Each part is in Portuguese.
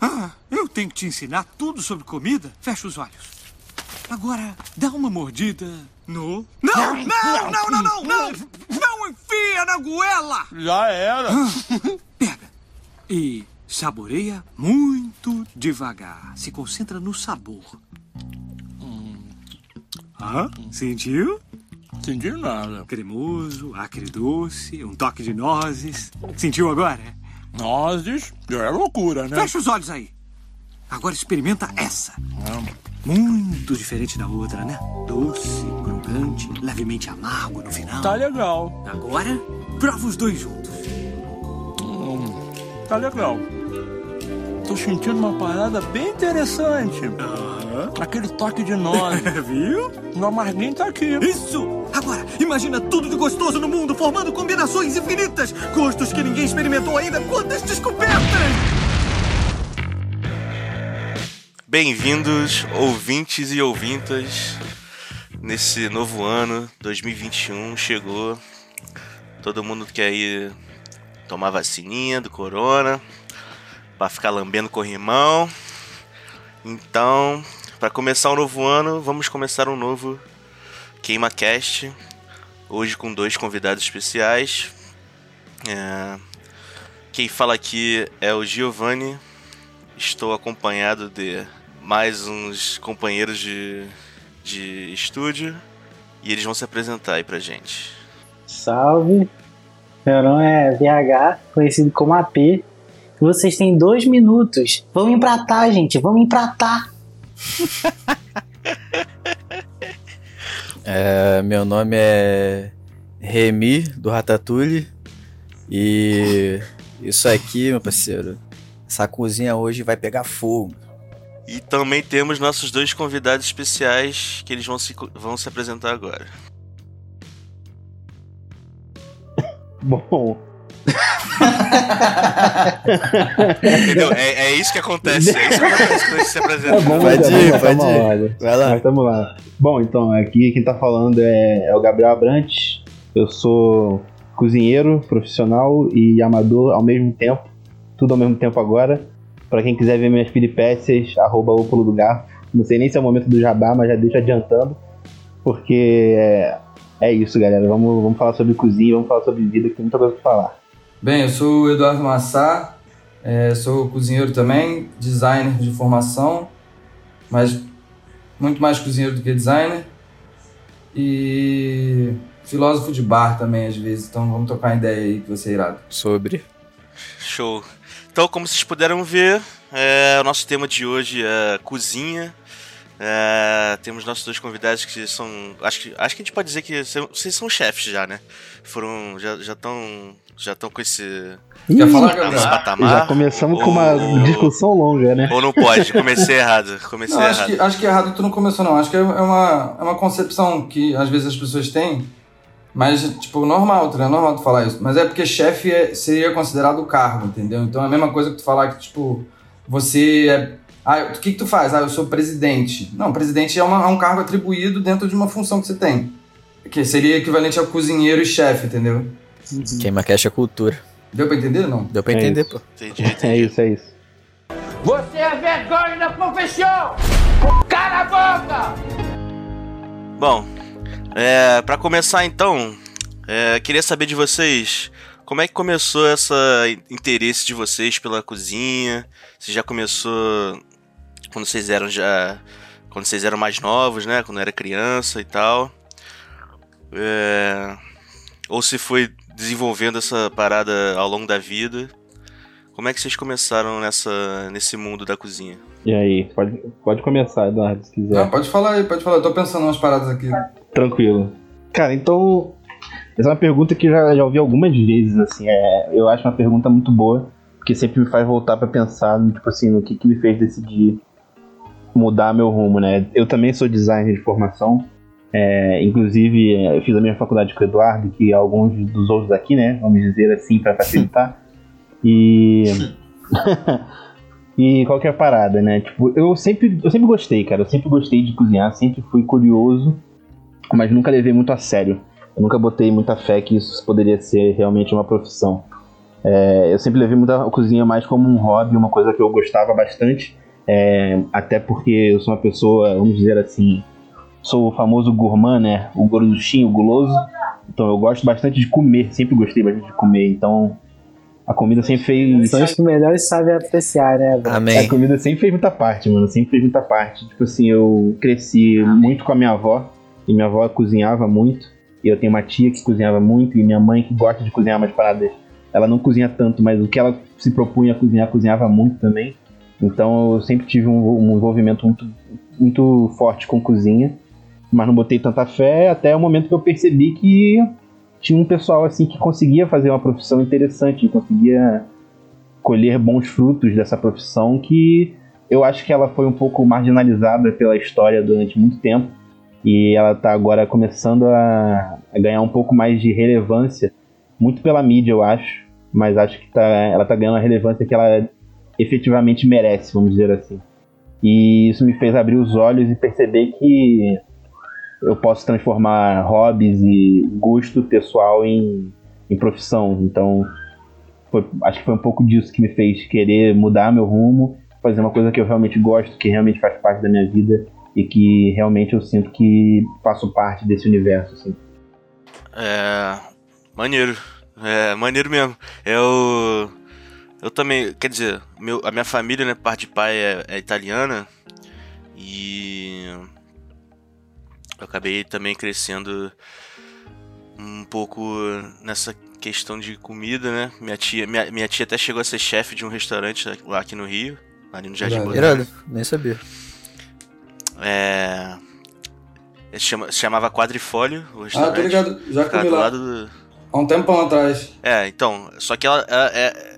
Ah, eu tenho que te ensinar tudo sobre comida? Fecha os olhos. Agora, dá uma mordida no. Não, não, não, não, não, não! Não enfia na goela! Já era. Pega. E saboreia muito devagar. Se concentra no sabor. Ah, sentiu? Entendi nada. Cremoso, acre doce, um toque de nozes. Sentiu agora? Nozes já é loucura, né? Fecha os olhos aí. Agora experimenta essa. Hum. Muito diferente da outra, né? Doce, crocante, levemente amargo no final. Tá legal. Agora, prova os dois juntos. Hum, tá legal. Tô sentindo uma parada bem interessante. Aquele toque de nozes. Viu? O amarguinho tá aqui. Isso! Agora, imagina tudo de gostoso no mundo, formando combinações infinitas. Gostos que ninguém experimentou ainda. Quantas descobertas! Bem-vindos, ouvintes e ouvintas, nesse novo ano, 2021, chegou. Todo mundo quer ir tomar vacininha do corona, pra ficar lambendo corrimão. Então, para começar o novo ano, vamos começar um novo QueimaCast. Hoje com dois convidados especiais. É, Quem fala aqui é o Giovanni. Estou acompanhado de mais uns companheiros de, de estúdio. E eles vão se apresentar aí pra gente. Salve! Meu nome é VH, conhecido como AP. Vocês têm dois minutos. Vamos empratar, gente. Vamos empratar. É, meu nome é Remy, do Ratatouille. E isso aqui, meu parceiro, essa cozinha hoje vai pegar fogo. E também temos nossos dois convidados especiais que eles vão se, vão se apresentar agora. Bom, Entendeu? É, é isso que acontece. É isso que acontece quando a gente se apresenta. tá bom, Pode mas ir, tá pode ir. Vai lá. Mas tamo lá. Bom, então, aqui quem tá falando é, é o Gabriel Abrantes. Eu sou cozinheiro, profissional e amador ao mesmo tempo. Tudo ao mesmo tempo agora. Pra quem quiser ver minhas peripécias, arroba o pulo do garfo. Não sei nem se é o momento do jabá, mas já deixo adiantando. Porque é, é isso, galera. Vamos, vamos falar sobre cozinha, vamos falar sobre vida, que tem muita coisa pra falar. Bem, eu sou o Eduardo Massá, é, sou cozinheiro também, designer de formação, mas muito mais cozinheiro do que designer. E filósofo de bar também, às vezes. Então vamos trocar uma ideia aí que vai ser irado. Sobre. Show. Então, como vocês puderam ver, é, o nosso tema de hoje é cozinha. É, temos nossos dois convidados que são. Acho que, acho que a gente pode dizer que vocês são chefes já, né? Foram. Já estão. Já estão com esse. Quer falar, Esse Gabriel? patamar. Já começamos com uma ou- discussão longa, né? Ou não pode? Comecei errado. Comecei Não, acho, errado. que, acho que errado tu não começou, não. Acho que é uma, é uma concepção que às vezes as pessoas têm, mas, tipo, normal, ligado? normal tu falar isso. Mas é porque chefe é- seria considerado o cargo, entendeu? Então é a mesma coisa que tu falar que, tipo, você é. Ah, o que, que tu faz? Ah, eu sou presidente. Não, presidente é, uma- é um cargo atribuído dentro de uma função que você tem. Que seria equivalente ao cozinheiro e chefe, entendeu? Queima cash é cultura. Deu pra entender? Não. Deu pra É entender, isso. pô. Entendi, entendi. É isso, é isso. Você é vergonha da profissão! Cala a boca! Bom, é, para começar então, é, queria saber de vocês como é que começou esse interesse de vocês pela cozinha. Se já começou quando vocês eram já quando vocês eram mais novos, né? Quando era criança e tal. É, ou se foi desenvolvendo essa parada ao longo da vida. Como é que vocês começaram nessa nesse mundo da cozinha? E aí, pode, pode começar, Eduardo, se quiser. Não, pode falar aí, pode falar. Eu tô pensando umas paradas aqui. Tranquilo. Cara, então. Essa é uma pergunta que eu já, já ouvi algumas vezes, assim. É, eu acho uma pergunta muito boa, porque sempre me faz voltar pra pensar, no, tipo assim, no que, que me fez decidir mudar meu rumo, né? Eu também sou designer de formação. É, inclusive, é, eu fiz a minha faculdade com o Eduardo, que alguns dos outros aqui, né? Vamos dizer assim, pra facilitar. E. e qualquer parada, né? Tipo, eu sempre, eu sempre gostei, cara. Eu sempre gostei de cozinhar, sempre fui curioso, mas nunca levei muito a sério. Eu nunca botei muita fé que isso poderia ser realmente uma profissão. É, eu sempre levei muita cozinha mais como um hobby, uma coisa que eu gostava bastante. É, até porque eu sou uma pessoa, vamos dizer assim, sou o famoso gourmand, né? O gorduchinho, o guloso. Então eu gosto bastante de comer, sempre gostei bastante de comer. Então a comida sempre fez. São os que melhores sabem apreciar, né? Amém. A comida sempre fez muita parte, mano. Sempre fez muita parte. Tipo assim, eu cresci muito com a minha avó. E minha avó cozinhava muito. E eu tenho uma tia que cozinhava muito. E minha mãe que gosta de cozinhar umas paradas. Ela não cozinha tanto, mas o que ela se propunha a cozinhar, cozinhava muito também. Então eu sempre tive um, um envolvimento muito, muito forte com cozinha. Mas não botei tanta fé até o momento que eu percebi que tinha um pessoal assim que conseguia fazer uma profissão interessante, conseguia colher bons frutos dessa profissão que eu acho que ela foi um pouco marginalizada pela história durante muito tempo e ela está agora começando a, a ganhar um pouco mais de relevância, muito pela mídia eu acho, mas acho que tá, ela está ganhando a relevância que ela efetivamente merece, vamos dizer assim. E isso me fez abrir os olhos e perceber que eu posso transformar hobbies e gosto pessoal em, em profissão. Então, foi- acho que foi um pouco disso que me fez querer mudar meu rumo, fazer uma coisa que eu realmente gosto, que realmente faz parte da minha vida e que realmente eu sinto que faço parte desse universo. Assim. É. Maneiro. É, maneiro mesmo. Eu. Eu também. Quer dizer, meu, a minha família, né, parte de pai é, é italiana. E. Eu acabei também crescendo um pouco nessa questão de comida, né? Minha tia, minha, minha tia até chegou a ser chefe de um restaurante lá aqui no Rio, ali no Jardim. Botânico. Irado, nem sabia. É. ele Chama, se chamava Quadrifólio, o Ah, restaurante. tô ligado. Já comi do lá. lado do. Há um tempão atrás. É, então, só que ela, ela é,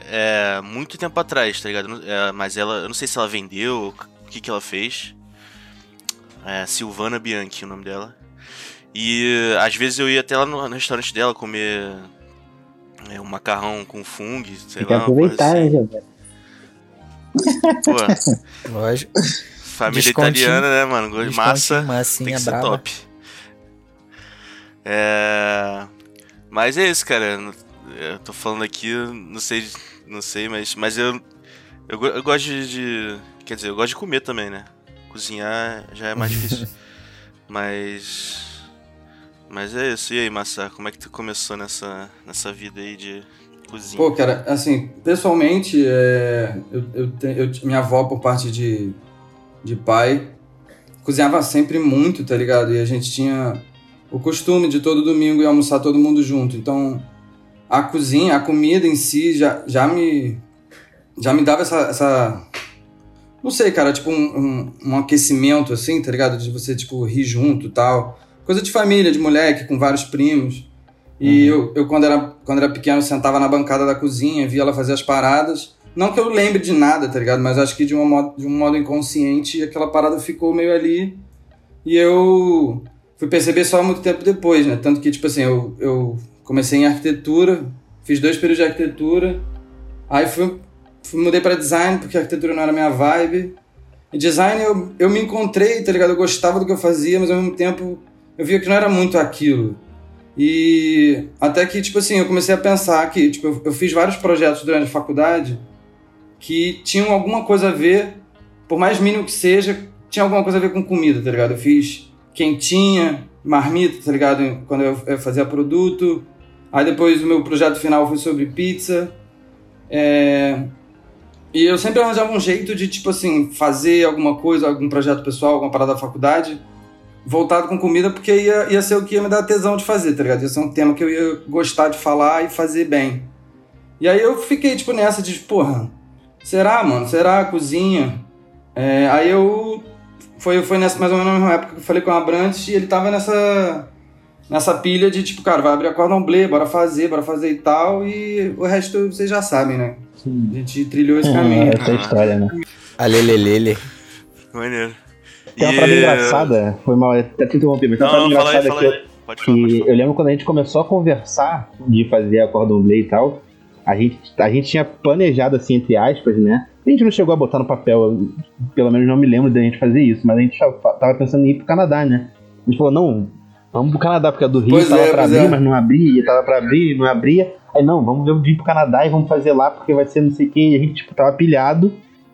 é muito tempo atrás, tá ligado? É, mas ela, eu não sei se ela vendeu, o que que ela fez. É Silvana Bianchi o nome dela. E às vezes eu ia até lá no, no restaurante dela comer é, um macarrão com fungo, sei Tem que lá. coisa aproveitar, né, assim. Gilberto? Pô, Lógico. família Descontinho. italiana, né, mano? Gosto de Massa. Tem que ser braba. top. É. Mas é isso, cara. Eu tô falando aqui, não sei, não sei, mas, mas eu, eu, eu gosto de, de- Quer dizer, eu gosto de comer também, né? Cozinhar já é mais difícil. mas. Mas é isso. E aí, Massa, como é que tu começou nessa, nessa vida aí de cozinha? Pô, cara, assim, pessoalmente, é, eu, eu, eu- minha avó, por parte de, de pai, cozinhava sempre muito, tá ligado? E a gente tinha o costume de todo domingo ir almoçar todo mundo junto. Então, a cozinha, a comida em si já, já me já me dava essa, essa não sei, cara, tipo um, um, um aquecimento assim, tá ligado? De você tipo rir junto e tal. Coisa de família, de moleque com vários primos. E eu, eu quando, era, quando era pequeno, sentava na bancada da cozinha, via ela fazer as paradas. Não que eu lembre de nada, tá ligado? Mas acho que de, uma modo, de um modo inconsciente aquela parada ficou meio ali. E eu fui perceber só muito tempo depois, né? Tanto que, tipo assim, eu, eu comecei em arquitetura, fiz dois períodos de arquitetura. Aí fui mudei pra design, porque arquitetura não era minha vibe. E design eu, eu me encontrei, tá ligado? Eu gostava do que eu fazia, mas ao mesmo tempo eu via que não era muito aquilo. E até que, tipo assim, eu comecei a pensar que, tipo, eu, eu fiz vários projetos durante a faculdade que tinham alguma coisa a ver, por mais mínimo que seja, tinha alguma coisa a ver com comida, tá ligado? Eu fiz quentinha, marmita, tá ligado? Quando eu, eu fazia produto. Aí depois o meu projeto final foi sobre pizza. É... E eu sempre arranjava um jeito de, tipo assim, fazer alguma coisa, algum projeto pessoal, alguma parada da faculdade, voltado com comida, porque ia, ia ser o que ia me dar tesão de fazer, tá ligado? Ia ser um tema que eu ia gostar de falar e fazer bem. E aí eu fiquei, tipo, nessa de, porra, será, mano? Será a cozinha? É, aí eu. Foi, foi nessa mais ou menos na mesma época que eu falei com o Abrantes e ele tava nessa. Nessa pilha de tipo, cara, vai abrir a cordão bleu, bora fazer, bora fazer e tal, e o resto vocês já sabem, né? A gente trilhou esse caminho. Essa é a história, né? Alelelele. Maneiro. Tem uma E- parada engraçada, foi mal, até te interromper, mas tem uma parada aí, engraçada fala que, aí. Pode falar, pode que falar. eu lembro quando a gente começou a conversar de fazer a cordon bleu e tal, a gente, a gente tinha planejado assim, entre aspas, né? A gente não chegou a botar no papel, eu, pelo menos não me lembro da gente fazer isso, mas a gente tava pensando em ir pro Canadá, né? A gente falou, não, vamos pro Canadá, porque a do Rio Pois tava é, pra abrir, é. mas não abria, tava pra abrir, não abria. Aí não, vamos ver o vir pro Canadá e vamos fazer lá, porque vai ser não sei o que. E a gente, tipo, tava pilhado.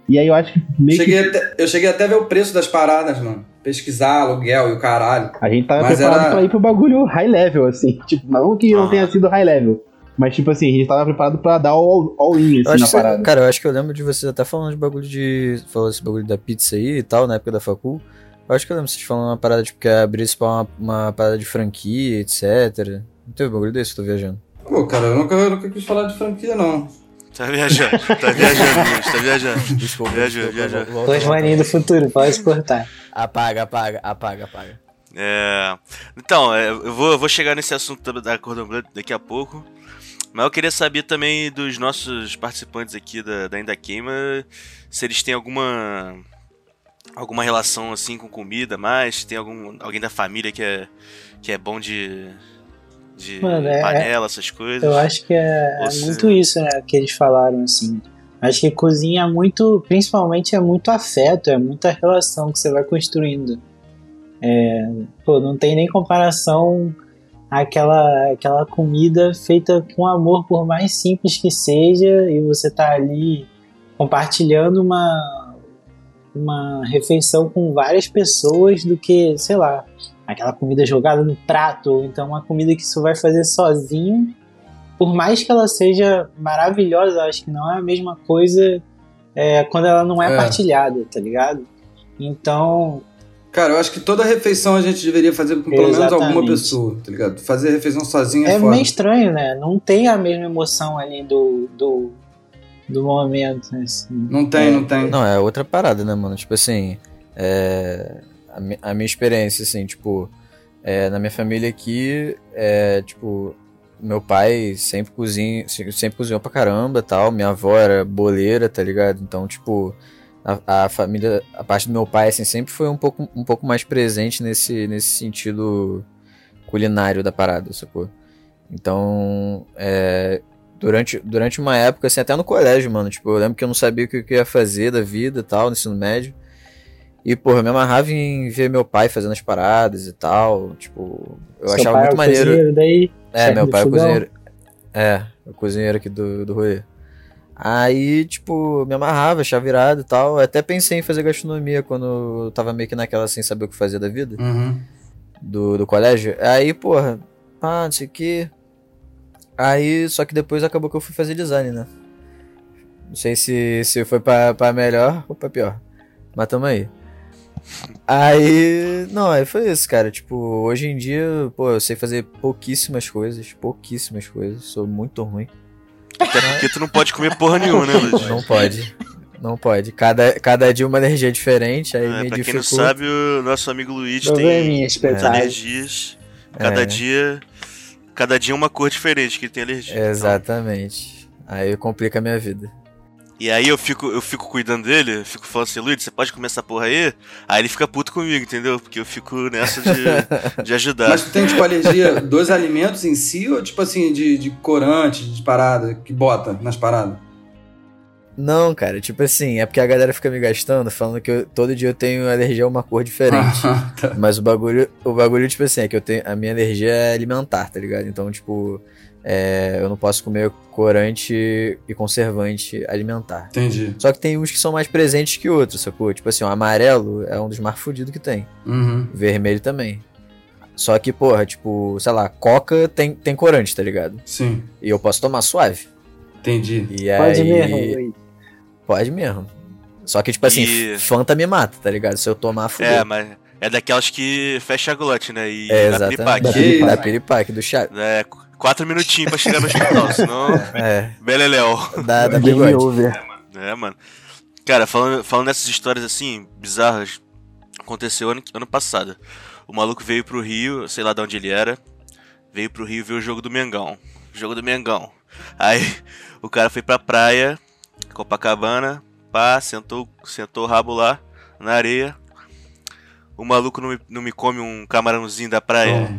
E aí eu acho que meio Cheguei que até- eu cheguei até a ver o preço das paradas, mano. Pesquisar, aluguel e o caralho. a gente tava Mas preparado era- pra ir pro bagulho high level, assim. Tipo, não que não Ah. tenha sido high level. Mas, tipo assim, a gente tava preparado pra dar all, all Eu assim, na que você- parada. cara, eu acho que eu lembro de vocês até falando de bagulho de. Falou esse bagulho da pizza aí e tal, na época da facul. Eu acho que eu lembro vocês falando uma parada, tipo, que ia abrir isso pra uma, uma parada de franquia, etc. Não teve bagulho desse que eu tô viajando. Pô, cara, eu nunca, eu nunca quis falar de franquia, não. Tá viajando, tá viajando, Luiz, tá viajando. Desculpa, Viajou, desculpa, viajou. Dois maninhos do futuro, pode cortar. Apaga, apaga, apaga, apaga. É, Então, é, eu vou, eu vou chegar nesse assunto da- Cordon Bleu daqui a pouco. Mas eu queria saber também dos nossos participantes aqui da, da Ainda Queima se eles têm alguma alguma relação assim com comida mais, tem algum alguém da família que é que é bom de de Mano, é- panela, essas coisas. Eu acho que é, é Você- muito isso, né, que eles falaram, assim. Acho que cozinha é muito, principalmente é muito afeto, é muita relação que você vai construindo. É, pô, não tem nem comparação àquela, àquela comida feita com amor, por mais simples que seja, e você tá ali compartilhando uma, uma refeição com várias pessoas do que, sei lá, aquela comida jogada no prato, ou então uma comida que você vai fazer sozinho. Por mais que ela seja maravilhosa, acho que não é a mesma coisa é, quando ela não é, É. partilhada, tá ligado? Então, Cara, eu acho que toda refeição a gente deveria fazer com pelo menos alguma pessoa, tá ligado? Fazer refeição sozinho é, é meio estranho, né? Não tem a mesma emoção ali do, do, do momento. Assim. Não tem, não tem. Não, é outra parada, né, mano? Tipo assim, é, a, a minha experiência, assim, tipo, é, na minha família aqui, é, tipo, meu pai sempre cozinha, se- sempre cozinhou pra caramba tal, minha avó era boleira, tá ligado? Então, tipo, a, a família, a parte do meu pai, assim, sempre foi um pouco, um pouco mais presente nesse, nesse sentido culinário da parada, sacou? Então, é, durante, durante uma época, assim, até no colégio, mano, tipo, eu lembro que eu não sabia o que eu ia fazer da vida tal, no ensino médio. E, porra, eu me amarrava em ver meu pai fazendo as paradas e tal, tipo, eu Seu achava pai é muito o maneiro. cozinheiro daí, É, meu pai é cozinheiro. É, o cozinheiro aqui do, do rolê. Aí, tipo, me amarrava, achava irado e tal. Eu até pensei em fazer gastronomia quando eu tava meio que naquela sem saber o que fazer da vida, Uhum. do, do colégio. Aí, porra, pá, não sei o que. Aí, só que depois acabou que eu fui fazer design, né? Não sei se, se foi pra, pra melhor ou pra pior. Mas tamo aí. Aí, não, aí foi isso, cara. Tipo, hoje em dia, pô, eu sei fazer pouquíssimas coisas, pouquíssimas coisas. Sou muito ruim. Até porque tu não pode comer porra nenhuma, né, Luiz? Não pode. Não pode. Cada, cada dia uma energia diferente, aí É, me pra quem não dificulta. sabe, o nosso amigo Luigi probleminha, tem espetáculo. alergias. Cada É. dia. Cada dia uma cor diferente que ele tem alergia. Então, Exatamente. Aí complica a minha vida. E aí eu fico, eu fico cuidando dele, eu fico falando assim, Luiz, você pode comer essa porra aí? Aí ele fica puto comigo, entendeu? Porque eu fico nessa de, de ajudar. Mas tu tem, tipo, alergia dos alimentos em si ou, tipo assim, de, de corante, de parada, que bota nas paradas? Não, cara, tipo assim, é porque a galera fica me gastando, falando que eu- todo dia eu tenho alergia a uma cor diferente. Tá. Mas o bagulho, o bagulho, tipo assim, é que eu tenho. A minha alergia é alimentar, tá ligado? Então, tipo, é, eu não posso comer corante e conservante alimentar. Entendi. Só que tem uns que são mais presentes que outros, sacou? Tipo assim, o amarelo é um dos mais fudidos que tem. Uhum. Vermelho também. Só que, porra, tipo, sei lá, coca tem, tem corante, tá ligado? Sim, E eu posso tomar suave. entendi. E Pode aí... mesmo, Luiz. Pode mesmo. Só que, tipo assim, E- Fanta me mata, tá ligado? Se eu tomar, fudeu. É, mas é daquelas que fecha a glote, né? E É, dá exatamente. piripaque. Da Que piripaque, da piripaque, do chá. É, quatro minutinhos pra chegar no hospital, senão. É, Beleléu. da, da Game over. É, mano. Cara, falando, falando dessas histórias assim, bizarras, aconteceu ano, ano passado. O maluco veio pro Rio, sei lá de onde ele era, veio pro Rio ver o jogo do Mengão. Jogo do Mengão. Aí o cara foi pra praia, Copacabana, pá, sentou, sentou o rabo lá, na areia. O maluco não me, não me come um camarãozinho da praia.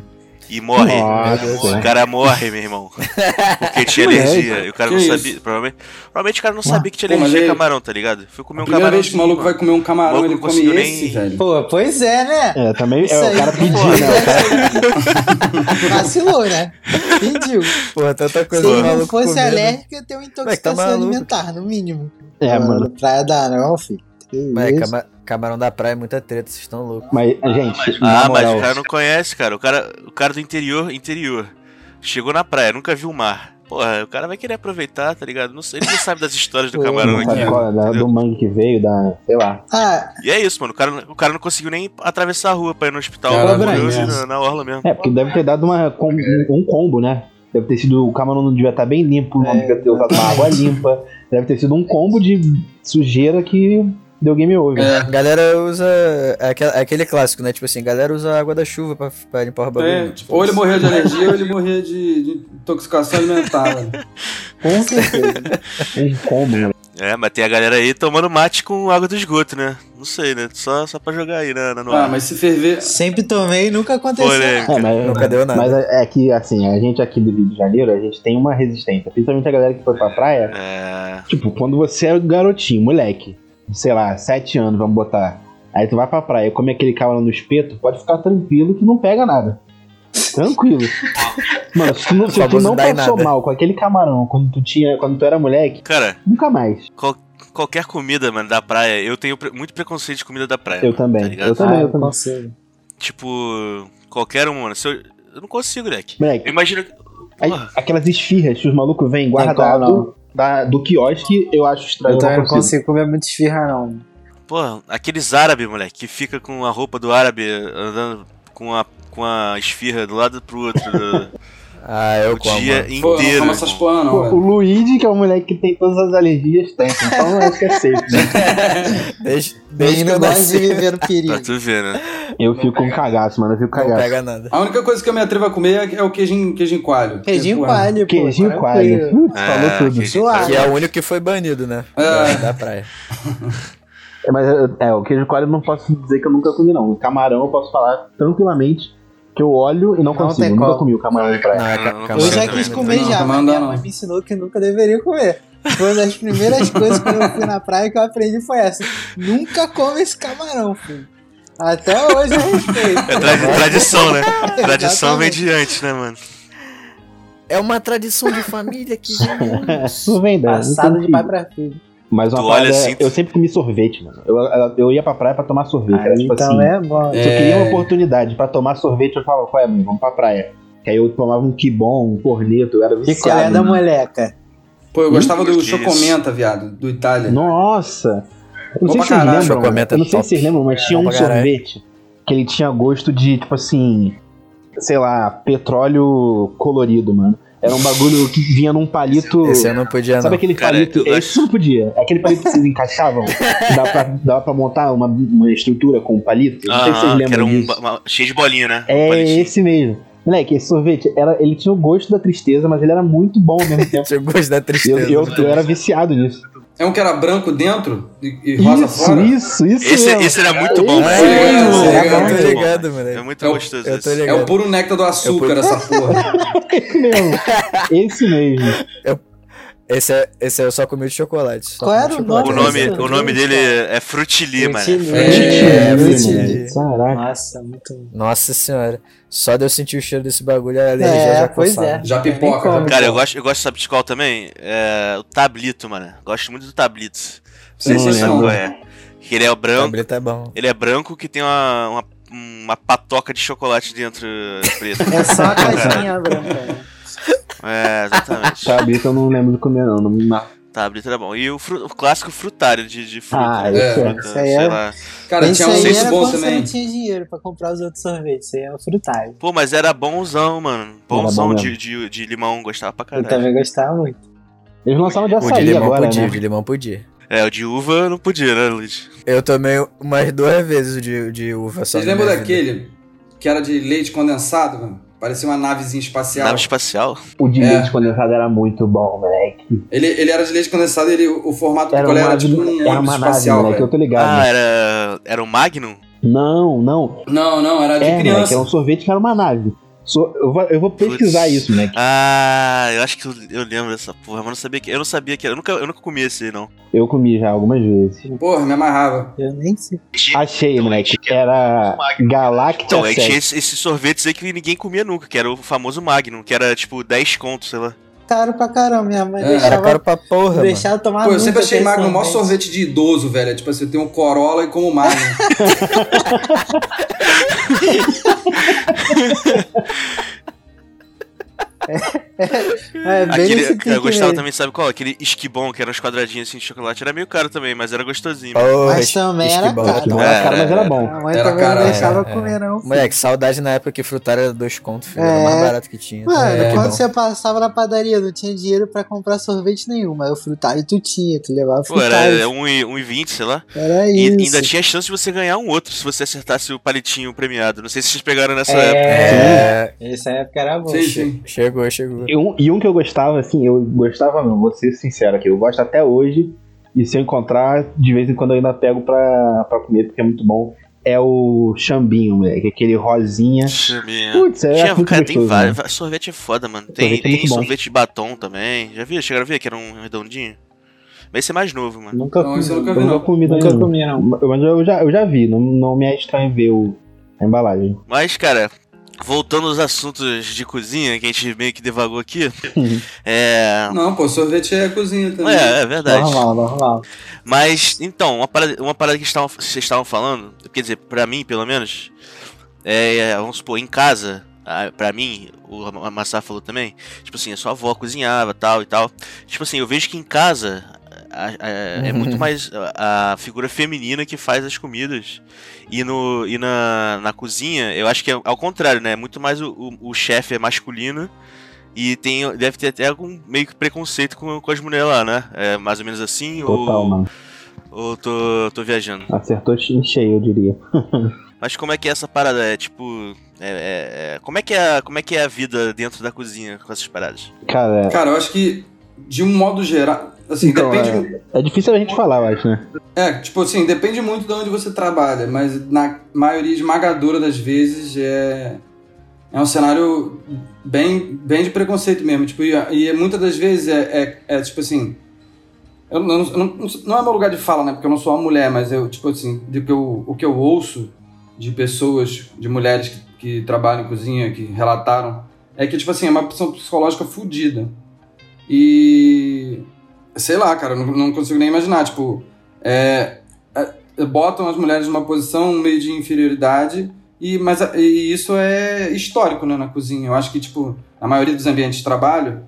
E morre. Nossa. O cara morre, meu irmão. Porque tinha Que alergia. E o cara não isso? sabia. Provavelmente, provavelmente o cara não sabia que tinha Pô, alergia a camarão, tá ligado? Fui comer A um primeira camarão. vez que o maluco vai comer um camarão, ele não come conseguiu esse, nem- velho. Pô, pois é, né? É, também Isso é, o cara pô, pediu, né? O cara Vacilou, né? Pediu. Porra, tanta Se coisa ele não maluco fosse comendo. alérgico, ia ter uma tá intoxicação maluco. alimentar, no mínimo. É, Mano, mano. Praia da não, filho. Que Mas cama- camarão da praia é muita treta, vocês estão loucos. Mas, gente, Ah, na mas moral, o cara não conhece, cara. O cara, o cara do interior, interior. Chegou na praia, nunca viu o mar. Porra, o cara vai querer aproveitar, tá ligado? Não sei, ele não sabe das histórias do camarão aqui. qual é, da- do mangue que veio, da. sei lá. Ah, E é isso, mano. O cara, o cara não conseguiu nem atravessar a rua pra ir no hospital. Morreu Brand, ali né? na, na orla mesmo. É, porque deve ter dado uma, um, um combo, né? Deve ter sido. O camarão não devia estar bem limpo, não É, devia ter usado uma água limpa. Deve ter sido um combo de sujeira que deu game over. É. Galera usa. É aquele, é aquele clássico, né? Tipo assim, galera usa água da chuva pra, pra limpar o bagulho. É, tipo, ou ele morria de alergia ou ele morria de, de intoxicação alimentar. velho. com certeza. Um combo, né? É, mas tem a galera aí tomando mate com água do esgoto, né? Não sei, né? Só, só pra jogar aí na, na no Ah, mas se ferver. Sempre tomei e nunca aconteceu. Polêmica. É, mas, Nunca deu nada. mas é é que, assim, a gente aqui do Rio de Janeiro, a gente tem uma resistência. Principalmente a galera que foi pra praia. É. Tipo, quando você é garotinho, moleque, sei lá, sete anos, vamos botar. Aí tu vai pra praia e come aquele camarão no espeto, pode ficar tranquilo que não pega nada. Tranquilo. Mano, se tu não, se tu não passou mal com aquele camarão quando tu tinha, quando tu era moleque, Cara, nunca mais. qual- qualquer comida, mano, da praia, eu tenho pre- muito preconceito de comida da praia. Eu mano, também. tá eu também, Ah, eu também. consigo. Tipo, qualquer um, mano. Se eu, eu não consigo, Leque. Moleque, Eu imagino. aí, aquelas esfirras que os malucos vêm Tem qual, guardado não. Da, do quiosque, eu acho estranho. Eu também não não consigo. comer muito esfirra, não. porra, aqueles árabes, moleque, que fica com a roupa do árabe andando com a, com a esfirra do lado pro outro do, Ah, eu o como. dia. Pô, não inteiro. como essas porra, não, Pô, o. Luigi, que é o moleque que tem todas as alergias, tem. Então acho que é safe. Né? Desde, desde gosta de nasci, viver no Pra perigo. tu ver, né? Eu fico com cagaço, mano. Eu fico não cagaço. pega nada. A única coisa que eu me atrevo a comer é, é o queijinho, queijinho coalho. Queijinho coalho, pô. Queijinho coalho. Putz, falou É, tudo. queijinho Suave. Que é o único que foi banido, né? É. Da, da praia. É, mas é, o queijo coalho eu não posso dizer que eu nunca comi, não. O camarão eu posso falar tranquilamente que eu olho e não, Não consigo. Eu nunca comi o camarão de praia. Não, é Não, Eu já quis comer Não, já, mas minha não. mãe me ensinou que eu nunca deveria comer. Foi uma das primeiras coisas quando eu fui na praia que eu aprendi foi essa. Nunca come esse camarão, filho. Até hoje eu respeito. É tra- tradição, né? Tradição vem de antes, né, mano? É uma tradição de família que Isso vem. Passado de pai que- pra filho. Mas uma Tu olha parada, assim, tu- eu sempre comi sorvete, mano. Eu, eu, ia pra praia pra tomar sorvete. Era Aí, tipo então assim, é bom. se eu queria uma É. oportunidade pra tomar sorvete, eu falava, qual é, mãe? Vamos pra praia. Que aí eu tomava um quibon, um corneto, eu era viciado. da mano. moleca. Pô, eu gostava do Que isso? Chocomenta, viado, do Itália. Nossa! Eu não sei se vocês caralho, lembram, eu não sei se vocês lembram, mas tinha Bom um sorvete que ele tinha gosto de, tipo assim, sei lá, petróleo colorido, mano. Era um bagulho que vinha num palito. Esse eu não podia, Sabe não. aquele Cara, palito? eu Esse não podia. É aquele palito que vocês encaixavam. que dá pra, dá pra montar uma, uma estrutura com palito. Não sei se vocês que lembram era um, disso. uma- cheio de bolinha, né? É Palitinho. esse mesmo. Moleque, esse sorvete, era, ele tinha o gosto da tristeza, mas ele era muito bom ao mesmo tempo. Eu gosto da Eu, tristeza. eu, eu era viciado nisso. É um que era branco dentro e, e rosa Isso, fora? isso, isso. Esse, esse era muito bom, velho. é, é, muito eu tô ligado, É muito Eu- gostoso. É o puro néctar do açúcar, Eu- essa porra. Esse mesmo. Esse mesmo. Esse, é, esse eu só comi de chocolate. Qual era o chocolate. O nome nome, Esse o nome dele é Frutili, mano. Frutili. É, Esse Frutili. Caraca. Nossa, muito. Nossa senhora. Só de eu sentir o cheiro desse bagulho, a alergia É, já pois é. Já pipoca, já Cara, eu gosto, eu gosto sabe de qual também? É, o Tablito, mano. Gosto muito do Tablito. Não sei se você sabe qual é. Que ele é o branco. Tableta é bom. Ele é branco que tem uma, uma, uma patoca de chocolate dentro preto. É só a caixinha branca. É, exatamente. Cabrito eu não lembro de comer, não. não me marca. Tablito era bom. E o, fru- o clássico frutário de, de fruta. Ah, né? é. Fruta, Isso aí sei é- lá. Cara, Esse tinha um era bom quando você também. não tinha dinheiro pra comprar os outros sorvetes. Isso aí é o frutário. Pô, mas era bonzão, mano. Bonzão bom de, de, de limão, gostava pra Eu caralho. também gostava muito. Eles lançaram de O de açaí limão agora, podia, né? o de limão podia. É, o de uva não podia, né, Luiz? Eu tomei umas duas vezes o de, de uva. Vocês lembram vida. daquele que era de leite condensado, mano? Parecia uma navezinha espacial. Nave espacial. O de É. leite condensado era muito bom, moleque. Ele, ele era de leite condensado e ele, o formato do Era picolé uma, era tipo um era ônibus uma nave, espacial, moleque, eu tô ligado. Ah, era. Era o Magnum? Não, não. Não, não, era de É, moleque, criança. era um sorvete que era uma nave. So- eu, vou, eu vou pesquisar Putz. isso, moleque. Ah, eu acho que eu, eu lembro dessa porra, mas eu não sabia que. Eu não sabia que era. Eu nunca, eu nunca comi esse aí, não. Eu comi já algumas vezes. Porra, me amarrava. Eu nem sei. Achei, moleque. Era Galactia Então, aí tinha 7. esse- esses sorvetes aí que ninguém comia nunca, que era o famoso Magnum, que era tipo 10 contos, sei lá. Caro pra caramba, minha mãe É. Era deixava, caro pra porra, mano. deixava tomar Pô, eu sempre achei Magnum o maior sorvete de idoso, velho. É Tipo assim, eu tenho um Corolla e como Magnum. É, bem Aquele, nesse eu gostava mesmo. também, sabe qual? Aquele esquibom, que era uns quadradinhos assim de chocolate. Era meio caro também, mas era gostosinho. Porra, Mas também era caro. Não era caro, mas era bom. A mãe Era também caro, não deixava é, comer, não. Moleque, saudade na época que frutar era dois contos, filho. Era o É. mais barato que tinha. Mano, É, quando você passava na padaria, não tinha dinheiro pra comprar sorvete nenhum, mas o frutário tu tinha, tu levava Pô, era frutário. é, 1,20, sei lá. Era E isso. ainda tinha chance de você ganhar um outro se você acertasse o palitinho premiado. Não sei se vocês pegaram nessa É. época. É, Essa época era boa. sim, sim. chegou, chegou. E um, e um que eu gostava, assim, eu gostava não, vou ser sincero aqui, eu gosto até hoje, e se eu encontrar, de vez em quando eu ainda pego pra, pra comer, porque é muito bom, é o chambinho, moleque, aquele rosinha. Chaminha. Putz, é Tinha, muito cara, tem gostoso, vários. né? Sorvete é foda, mano. Tem, Sorvete é tem bom. sorvete de batom também. Já viu? Chegaram a ver que era um redondinho? Vai ser mais novo, mano. Nunca Não, comi. nunca Eu vi, nunca não. comi Nunca ainda. comi, não. Mas eu já, eu já vi, não, não me é estranho ver o, a embalagem. Mas, cara, voltando aos assuntos de cozinha, que a gente meio que devagou aqui. é. Não, pô, sorvete é cozinha também. É, é verdade. Normal, normal. Mas, então, uma parada, uma parada que estavam- vocês estavam falando, quer dizer, pra mim, pelo menos, é, vamos supor, em casa, pra mim, o Massá falou também, tipo assim, a sua avó cozinhava tal e tal. Tipo assim, eu vejo que em casa a- a- é muito mais a, a figura feminina que faz as comidas. E, no, e na, na cozinha, eu acho que é ao contrário, né? Muito mais o, o, o chefe é masculino. E tem, deve ter até algum meio que preconceito com, com as mulheres lá, né? É mais ou menos assim? Total, ou, mano. ou tô, tô viajando? Acertou em cheio, eu diria. Mas como é que é essa parada? É tipo. é- é- é- como, é que é, a- como é que é a vida dentro da cozinha com essas paradas? Cara, Cara, eu acho que, de um modo geral. Assim, Então, depende. é difícil a gente falar, eu acho, né? É, tipo assim, depende muito de onde você trabalha, mas na maioria esmagadora das vezes é, é um cenário bem, bem de preconceito mesmo. Tipo, e, e muitas das vezes é, é, é, tipo assim. Eu, não- eu não, não é meu lugar de fala, né? Porque eu não sou uma mulher, mas eu, tipo assim, do que eu, o que eu ouço de pessoas, de mulheres que, que trabalham em cozinha, que relataram, é que, tipo assim, é uma pressão psicológica fodida. E. Sei lá, cara, não, não consigo nem imaginar. Tipo, é, é, botam as mulheres numa posição meio de inferioridade, e, mas e isso é histórico né, na cozinha. Eu acho que, tipo, na maioria dos ambientes de trabalho,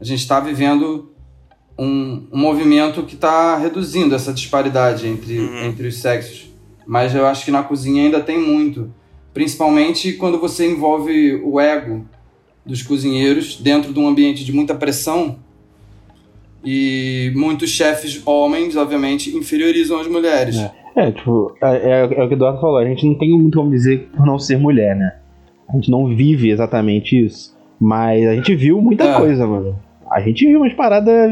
a gente está vivendo um, um movimento que está reduzindo essa disparidade entre, Uhum. entre os sexos. Mas eu acho que na cozinha ainda tem muito. Principalmente quando você envolve o ego dos cozinheiros dentro de um ambiente de muita pressão e muitos chefes homens, obviamente, inferiorizam as mulheres. É. É, tipo, é, é- é o que o Eduardo falou, a gente não tem muito como dizer por não ser mulher, né? A gente não vive exatamente isso. Mas a gente viu muita É. coisa, mano. A gente viu umas paradas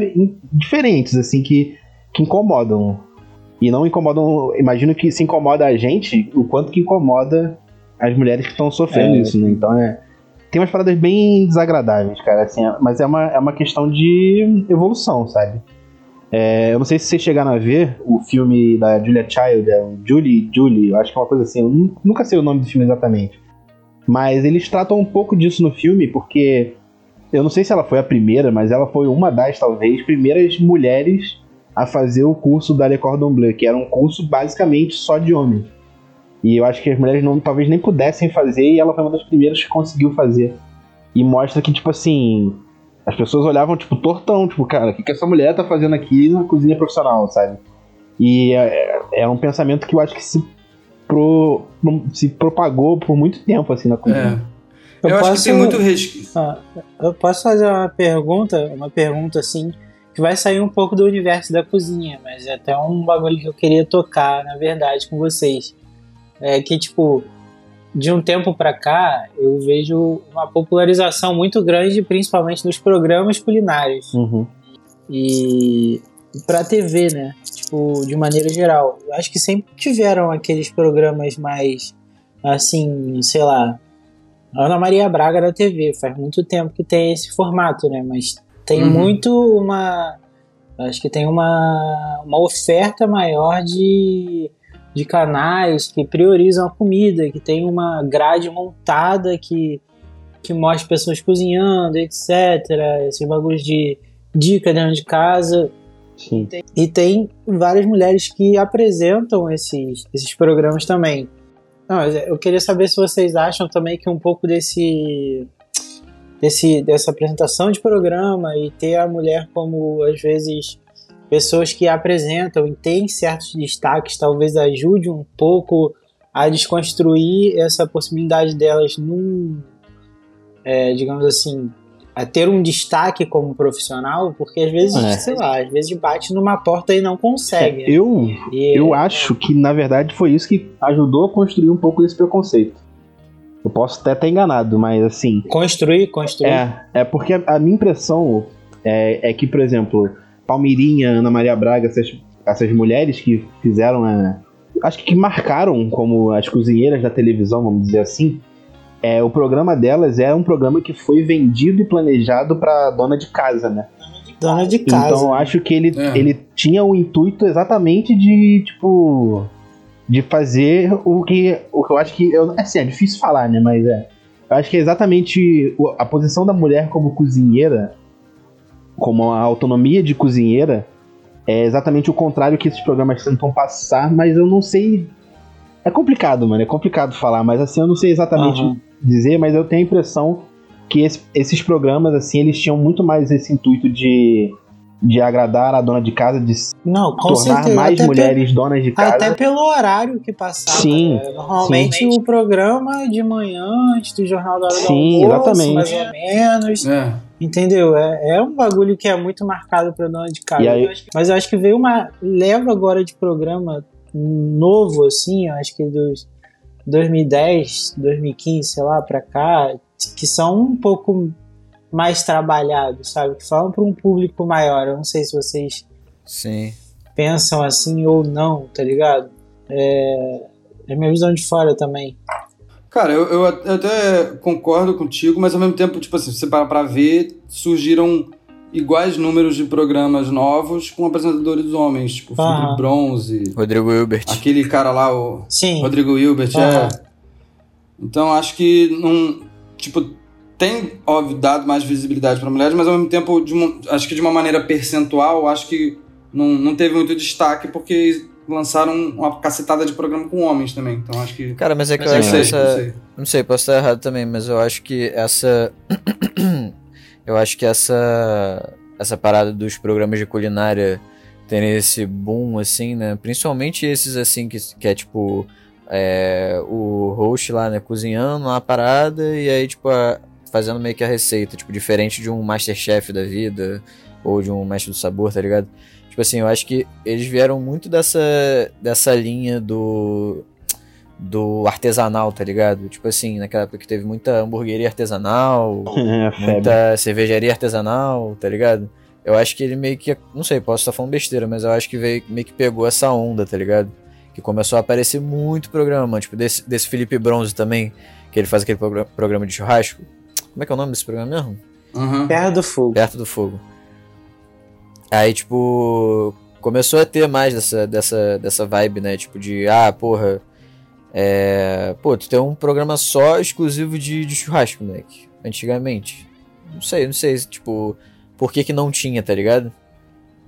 diferentes, assim, que, que incomodam. E não incomodam. Imagino que se incomoda a gente, o quanto que incomoda as mulheres que estão sofrendo É. isso, né? Então é. Tem umas paradas bem desagradáveis, cara, assim, mas é uma, é uma questão de evolução, sabe? É, eu não sei se vocês chegaram a ver o filme da Julia Child, é Julie, Julie, eu acho que é uma coisa assim, eu nu- nunca sei o nome do filme exatamente. Mas eles tratam um pouco disso no filme, porque eu não sei se ela foi a primeira, mas ela foi uma das, talvez, primeiras mulheres a fazer o curso da Le Cordon Bleu, que era um curso basicamente só de homens. E eu acho que as mulheres não, talvez nem pudessem fazer, e ela foi uma das primeiras que conseguiu fazer. E mostra que, tipo assim, as pessoas olhavam, tipo, tortão, tipo, cara, o que, que essa mulher tá fazendo aqui na cozinha profissional, sabe? E é, é um pensamento que eu acho que se, pro, se propagou por muito tempo, assim, na cozinha. É. Eu, Eu acho que posso- tem muito resquício. Ah, eu posso fazer uma pergunta, uma pergunta assim, que vai sair um pouco do universo da cozinha, mas é até um bagulho que eu queria tocar, na verdade, com vocês. É que, tipo, de um tempo pra cá, eu vejo uma popularização muito grande, principalmente dos programas culinários. Uhum. E pra TV, né? Tipo, de maneira geral. Eu acho que sempre tiveram aqueles programas mais, assim, sei lá, Ana Maria Braga da TV. Faz muito tempo que tem esse formato, né? Mas tem Uhum. muito uma. Acho que tem uma, uma oferta maior de, de canais que priorizam a comida, que tem uma grade montada que, que mostra pessoas cozinhando, etc. Esses bagulhos de dica dentro de casa. Sim. E tem várias mulheres que apresentam esses, esses programas também. Não, eu queria saber se vocês acham também que um pouco desse, desse dessa apresentação de programa e ter a mulher como às vezes pessoas que apresentam e têm certos destaques talvez ajude um pouco a desconstruir essa possibilidade delas num é, digamos assim a ter um destaque como profissional porque às vezes É. sei lá às vezes bate numa porta e não consegue né? Eu, E- eu acho que, na verdade, foi isso que ajudou a construir um pouco desse preconceito. Eu posso até estar enganado, mas assim. construir construir É, é porque a, a minha impressão é, é que, por exemplo, Palmeirinha, Ana Maria Braga, essas, essas mulheres que fizeram a. Acho que marcaram como as cozinheiras da televisão, vamos dizer assim. É, o programa delas era um programa que foi vendido e planejado para dona de casa, né? dona de casa Então acho que ele, É. ele tinha o intuito exatamente de, tipo. De fazer o que. O que eu acho que. Eu, assim, é difícil falar, né? Mas é. Eu acho que é exatamente a posição da mulher como cozinheira, como a autonomia de cozinheira, é exatamente o contrário que esses programas tentam passar, mas eu não sei. É complicado, mano. É complicado falar, mas assim, eu não sei exatamente Aham. dizer, mas eu tenho a impressão que esse- esses programas, assim, eles tinham muito mais esse intuito de, de agradar a dona de casa, de se não com tornar certeza mais até mulheres donas de casa. até pelo horário que passava Sim, né? normalmente o programa de manhã antes do jornal da hora Sim, do almoço, exatamente. mais ou menos É. entendeu é, é um bagulho que é muito marcado para dona de casa aí- mas eu acho que veio uma leva agora de programa novo assim eu acho que dos 2010 2015 sei lá pra cá que são um pouco mais trabalhados sabe que falam para um público maior eu não sei se vocês Sim. pensam assim ou não, tá ligado? É, é minha visão de fora também. Cara, eu, eu até concordo contigo, mas ao mesmo tempo, tipo assim, se você parar pra ver, surgiram iguais números de programas novos com apresentadores homens, tipo Aham. Felipe Bronze, Rodrigo Hilbert. aquele cara lá, o Sim, Rodrigo Hilbert, é. Então acho que não. Tipo, tem, óbvio, dado mais visibilidade pra mulheres, mas ao mesmo tempo, de uma- acho que de uma maneira percentual, acho que não, não teve muito destaque porque lançaram uma cacetada de programa com homens também. Então acho que. Cara, mas é que eu não acho sei, essa. não sei. Não sei, posso estar errado também, mas eu acho que essa. eu acho que essa. Essa parada dos programas de culinária terem esse boom, assim, né? Principalmente esses, assim, que, que é tipo. é, o host lá, né? Cozinhando uma parada e aí, tipo, a- fazendo meio que a receita, tipo, diferente de um Masterchef da vida ou de um Mestre do Sabor, tá ligado? Tipo assim, eu acho que eles vieram muito dessa, dessa linha do do artesanal, tá ligado? Tipo assim, naquela época que teve muita hamburgueria artesanal, É, muita cervejaria artesanal, tá ligado? Eu acho que ele meio que, não sei, posso estar falando besteira, mas eu acho que veio, meio que pegou essa onda, tá ligado? Que começou a aparecer muito programa, tipo desse, desse Felipe Bronze também, que ele faz aquele progra- programa de churrasco. Como é que é o nome desse programa mesmo? Aham. Terra do Fogo. Perto do fogo. Aí, tipo, começou a ter mais dessa, dessa, dessa vibe, né? Tipo, de, ah, porra, é. Pô, tu tem um programa só exclusivo de, de churrasco, moleque. Antigamente. Não sei, não sei, tipo, por que que não tinha, tá ligado?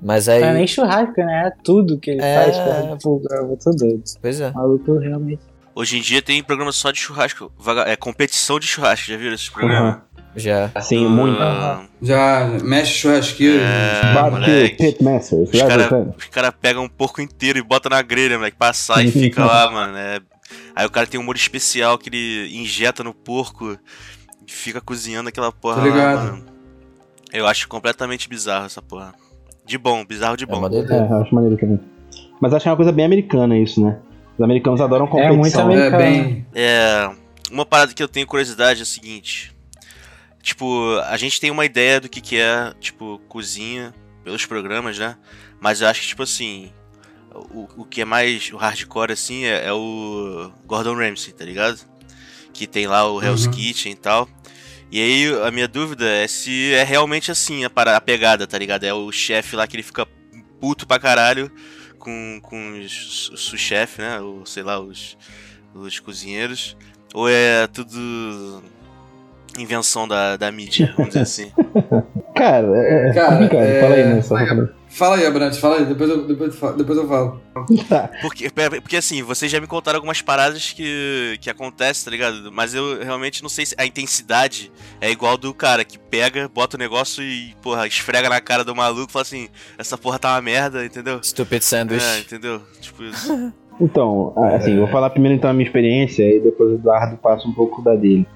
Mas aí. Não é nem churrasco, né? É tudo que ele É. faz Terra do Fogo. Eu tô doido. Pois é. O maluco realmente. Hoje em dia tem programa só de churrasco. É competição de churrasco, já viram esse programa? Aham. Já. Sim, muito. Ah, Já mexe churrasqueiro. É, Barbecue moleque. Pitmasters. Os caras cara pegam um porco inteiro e bota na grelha, moleque, pra assar e fica lá, mano. é. Aí o cara tem um molho especial que ele injeta no porco e fica cozinhando aquela porra Tá lá, ligado. mano. Eu acho completamente bizarro essa porra. De bom, bizarro de É bom. É, eu acho maneiro também. Mas acho que é uma coisa bem americana isso, né? Os americanos adoram É muito competição. americano. É bem. É. Uma parada que eu tenho curiosidade é a seguinte. Tipo, a gente tem uma ideia do que, que é, tipo, cozinha pelos programas, né? Mas eu acho que, tipo assim. O, o que é mais o hardcore, assim, é, é o Gordon Ramsay, tá ligado? que tem lá o Hell's Kitchen e tal. E aí a minha dúvida é se é realmente assim a, para- a pegada, tá ligado? É o chefe lá que ele fica puto pra caralho com, com os, os sous-chefes, né? Ou sei lá, os, os cozinheiros. Ou é tudo invenção da, da mídia, vamos dizer assim. Cara, é, é Cara, complicado. é- Fala aí, né? Só Fala aí, Abrantes, fala aí, depois eu, depois, depois eu falo. Porque, porque assim, vocês já me contaram algumas paradas que, que acontecem, tá ligado? Mas eu realmente não sei se a intensidade é igual do cara que pega, bota o negócio e, porra, esfrega na cara do maluco e fala assim, essa porra tá uma merda, entendeu? Stupid Sandwich. É, entendeu? Tipo isso. Então, assim, eu vou falar primeiro então a minha experiência e depois o Eduardo passa um pouco da dele.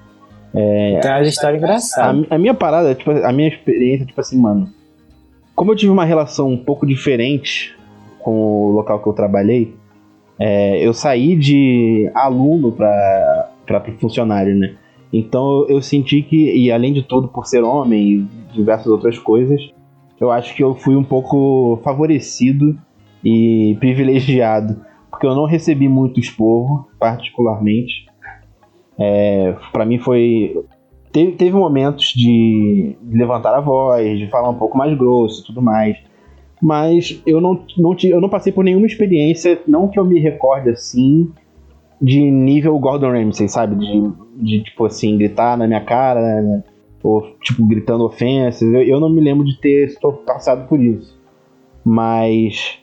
Tem uma história A, engraçada. a minha parada, tipo, a minha experiência, tipo assim, mano. Como eu tive uma relação um pouco diferente com o local que eu trabalhei, é, eu saí de aluno pra funcionário, né? Então eu, eu senti que, e além de tudo, por ser homem e diversas outras coisas, eu acho que eu fui um pouco favorecido e privilegiado. Porque eu não recebi muito esporro, particularmente. É, para mim foi teve, teve momentos de levantar a voz, de falar um pouco mais grosso e tudo mais. Mas eu não, não, eu não passei por nenhuma experiência, não que eu me recorde assim, de nível Gordon Ramsay, sabe? De, de tipo assim, gritar na minha cara, né? ou tipo, gritando ofensas. Eu, eu não me lembro de ter passado por isso. Mas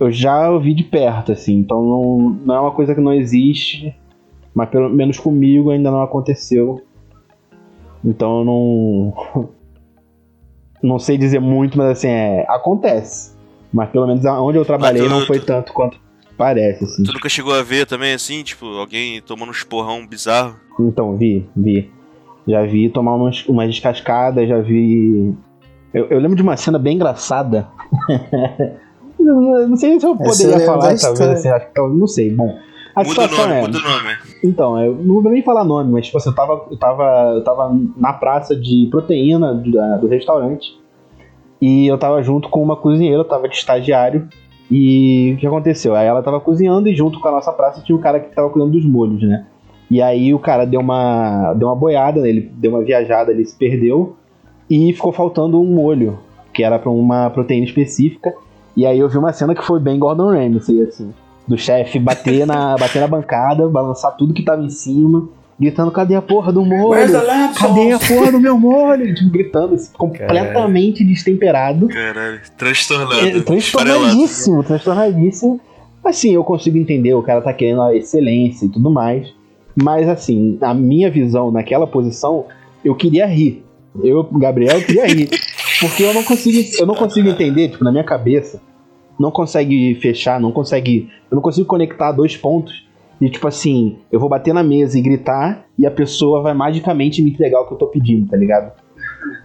eu já ouvi de perto, assim, então não, não é uma coisa que não existe, mas pelo menos comigo ainda não aconteceu. Então eu não. Não sei dizer muito, mas assim, é, acontece. Mas pelo menos onde eu trabalhei tu- não foi tu- tanto quanto parece, assim. Tu nunca chegou a ver também, assim, tipo, alguém tomando um esporrão bizarro? Então, vi, vi. Já vi tomar umas, umas descascadas, já vi. Eu, eu lembro de uma cena bem engraçada. Não sei se eu poderia lembro falar, talvez, assim, acho que não sei. Bom, a Muda o nome, é. muda o nome. Então, eu não vou nem falar nome, mas tipo assim, eu tava, eu tava, eu tava na praça de proteína do, do restaurante e eu tava junto com uma cozinheira, eu tava de estagiário. E o que aconteceu? Aí ela tava cozinhando e junto com a nossa praça tinha o cara que tava cuidando dos molhos, né? E aí o cara deu uma, deu uma boiada, né? ele deu uma viajada, ele se perdeu e ficou faltando um molho, que era pra uma proteína específica. E aí eu vi uma cena que foi bem Gordon Ramsay, assim do chefe bater na, bater na bancada, balançar tudo que tava em cima, gritando: cadê a porra do molho? Cadê a porra do meu molho? Tipo, gritando, completamente destemperado. Caralho, transtornado. É, transtornadíssimo, transtornadíssimo. Assim, eu consigo entender, o cara tá querendo a excelência e tudo mais. Mas assim, a minha visão naquela posição, eu queria rir. Eu, Gabriel, queria rir. Porque eu não consigo, eu não consigo entender, tipo, na minha cabeça, não consegue fechar, não consegue. Eu não consigo conectar dois pontos. E tipo assim, eu vou bater na mesa e gritar, e a pessoa vai magicamente me entregar o que eu tô pedindo, tá ligado?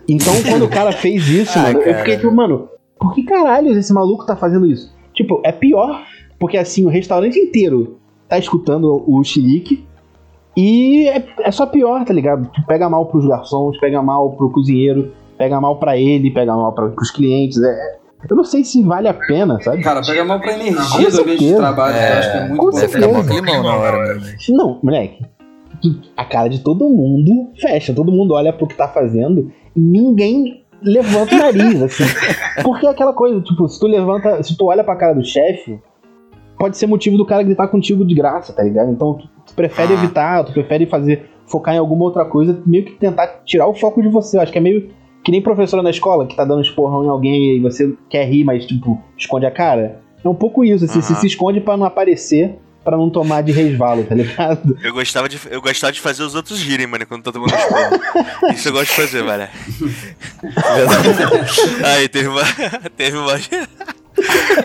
Então, quando o cara fez isso, Ah, mano, eu cara. fiquei tipo, mano, por que caralho esse maluco tá fazendo isso? Tipo, é pior, porque assim, o restaurante inteiro tá escutando o xilique. E é, é só pior, tá ligado? Tu pega mal pros garçons, pega mal pro cozinheiro, pega mal pra ele, pega mal pra, pros clientes. É, eu não sei se vale a pena, sabe? Cara, pega mal pra energia do ambiente de trabalho, que eu acho que é muito com ficar mó certeza. climão na hora mesmo. Não, moleque. A cara de todo mundo fecha, todo mundo olha pro que tá fazendo e ninguém levanta o nariz, assim. Porque é aquela coisa, tipo, se tu levanta, se tu olha pra cara do chefe, pode ser motivo do cara gritar contigo de graça, tá ligado? Então tu, tu prefere Ah. evitar, tu prefere fazer, focar em alguma outra coisa, meio que tentar tirar o foco de você. Eu acho que é meio que nem professora na escola que tá dando esporrão em alguém e você quer rir, mas tipo, esconde a cara. É um pouco isso, assim, você Aham. se esconde pra não aparecer, pra não tomar de resvalo, tá ligado? Eu gostava, de, eu gostava de fazer os outros rirem, mano, quando tá tomando esporro. Isso eu gosto de fazer, velho. Aí teve uma. Teve uma.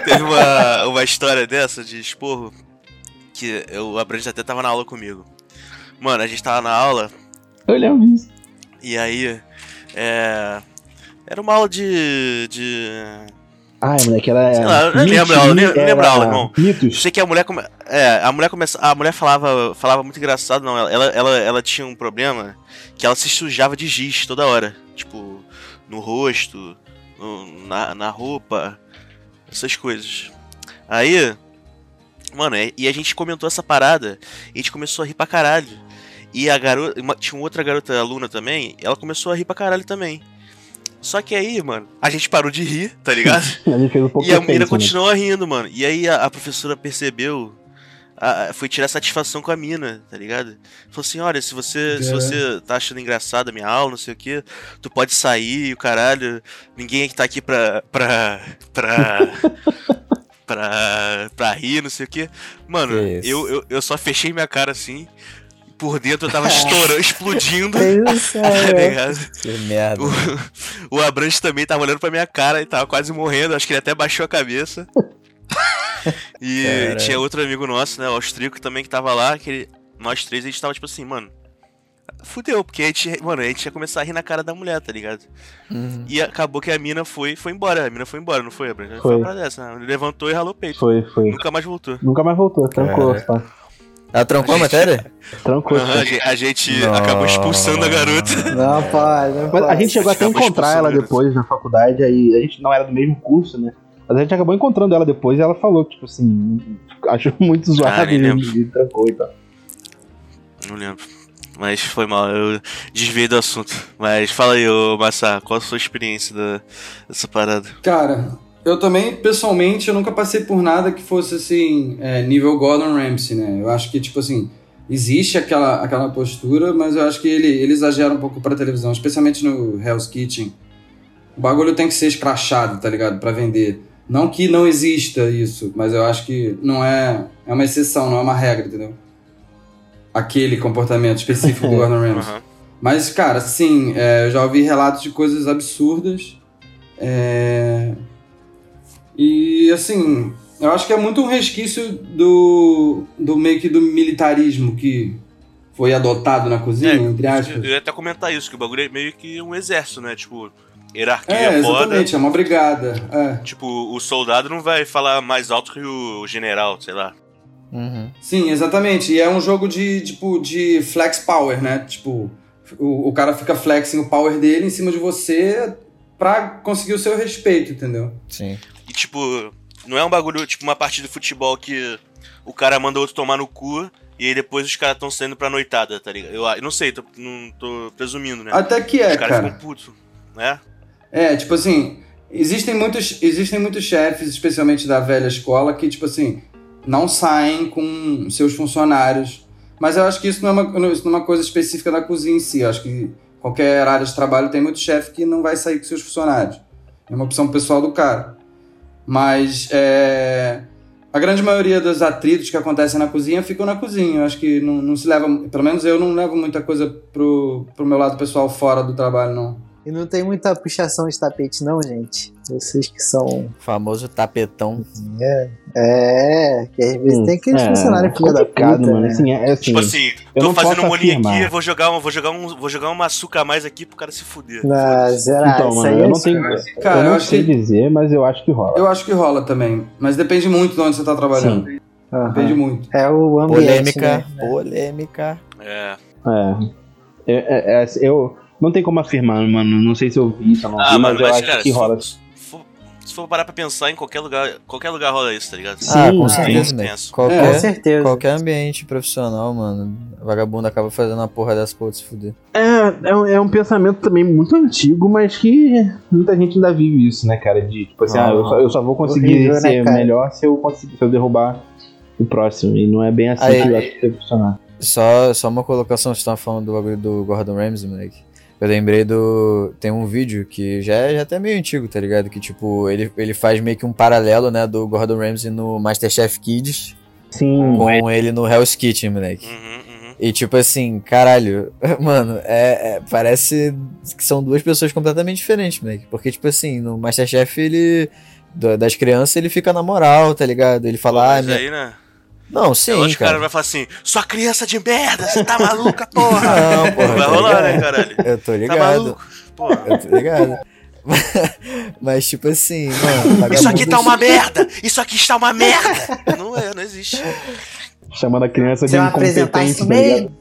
teve uma, uma história dessa de esporro. Que eu, o Abrantes até tava na aula comigo. Mano, a gente tava na aula Eu lembro disso. e aí. É. Era uma aula de. de. Ai, moleque, ela é. Lá, eu lembro a aula, lembro a aula, irmão. Mitos. sei que a mulher come... É, a mulher começa. A mulher falava, falava muito engraçado, não. Ela, ela, ela tinha um problema que ela se sujava de giz toda hora. Tipo, no rosto, no- na, na roupa, essas coisas. Aí, mano, e a gente comentou essa parada e a gente começou a rir pra caralho. E a garota. tinha uma outra garota aluna também, ela começou a rir pra caralho também. Só que aí, mano, a gente parou de rir, tá ligado? A gente fez um pouco E a mina né? continuou rindo, mano. E aí a, a professora percebeu. a- a- foi tirar satisfação com a mina, tá ligado? Falou assim: olha, se você, se É. você tá achando engraçada a minha aula, não sei o que, tu pode sair, o caralho. Ninguém é que tá aqui pra. pra. pra. pra, pra rir, não sei o que. Mano, eu, eu, eu só fechei minha cara assim. Por dentro eu tava estourando, explodindo. Isso, Tá é. ligado? Que merda. O, o Abrantes também tava olhando pra minha cara e tava quase morrendo. Acho que ele até baixou a cabeça. e Caralho. tinha outro amigo nosso, né? O austríaco também que tava lá. Que ele- nós três a gente tava tipo assim, mano. Fudeu, porque a gente, mano, a gente ia começar a rir na cara da mulher, tá ligado? Uhum. E acabou que a mina foi, foi embora. A mina foi embora, não foi, Abrantes? Foi. uma parada dessa, né? Levantou e ralou o peito. Foi, foi. Nunca mais voltou. Nunca mais voltou, trancou, tá? Ela trancou a matéria? Trancou. A gente, a gente acabou expulsando a garota. Não não pode. a gente chegou até a encontrar ela depois na faculdade, aí a gente não era do mesmo curso, né? Mas a gente acabou encontrando ela depois e ela falou, tipo assim, achou muito zoado Ah, e, lembro. e trancou e tal. Não lembro. Mas foi mal, eu desviei do assunto. Mas fala aí, ô Massa, qual a sua experiência da, dessa parada? Cara, eu também, pessoalmente, eu nunca passei por nada que fosse assim, é, nível Gordon Ramsay, né? Eu acho que, tipo assim, existe aquela, aquela postura, mas eu acho que ele, ele exagera um pouco pra televisão, especialmente no Hell's Kitchen. O bagulho tem que ser escrachado, tá ligado? Pra vender. Não que não exista isso, mas eu acho que não é. É uma exceção, não é uma regra, entendeu? Aquele comportamento específico do Gordon Ramsay. Aham. Mas, cara, sim, é, eu já ouvi relatos de coisas absurdas. É, E, assim, eu acho que é muito um resquício do, do meio que do militarismo que foi adotado na cozinha, entre eu aspas. eu ia até comentar isso, que o bagulho é meio que um exército, né? Tipo, hierarquia É, foda. exatamente, é uma brigada. É. Tipo, o soldado não vai falar mais alto que o general, sei lá. Uhum. Sim, exatamente. E é um jogo de, tipo, de flex power, né? Tipo, o, o cara fica flexing o power dele em cima de você pra conseguir o seu respeito, entendeu? Sim. E tipo, não é um bagulho, tipo uma partida de futebol que o cara manda o outro tomar no cu e aí depois os caras estão saindo pra noitada, tá ligado? Eu, eu não sei, tô, não tô presumindo, né? Até que é, os caras cara. ficam putos, né? É, tipo assim, existem muitos, existem muitos chefes, especialmente da velha escola, que, tipo assim, não saem com seus funcionários. Mas eu acho que isso não é uma, isso não é uma coisa específica da cozinha em si. Eu acho que qualquer área de trabalho tem muito chefe que não vai sair com seus funcionários. É uma opção pessoal do cara. Mas é, a grande maioria dos atritos que acontecem na cozinha ficam na cozinha. Eu acho que não, não se leva. Pelo menos eu não levo muita coisa pro, pro meu lado pessoal fora do trabalho, não. E não tem muita puxação de tapete, não, gente. Vocês que são. Famoso tapetão. É, é que às vezes Hum, tem aqueles é, funcionários filha da puta. mano. né? Assim, é, é assim, Tipo assim, eu tô não fazendo um afirmar. aqui, vou jogar, um, vou, jogar um, vou jogar uma açúcar a mais aqui pro cara se fuder. Na zerar, então, mano, eu é não tenho. Cara, eu eu não acho sei que- dizer, mas eu acho que rola. Eu acho que rola também. Mas depende muito de onde você tá trabalhando. Aham. Depende muito. É o ambiente. Polêmica. né? Polêmica. É. É. É, é, é, eu não tem como afirmar, mano. Não sei se eu vi, se eu não Ah, vi, mano, mas eu mas acho cara, que rola. se, for, se for parar pra pensar em qualquer lugar, qualquer lugar rola isso, tá ligado? Sim, ah, com sim. certeza, né? Com Qualquer, certeza. qualquer ambiente profissional, mano. Vagabundo acaba fazendo uma porra dessa pra outro se fuder. É, é, um- é um pensamento também muito antigo, mas que muita gente ainda vive isso, né, cara? De tipo assim, ah, eu, só, eu só vou conseguir Horrível, né, ser cara? melhor se eu conseguir, se eu derrubar o próximo. E não é bem assim Aí- que eu acho que deve funcionar. Só, só uma colocação, você tava falando do bagulho do Gordon Ramsay, moleque. Eu lembrei do. Tem um vídeo que já é já até meio antigo, tá ligado? Que tipo, ele, ele faz meio que um paralelo, né, do Gordon Ramsay no Masterchef Kids Sim. com ele no Hell's Kitchen, moleque. Uhum, uhum. E tipo assim, caralho, mano, é, é- parece que são duas pessoas completamente diferentes, moleque. Porque, tipo assim, no Masterchef ele. da- Das crianças ele fica na moral, tá ligado? Ele fala, ah, Mas minha... aí, né? Não, sim, é lógico que o cara cara. vai falar assim, sua criança de merda, você tá maluca, porra? Não, porra, vai tá rolar, ligado? né, caralho? Eu tô Tá ligado. maluco? Porra. Eu tô ligado. Mas, tipo assim, mano. Isso aqui tá uma merda! Isso aqui está uma merda! Não é, não existe. Chamando a criança de Você vai apresentar incompetente, isso tá ligado?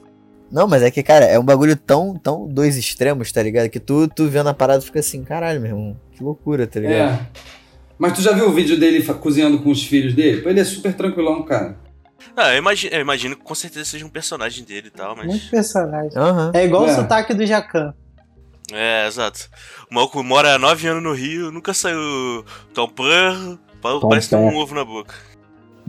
Não, mas é que, cara, é um bagulho tão, tão dois extremos, tá ligado? Que tu, tu vendo a parada fica assim, caralho, meu irmão. Que loucura, tá ligado? É. Mas tu já viu o vídeo dele cozinhando com os filhos dele? Ele é super tranquilão, cara. Ah, eu imagino, eu imagino que com certeza seja um personagem dele e tal, mas. Muito personagem. Aham. É igual É. o sotaque do Jacan. É, exato. O maluco mora há nove anos no Rio, nunca saiu Perro, Tom parece ter um ovo na boca.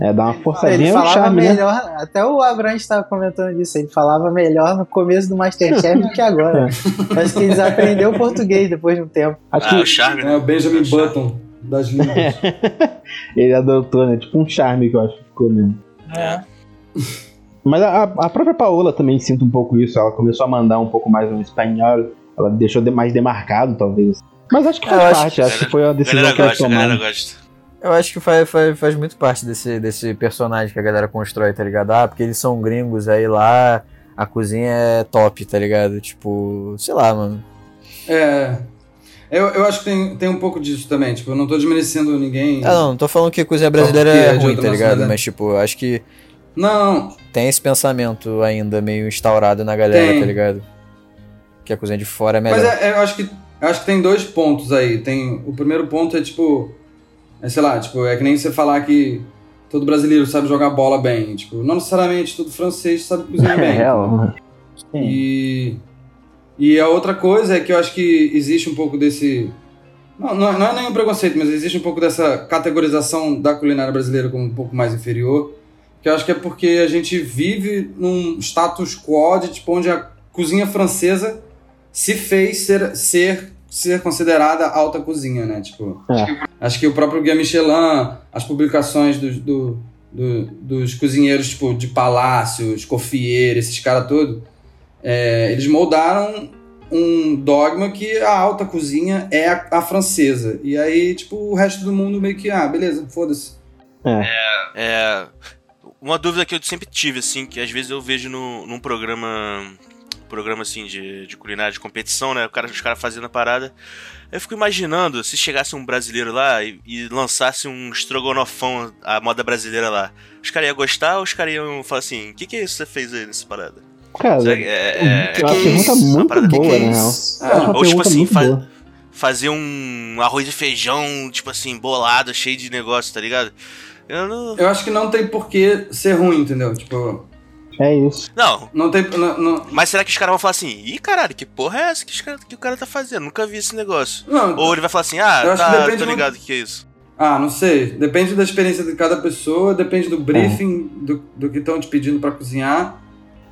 É, dá uma Ele forçadinha, é um falava charme, né? melhor, até o Abraham estava comentando disso, ele falava melhor no começo do Masterchef do que agora. Acho que eles aprenderam português depois de um tempo. Acho Ah, que o charme, É né? o Benjamin É o. Button das línguas. ele adotou, né? Tipo um charme que eu acho que ficou mesmo. É. Mas a, a própria Paola também sinto um pouco isso. Ela começou a mandar um pouco mais no espanhol. Ela deixou de- mais demarcado, talvez. Mas acho que faz Eu acho parte. Acho, que foi a decisão galera que elas gosta, a galera tomaram. gosta. Eu acho que faz, faz, faz muito parte desse, desse personagem que a galera constrói, tá ligado? Ah, porque eles são gringos, aí lá a cozinha é top, tá ligado? Tipo, sei lá, mano. É. Eu, eu acho que tem, tem um pouco disso também. Tipo, eu não tô desmerecendo ninguém. Ah, não, não tô falando que a cozinha brasileira é é ruim, tá ligado? Mas, tipo, eu acho que Não, tem esse pensamento ainda meio instaurado na galera, Tem. tá ligado? Que a cozinha de fora é melhor. Mas é- é, eu acho que eu acho que tem dois pontos aí. Tem o primeiro ponto é tipo, é, sei lá, tipo, é que nem você falar que todo brasileiro sabe jogar bola bem, tipo, não necessariamente todo francês sabe cozinhar bem. É, Sim. E e a outra coisa é que eu acho que existe um pouco desse não, não, não é nenhum preconceito, mas existe um pouco dessa categorização da culinária brasileira como um pouco mais inferior, que eu acho que é porque a gente vive num status quo de tipo onde a cozinha francesa se fez ser ser ser considerada alta cozinha, né? Tipo, É. acho que o próprio Guia Michelin, as publicações dos, do, do- dos cozinheiros tipo de Palácio, Escoffier, esses caras todos, é, eles moldaram um dogma que a alta cozinha é a, a francesa. E aí, tipo, o resto do mundo meio que, ah, beleza, foda-se. É. Uma dúvida que eu sempre tive, assim, que às vezes eu vejo no, num programa. Programa assim de, de culinária de competição, né? O cara, os caras fazendo a parada. Eu fico imaginando se chegasse um brasileiro lá e, e lançasse um estrogonofão, a moda brasileira lá. Os caras iam gostar ou os caras iam falar assim: o que, que é isso que você fez aí nessa parada? Cara, é, é, é, é uma que pergunta isso? Muito parada, que boa, que é na real. é uma Ou tipo assim, fa- boa. fazer um arroz e feijão, tipo assim, bolado, cheio de negócio, tá ligado? Eu não. Eu acho que não tem por que ser ruim, entendeu? Tipo, É isso. Não, não tem. Não, não, mas será que os caras vão falar assim, ih caralho, que porra é essa que, os cara- que o cara tá fazendo? Nunca vi esse negócio. não, Ou ele vai falar assim, ah, Eu acho que tá, tô ligado o que é isso. Ah, não sei. Depende da experiência de cada pessoa, depende do briefing, do, do que estão te pedindo pra cozinhar.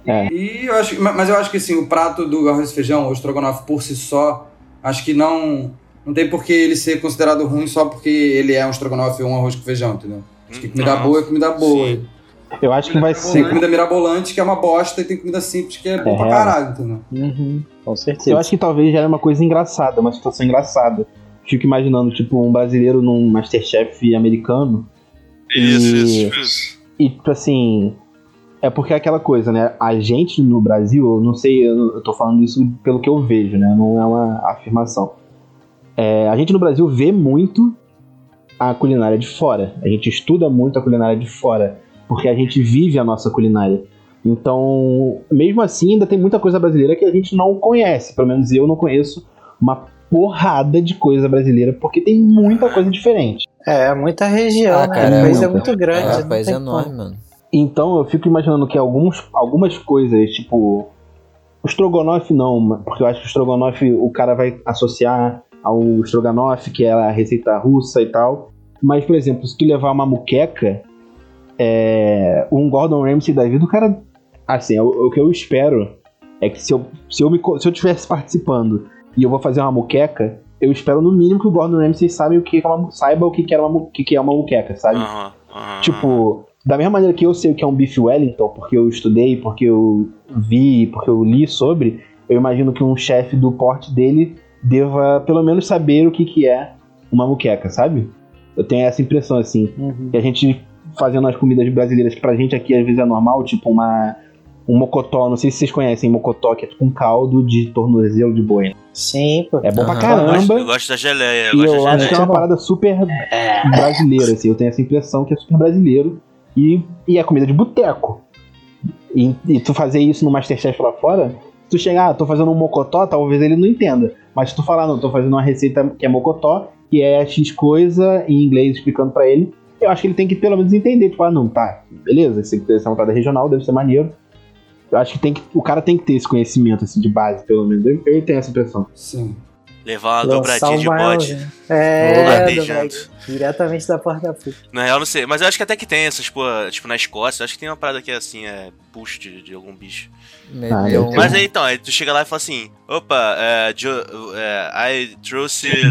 É. E eu acho, ma- mas eu acho que assim, o prato do arroz e feijão, ou estrogonofe por si só, acho que não não tem por que ele ser considerado ruim só porque ele é um estrogonofe ou um arroz com feijão, entendeu? Acho que comida Não. boa é comida boa. Sim. Eu acho que vai Tem ser. comida mirabolante que é uma bosta e tem comida simples que é bom É pra real. caralho, entendeu? Uhum, com certeza. Eu acho que talvez já era uma coisa engraçada, uma situação engraçada. Fico imaginando, tipo, um brasileiro num Masterchef americano. Isso, E- isso, isso. E, tipo assim. É porque é aquela coisa, né? A gente no Brasil, eu não sei, eu, eu tô falando isso pelo que eu vejo, né? Não é uma afirmação. É, a gente no Brasil vê muito a culinária de fora. A gente estuda muito a culinária de fora. Porque a gente vive a nossa culinária. Então, mesmo assim, ainda tem muita coisa brasileira que a gente não conhece. Pelo menos eu não conheço uma porrada de coisa brasileira, porque tem muita coisa diferente. É, muita região, Ah, né? cara, o país é é muito- grande. É, o país é enorme, como. mano. Então eu fico imaginando que alguns, algumas coisas, tipo. O estrogonofe não, porque eu acho que o estrogonofe o cara vai associar ao estrogonofe, que é a receita russa e tal. Mas, por exemplo, se tu levar uma muqueca, é, um Gordon Ramsay da vida, o cara. Assim, o, o que eu espero é que se eu, se eu me se eu estivesse participando e eu vou fazer uma muqueca, eu espero no mínimo que o Gordon Ramsay saiba o que é uma, saiba o que, era uma, que, é uma muqueca, sabe? Aham, aham. Tipo, da mesma maneira que eu sei o que é um bife Wellington, porque eu estudei, porque eu vi, porque eu li sobre, eu imagino que um chefe do porte dele deva pelo menos saber o que, que é uma muqueca, sabe? Eu tenho essa impressão, assim. Uhum. E a gente fazendo as comidas brasileiras que pra gente aqui às vezes é normal, tipo uma. Um mocotó, não sei se vocês conhecem mocotó, que é tipo um caldo de tornozelo de boi. Sim, pô. É bom pra Aham. Eu gosto, caramba. eu gosto da geleia, eu E gosto eu da acho que é uma parada super brasileira, assim. Eu tenho essa impressão que é super brasileiro. E, e é comida de boteco. E, e tu fazer isso no Masterchef lá fora, se tu chegar, ah, tô fazendo um mocotó, talvez ele não entenda. Mas se tu falar, não, tô fazendo uma receita que é mocotó, que é X coisa, em inglês explicando pra ele, eu acho que ele tem que pelo menos entender, tipo, ah, não, tá, beleza, essa é uma parada regional, deve ser maneiro. Eu acho que, tem que o cara tem que ter esse conhecimento, assim, de base, pelo menos. Eu, eu tenho essa impressão. Sim. Levar uma Lançar dobradinha de bode. É, Ladejando. do- diretamente da porta da puta. Na real, não sei. Mas eu acho que até que tem essas, pô, tipo, na Escócia, eu acho que tem uma parada que é assim, é push de, de algum bicho. Ah, Mas aí então, aí tu chega lá e fala assim: opa, é, jo, é, I trouxe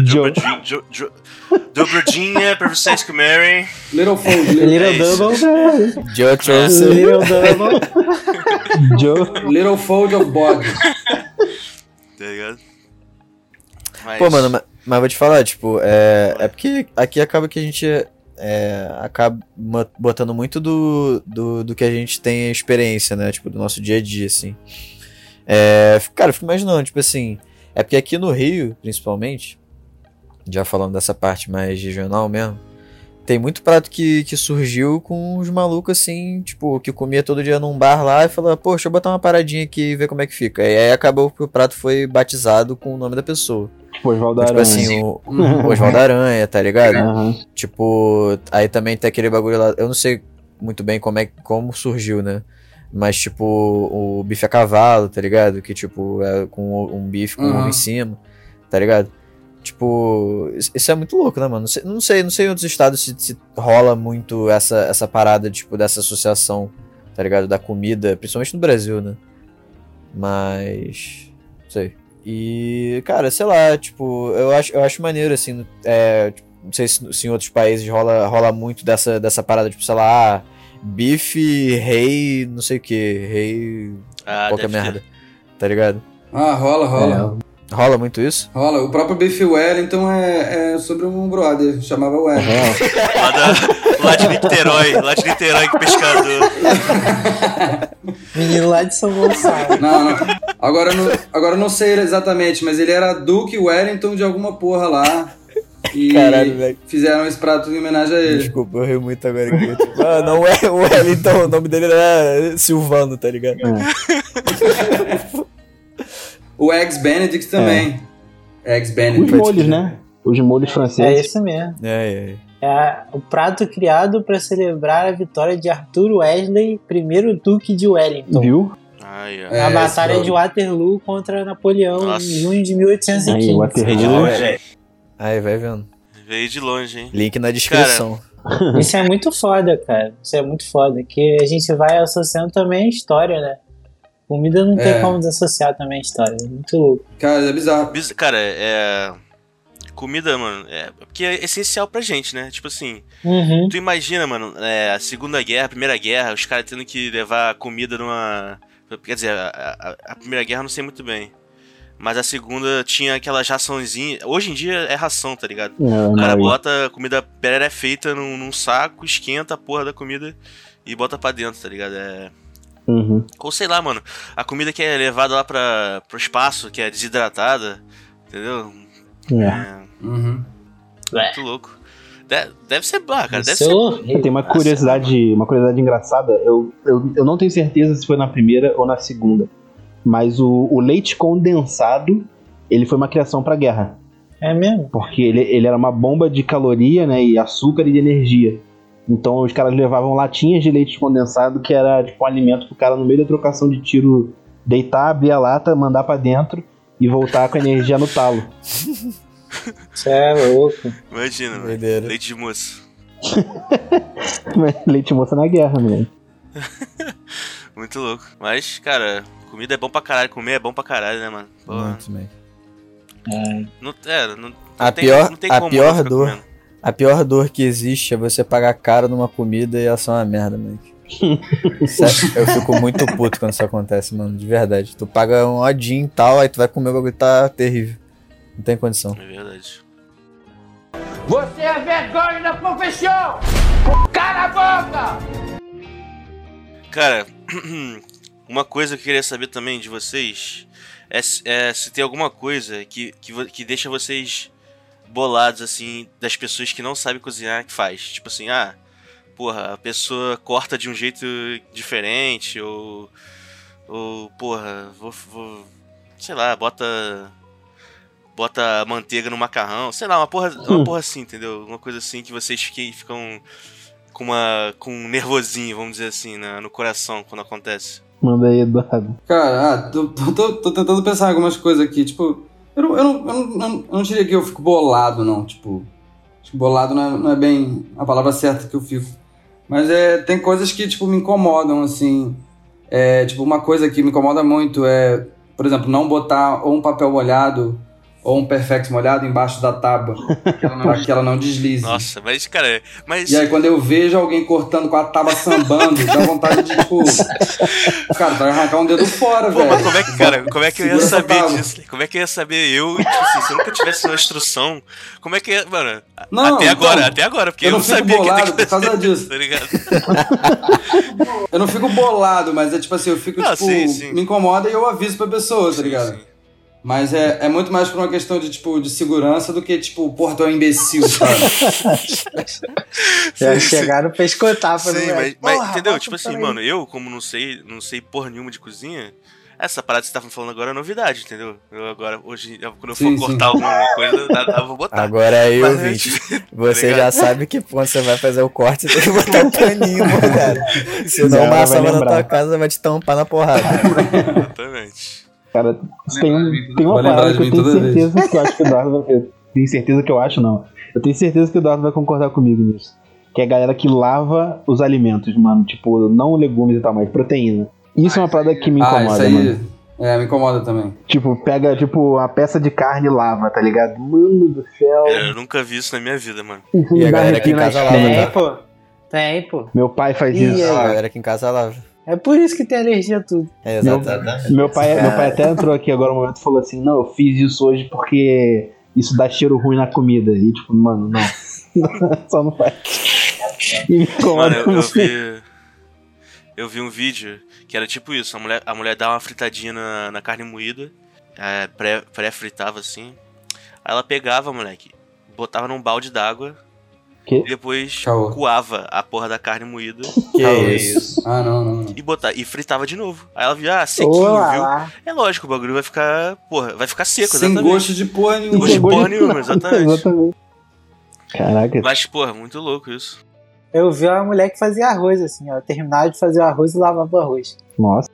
dobradinha, pra vocês comerem. Little Fold. Little É isso. Double. Joe trouxe. Little Double. Joe. Little Fold of Body. Tá ligado? Mas, Pô, mano, ma- mas, vou te falar, tipo, é, é porque aqui acaba que a gente é, acaba botando muito do, do, do que a gente tem experiência, né? Tipo, do nosso dia a dia, assim. É, cara, eu fico imaginando, tipo assim, é porque aqui no Rio, principalmente, já falando dessa parte mais regional mesmo, tem muito prato que, que surgiu com os malucos assim, tipo, que comia todo dia num bar lá e falava, pô, deixa eu botar uma paradinha aqui e ver como é que fica. E aí acabou que o prato foi batizado com o nome da pessoa. Tipo, Oswaldo Tipo Aranha. assim, o, o Oswaldo Aranha, tá ligado? Aham. Tipo, aí também tem aquele bagulho lá, eu não sei muito bem como é como surgiu, né? Mas tipo, o bife a cavalo, tá ligado? Que tipo, é com um bife com Uhum. ovo em cima, tá ligado? Tipo, isso isso é muito louco, né, mano? Não sei, não sei, não sei em outros estados se, se rola muito essa, essa parada, tipo, dessa associação, tá ligado? Da comida, principalmente no Brasil, né? Mas. Não sei. E, cara, sei lá, tipo, eu acho, eu acho maneiro, assim, é, tipo, não sei se, se em outros países rola, rola muito dessa, dessa parada, tipo, sei lá, ah, bife, rei, não sei o que, rei, ah, qualquer ter. merda, tá ligado? Ah, rola, rola. Rola muito isso? Rola. O próprio Beef Wellington é, é sobre um brother, chamava Wellington. Da- lá de Niterói, lá de Niterói, que pescador. Menino lá de São Gonçalo. Não, não. Agora eu não, agora eu não sei exatamente, mas ele era Duke Wellington de alguma porra lá. E Caralho, velho. fizeram esse prato em homenagem a ele. Desculpa, eu ri muito agora aqui. Tipo, ah, não é o Wellington, o nome dele era Silvano, tá ligado? O Eggs Benedict também. Eggs Os Benedict. molhos, né? Os molhos É franceses. isso mesmo. É, é. É o prato criado para celebrar a vitória de Arthur Wesley, primeiro Duque de Wellington. Viu? É, Na esse Batalha de Waterloo contra Napoleão Nossa. em junho de Aí, 1815. Waterloo. Veio de longe, hein? Aí, vai vendo. Veio de longe, hein? Link na descrição. Isso é muito foda, cara. Isso é muito foda. Que a gente vai associando também a história, né? Comida não tem É. como desassociar também a história. É muito louco. Cara, é bizarro. Biz- Cara, é. Comida, mano, é porque é essencial pra gente, né? Tipo assim, Uhum. tu imagina, mano, é, a Segunda Guerra, a Primeira Guerra, os caras tendo que levar comida numa. Quer dizer, a, a- a Primeira Guerra eu não sei muito bem. Mas a segunda tinha aquelas raçãozinhas. Hoje em dia é ração, tá ligado? Não, O cara não, bota a comida pré feita num, num saco, esquenta a porra da comida e bota pra dentro, tá ligado? É. Uhum. Ou sei lá, mano, a comida que é levada lá pra, pro espaço, que é desidratada, entendeu? É. É. Uhum. Muito louco. De- deve ser. Ah, cara, deve Isso é ser. horrível. Tem uma curiosidade, uma curiosidade engraçada. Eu, eu, eu não tenho certeza se foi na primeira ou na segunda. Mas o, o leite condensado, ele foi uma criação pra guerra. É mesmo? Porque ele, ele era uma bomba de caloria, né? E açúcar e de energia. Então os caras levavam latinhas de leite condensado, que era tipo um alimento pro cara no meio da trocação de tiro deitar, abrir a lata, mandar pra dentro e voltar com a energia no talo. Isso é louco. Imagina, mano. Leite de moço. leite moça na guerra, moleque. Muito louco. Mas, cara, comida é bom pra caralho. Comer é bom pra caralho, né, mano? Pô, Muito bem. não, é, não, não A tem, pior- não tem a como pior dor. comendo. A pior dor que existe é você pagar caro numa comida e ela ser uma merda, mano. Sério, eu fico muito puto quando isso acontece, mano, de verdade. Tu paga um odinho e tal, aí tu vai comer o bagulho e tá terrível. Não tem condição. É verdade. Você é vergonha da profissão! Cala a boca! Cara, uma coisa que eu queria saber também de vocês é, se- é se tem alguma coisa que, que, que deixa vocês bolados, assim, das pessoas que não sabem cozinhar que faz. Tipo assim, ah, porra, a pessoa corta de um jeito diferente, ou. Ou, porra, vou. vou sei lá, bota. Bota manteiga no macarrão, sei lá, uma porra, uma porra assim, entendeu? Uma coisa assim que vocês fiquem, ficam com uma. com um nervosinho, vamos dizer assim, na- no coração quando acontece? Manda aí, Eduardo. Cara, ah, tô, tô- tô- tô tentando pensar em algumas coisas aqui. Tipo, eu não, eu, não, eu, não, eu não- diria que eu fico bolado, não. Tipo, bolado não é, não é bem a palavra certa que eu fico. Mas é, tem coisas que, tipo, me incomodam, assim. É, tipo, uma coisa que me incomoda muito é, por exemplo, não botar ou um papel molhado ou um perfex molhado embaixo da tábua. não, pra que ela não deslize. Nossa, mas, cara, mas. E aí, quando eu vejo alguém cortando com a tábua sambando, dá vontade de, tipo. Cara, vai arrancar um dedo fora, Pô, velho. mas como é que, cara, como é que eu ia saber disso? Como é que eu ia saber eu, tipo assim, se eu nunca tivesse uma instrução, como é que ia, mano, Não, até então, agora, até agora, porque eu eu, não não fico sabia bolado que por causa disso. isso, tá ligado? Eu não fico bolado, mas é tipo assim, eu fico, Não, tipo, sim, sim. me incomoda e eu aviso pra pessoa, tá ligado? sim. Mas é, é muito mais por uma questão de, tipo, de segurança do que, tipo, porra, tu é um imbecil, sabe? Já Sim, sim. chegaram pra escutar pra Sim, mas, mas Porra, entendeu? Tipo assim, aí. mano, eu, como não sei, não sei porra nenhuma de cozinha, essa parada que você tá falando agora é novidade, entendeu? Eu agora, hoje, eu- quando eu Sim, for sim. cortar alguma coisa, eu, eu, eu vou botar. Agora aí, Mas ouvinte, antes- você tá já sabe que quando você vai fazer o corte, você tem que botar o paninho, mano, cara. Senão Não, o maçã na tua casa vai te tampar na porrada. Exatamente. Cara, tem, um, tem uma parada que eu tenho toda vez. certeza que eu acho que o Eduardo vai. Tenho certeza que eu acho, não. Eu tenho certeza que o Eduardo vai concordar comigo nisso. Que é a galera que lava os alimentos, mano. Tipo, não legumes e tal, mas proteína. Isso é uma parada que me ah, isso incomoda, aí. mano. É, me incomoda também. Tipo, pega, tipo, a peça de carne e lava, tá ligado? Mano do céu. Eu nunca vi isso na minha vida, mano. Isso E a galera aqui em casa lava. Tem, pô. Tem, pô. Meu pai faz Ih, isso. A galera aqui em casa lava. É por isso que tem alergia a tudo. É, Meu, exatamente. meu, pai, meu pai até entrou aqui agora um momento e falou assim: Não, eu fiz isso hoje porque isso dá cheiro ruim na comida. E tipo, mano, não. Só não faz. E me incomoda Mano, eu, eu vi. Eu vi um vídeo que era tipo isso: a mulher, a mulher dava uma fritadinha na, na carne moída, é, pré- pré-fritava assim. Aí ela pegava, moleque, botava num balde d'água Que? e depois Caô. coava a porra da carne moída Que Caô. isso. Ah, não, não, não. e, botar, e fritava de novo. Aí ela via, ah, sequinho, Olá viu? É lógico, o bagulho vai ficar, porra, vai ficar seco, Sem exatamente. gosto de porra nenhuma. Gosto de Gosto porra nenhuma, exatamente. exatamente. Caraca, Mas, porra, muito louco isso. Eu vi uma mulher que fazia arroz, assim, ó. Terminava de fazer o arroz e lavava o arroz. nossa.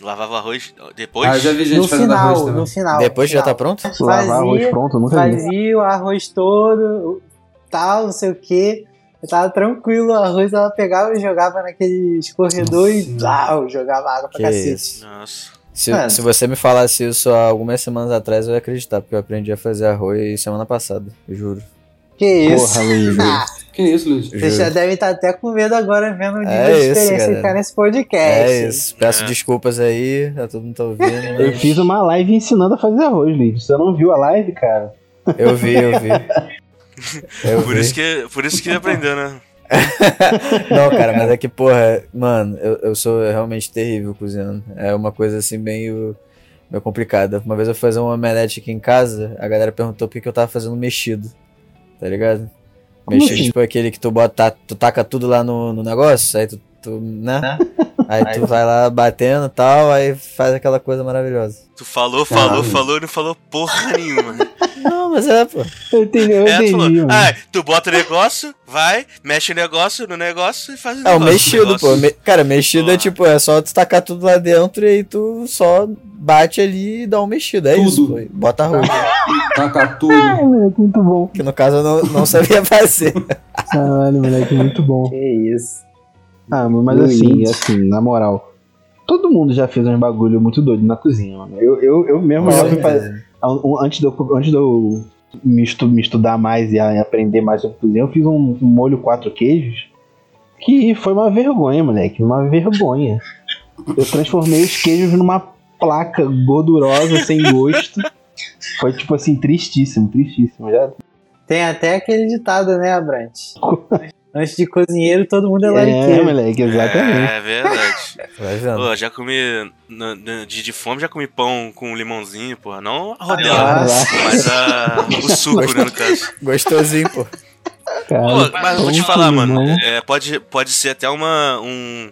Lavava arroz depois. Ah, eu já vi gente no fazendo arroz final, também. no final. Depois no já tá final. pronto? Lavar Fazia- arroz pronto, nunca vi. Fazia o arroz todo, tal, não sei o que. Eu tava tranquilo, o arroz ela pegava e jogava naquele escorredor e jogava água pra Que cacete. isso. Nossa. Se, Mano. se você me falasse isso há algumas semanas atrás, eu ia acreditar, porque eu aprendi a fazer arroz semana passada, eu juro. Que isso? Porra, Luiz. Ah, Que isso, Luiz? eu Vocês já devem estar até com medo agora vendo o nível É de isso, experiência que tá nesse podcast. É isso, peço É. desculpas aí, tá todo mundo tá ouvindo. Eu mas- fiz uma live ensinando a fazer arroz, Luiz. Você não viu a live, cara? Eu vi, eu vi. Eu Por vi. isso, que, por isso que aprendeu, né? Não, cara, mas é que, porra, mano, eu, eu sou realmente terrível cozinhando. É uma coisa assim meio, meio complicada. Uma vez eu fui fazer um omelete aqui em casa, a galera perguntou por que que eu tava fazendo mexido. Tá ligado? Como Mexido, assim? tipo aquele que tu bota, tu taca tudo lá no, no negócio, aí tu, tu né? Aí tu vai lá batendo e tal, aí faz aquela coisa maravilhosa. Tu falou, falou, Caralho. falou e não falou porra nenhuma. Não, mas é, pô. Eu entendi, eu É, tu falou, entendi, mano. ah, tu bota o negócio, vai, mexe o negócio no negócio e faz o É o negócio. mexido, negócio. pô. Me- Cara, mexido é tipo, é só tu tacar tudo lá dentro e aí tu só bate ali e dá um mexido. É Tudo. isso, pô. Bota arroz. Taca tudo. Ai, moleque, muito bom. Que no caso eu não, não sabia fazer. Caralho, moleque, muito bom. Que isso. Ah, mas Luiz. assim, assim, na moral. Todo mundo já fez uns bagulho muito doido na cozinha, mano. Eu, eu, eu mesmo já fui fazer. Antes de eu, antes de eu me, estu- me estudar mais e aprender mais sobre cozinha, eu fiz um, um molho quatro queijos que foi uma vergonha, moleque. Uma vergonha. Eu transformei os queijos numa placa gordurosa, sem gosto. Foi tipo assim, tristíssimo, tristíssimo. Já Tem até aquele ditado, né, Abrante? Antes de cozinheiro, todo mundo é é, lariqueiro. moleque, exatamente. É verdade. Vai vendo. Pô, já comi. na- na- de, de fome já comi pão com limãozinho, porra. Não a Ah, rodela, lá. mas a, o suco, né, no caso. Gostosinho, pô. Cara, Pô, mas eu vou te falar, mano. é, pode, pode ser até uma, um,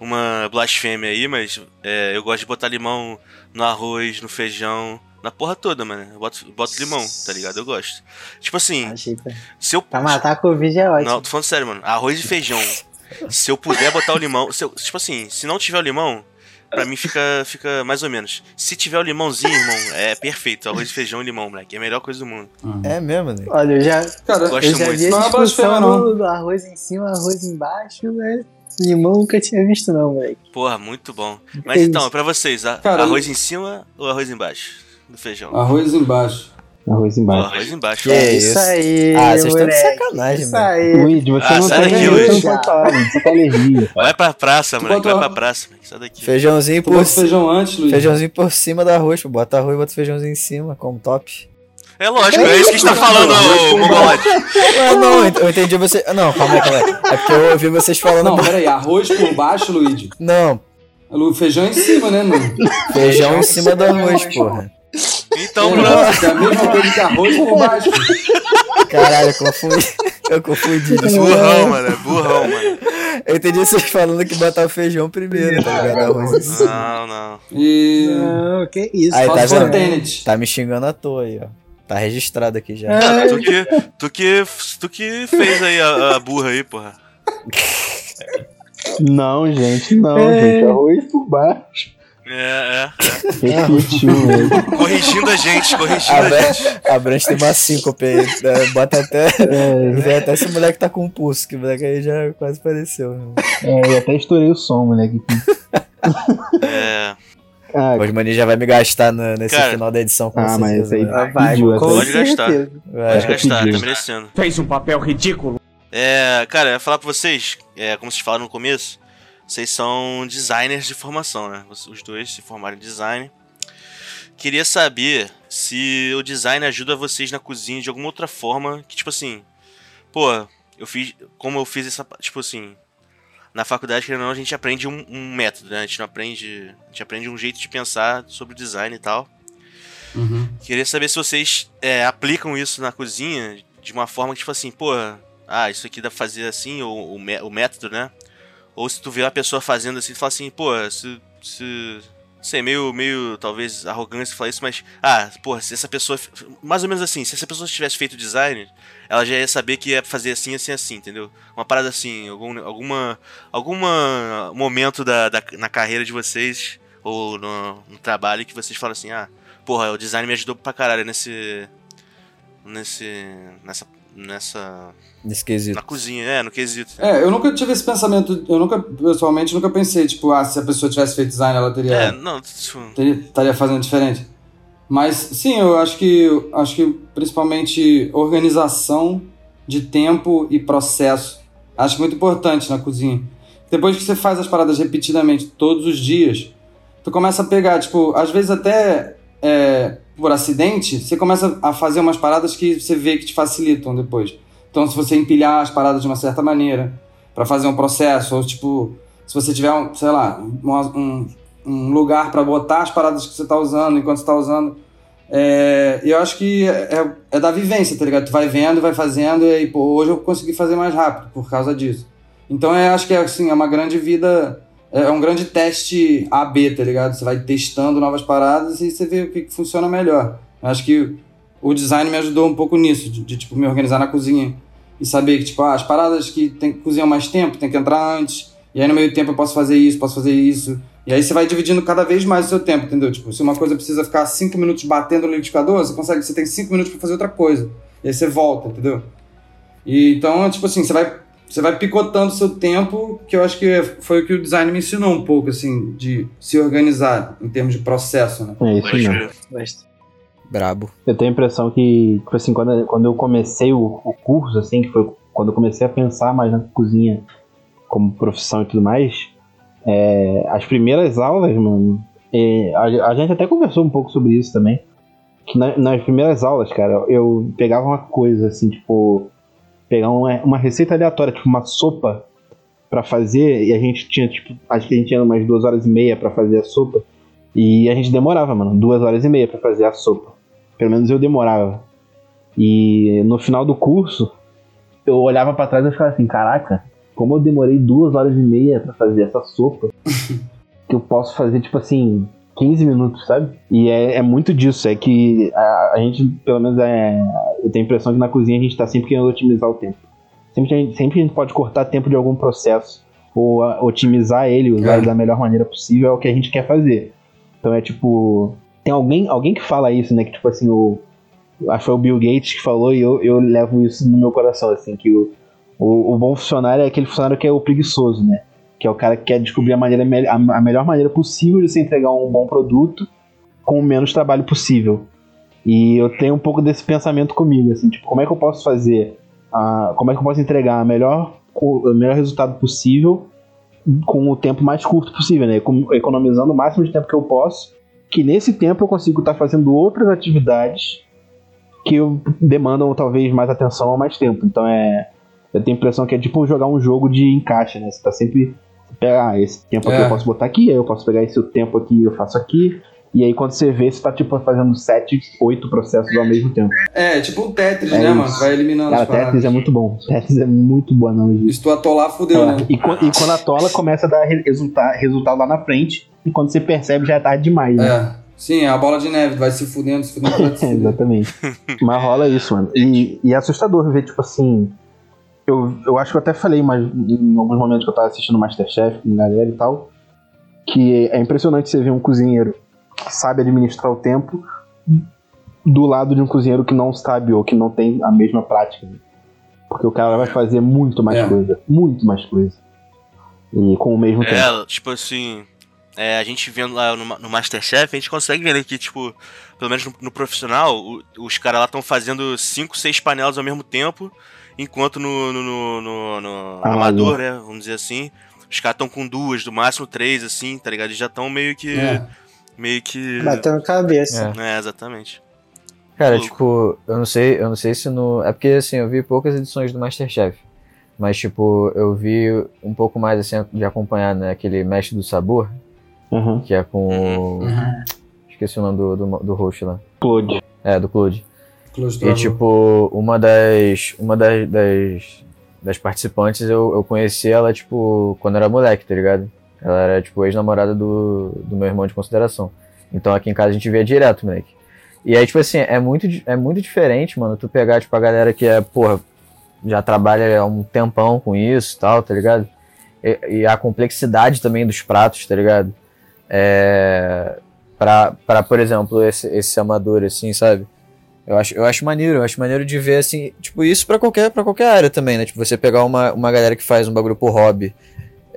uma blasfêmia aí, mas é, eu gosto de botar limão no arroz, no feijão, Na porra toda, mano. Eu boto, boto limão, tá ligado? Eu gosto. Tipo assim, Achei pra, se eu. pra matar a Covid é ótimo. Não, tô falando sério, mano. Arroz e feijão. se eu puder botar o limão. se eu- tipo assim, se não tiver o limão, pra mim fica, fica mais ou menos. Se tiver o limãozinho, irmão, é perfeito. Arroz, feijão e limão, moleque. É a melhor coisa do mundo. É mesmo, né? Olha, eu já, Cara, Gosto eu já muito. vi a Não é discussão não. do, do arroz em cima, arroz embaixo, né? Limão nunca tinha visto não, moleque. Porra, muito bom. Mas então, isso? pra vocês, a- Cara, arroz em cima ou arroz embaixo do feijão? arroz embaixo. Arroz embaixo. arroz embaixo. É isso? isso aí, Ah, vocês estão de sacanagem, Isso mano. aí. Luigi, você Ah, não sai tem daqui, Luigi. Luigi, você tá alergia. Vai pra praça, moleque. Vai pra praça, moleque. Sai daqui. Feijãozinho Tu por cima. feijão antes, Luiz? Feijãozinho por cima do arroz, pô. Bota arroz e bota feijãozinho em cima, como top. É lógico, é isso que a gente tá falando, ô Mongolode. Ué, não, eu ent- eu entendi você. ah, Não, calma aí, calma aí. É porque eu ouvi vocês falando. Não, peraí, arroz por baixo, Luigi. Não, Lu- Feijão em cima, né, mano? feijão em cima do arroz, porra. Então, é, pronto. é a mesma coisa que arroz por baixo. Caralho, eu confundi. Eu confundi. Burrão, mano. é Burrão, mano. Eu entendi vocês falando que botar o feijão primeiro, tá ligado? Arroz. Não, não. E. Não, que isso. Aí, tá? Tenet. Tá me xingando à toa aí, ó. Tá registrado aqui já. Ah, tu, que, tu, que, tu que fez aí a, a burra aí, porra. Não, gente, não, É. gente. Arroz por baixo. É, velho. é. Corrigindo a gente, corrigindo A a gente. A Branch tem uma síncope aí. né? Bota até. Vê até se o moleque tá com um pulso, que o moleque aí já quase apareceu. né? É, eu até estourei o som, moleque. É. Ah, Hoje o Mani já vai me gastar na- nesse Cara. final da edição com Ah, mas certeza, aí- né? Ah, vai, Pediu com. Pode gastar. certeza. Vai. Pode gastar, pediu. tá merecendo. Fez um papel ridículo. É, cara, eu ia falar pra vocês, é, como vocês falaram no começo, vocês são designers de formação, né? Os dois se formaram em design. Queria saber se o design ajuda vocês na cozinha de alguma outra forma, que tipo assim, pô, eu fiz, como eu fiz essa, tipo assim, na faculdade, querendo ou não, a gente aprende um, um método, né? A gente não aprende, a gente aprende um jeito de pensar sobre design e tal. Uhum. Queria saber se vocês é, aplicam isso na cozinha de uma forma que, tipo assim, pô, ah, isso aqui dá pra fazer assim, ou o método, né? Ou se tu vê uma pessoa fazendo assim, tu fala assim, pô, se. se sei, meio, meio, talvez, arrogância falar isso, mas, ah, pô, se essa pessoa. Mais ou menos assim, se essa pessoa tivesse feito design, ela já ia saber que ia fazer assim, assim, assim, entendeu? Uma parada assim, algum, alguma. Alguma momento da, da, na carreira de vocês, ou no, no trabalho, que vocês falam assim, ah, porra, o design me ajudou pra caralho nesse. Nesse. Nessa. Nessa. Nesse quesito. Na cozinha, é, no quesito. É, eu nunca tive esse pensamento, eu nunca, pessoalmente, nunca pensei, tipo, ah, se a pessoa tivesse feito design, ela teria. É, não, teria- estaria fazendo diferente. Mas sim, eu acho que acho que principalmente organização de tempo e processo. Acho muito importante na cozinha. Depois que você faz as paradas repetidamente todos os dias, tu começa a pegar, tipo, às vezes até é, por acidente, você começa a fazer umas paradas que você vê que te facilitam depois. Então, se você empilhar as paradas de uma certa maneira para fazer um processo, ou tipo, se você tiver, um, sei lá, um, um, lugar para botar as paradas que você tá usando enquanto você tá usando. É, eu acho que é, é da vivência, tá ligado? Tu vai vendo, vai fazendo, e aí, pô, hoje eu consegui fazer mais rápido por causa disso. Então, eu acho que é, assim, é uma grande vida, é um grande teste AB, tá ligado? Você vai testando novas paradas e você vê o que, funciona melhor. Eu acho que o design me ajudou um pouco nisso, de, de, tipo, me organizar na cozinha e saber que, tipo, ah, as paradas que tem que cozinhar mais tempo, tem que entrar antes, e aí no meio tempo eu posso fazer isso, posso fazer isso. E aí você vai dividindo cada vez mais o seu tempo, entendeu? Tipo, se uma coisa precisa ficar 5 minutos batendo no liquidificador, você consegue, você tem 5 minutos para fazer outra coisa. E aí você volta, entendeu? E então, tipo assim, você vai, você vai picotando o seu tempo, que eu acho que foi o que o design me ensinou um pouco, assim, de se organizar em termos de processo, né? É isso mesmo. Brabo. Eu tenho a impressão que, tipo assim, quando, quando eu comecei o, o curso, assim, que foi quando eu comecei a pensar mais na cozinha como profissão e tudo mais, é, as primeiras aulas, mano, é, a, a gente até conversou um pouco sobre isso também. Que na- nas primeiras aulas, cara, eu pegava uma coisa assim, tipo, pegar uma, uma receita aleatória, tipo uma sopa pra fazer, e a gente tinha, tipo, acho que a gente tinha umas duas horas e meia pra fazer a sopa. E a gente demorava, mano, duas horas e meia pra fazer a sopa. Pelo menos eu demorava. E no final do curso, eu olhava pra trás e ficava assim, caraca, como eu demorei duas horas e meia pra fazer essa sopa, que eu posso fazer, tipo assim, 15 minutos, sabe? E é, é muito disso, é que a, a gente, pelo menos, é, eu tenho a impressão que na cozinha a gente tá sempre querendo otimizar o tempo. Sempre, a gente, sempre a gente pode cortar tempo de algum processo, ou a, otimizar ele, usar É. ele da melhor maneira possível, é o que a gente quer fazer. Então é tipo. Tem alguém, alguém que fala isso, né? Que tipo assim, o. Acho que foi o Bill Gates que falou, e eu, eu levo isso no meu coração, assim, que o, o, o bom funcionário é aquele funcionário que é o preguiçoso, né? Que é o cara que quer descobrir a, maneira, a, a melhor maneira possível de você entregar um bom produto com o menos trabalho possível. E eu tenho um pouco desse pensamento comigo, assim, tipo, como é que eu posso fazer, a, como é que eu posso entregar a melhor, o melhor resultado possível com o tempo mais curto possível, né? Economizando o máximo de tempo que eu posso, que nesse tempo eu consigo estar fazendo outras atividades que demandam talvez mais atenção ou mais tempo. Então é. Eu tenho a impressão que é tipo jogar um jogo de encaixe, né? Você tá sempre. Você pega, ah, esse tempo aqui É. eu posso botar aqui, aí eu posso pegar esse tempo aqui eu faço aqui. E aí quando você vê, você tá tipo fazendo sete, oito processos ao mesmo tempo. É, tipo um Tetris, É né, isso. mano? Vai eliminando Cara, as paradas. Tetris é muito bom. Tetris é muito boa analogia. E se tu atolar, fudeu, É, né? e, e quando a tola começa a dar re- resulta- resultado lá na frente, e quando você percebe já é tarde demais, né? É. Sim, a bola de neve vai se fudendo, se fudendo, vai se É, fudendo. exatamente. Mas rola isso, mano. E, e é assustador ver, tipo assim. Eu, eu acho que eu até falei mas em alguns momentos que eu tava assistindo Masterchef com galera e tal. Que é impressionante você ver um cozinheiro que sabe administrar o tempo do lado de um cozinheiro que não sabe ou que não tem a mesma prática. né? Porque o cara vai fazer muito mais É. coisa. Muito mais coisa. E com o mesmo tempo. É, tipo assim, é, a gente vendo lá no, no Masterchef, a gente consegue ver que, tipo, pelo menos no, no profissional, o- os caras lá estão fazendo 5, 6 panelas ao mesmo tempo, enquanto no, no, no, no- no Ah, amador, não. né, vamos dizer assim, os caras estão com duas, do máximo três, assim, tá ligado? Eles já estão meio que. É. Meio que. Batendo cabeça. É. É, exatamente. Cara, Louco. tipo, eu não sei, eu não sei se no. É porque assim, eu vi poucas edições do Masterchef. Mas, tipo, eu vi um pouco mais assim de acompanhar, né? Aquele Mestre do Sabor, Uhum. que é com o. Uhum. Esqueci o nome do, do, do host lá. Explode. É, do Claude. Close E tipo, uma das. Uma das. das, das participantes eu, eu conheci ela, tipo, quando era moleque, tá ligado? Ela era, tipo, ex-namorada do, do meu irmão de consideração. Então aqui em casa a gente via direto, moleque. E aí, tipo assim, é muito, é muito diferente, mano, tu pegar, tipo, a galera que é, porra, já trabalha há um tempão com isso e tal, tá ligado? E, e a complexidade também dos pratos, tá ligado? É. Pra, pra por exemplo, esse, esse amador, assim, sabe? Eu acho, eu acho maneiro, eu acho maneiro de ver assim, tipo, isso pra qualquer, qualquer área também, né? Tipo, você pegar uma, uma galera que faz um bagulho por hobby,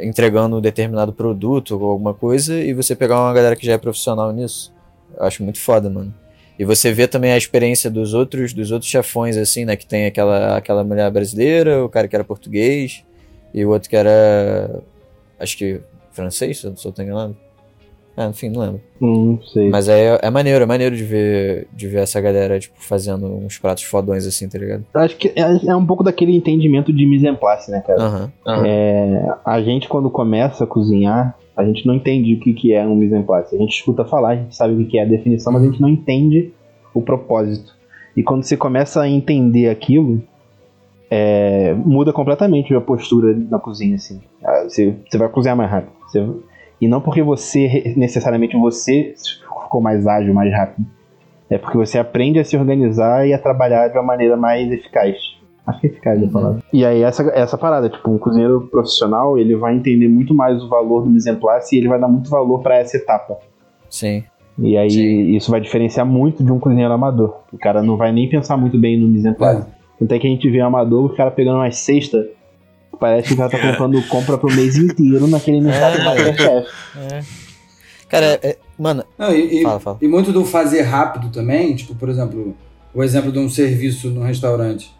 entregando um determinado produto ou alguma coisa, e você pegar uma galera que já é profissional nisso. Eu acho muito foda, mano. E você vê também a experiência dos outros, dos outros chefões, assim, né? Que tem aquela, aquela mulher brasileira, o cara que era português, e o outro que era. Acho que francês, se eu eu tô enganado. Ah, enfim, não lembro. Hum, não sei. Mas é, é maneiro, é maneiro de ver, de ver essa galera, tipo, fazendo uns pratos fodões assim, tá ligado? Acho que é, é um pouco daquele entendimento de mise en place, né, cara? Aham. aham. É, a gente, quando começa a cozinhar, a gente não entende o que, que é um mise en place. A gente escuta falar, a gente sabe o que, que é a definição, mas a gente não entende o propósito. E quando você começa a entender aquilo, é, muda completamente a postura na cozinha, assim. Ah, Você, você vai cozinhar mais rápido. Você- e não porque você, necessariamente você ficou mais ágil, mais rápido. É porque você aprende a se organizar e a trabalhar de uma maneira mais eficaz. Acho que é eficaz a Uhum. palavra. E aí essa, essa parada, tipo, um cozinheiro profissional, ele vai entender muito mais o valor do mise en place e ele vai dar muito valor pra essa etapa. Sim. E aí Sim. isso vai diferenciar muito de um cozinheiro amador. O cara não vai nem pensar muito bem no mise en place. Tanto é que a gente vê um amador, o cara pegando umas cestas, parece que o cara tá comprando compra pro mês inteiro naquele mercado É. Masterchef. É. Cara, é- é- mano, Não, e, e- fala, fala. e muito do fazer rápido também, tipo, por exemplo, o exemplo de um serviço no restaurante.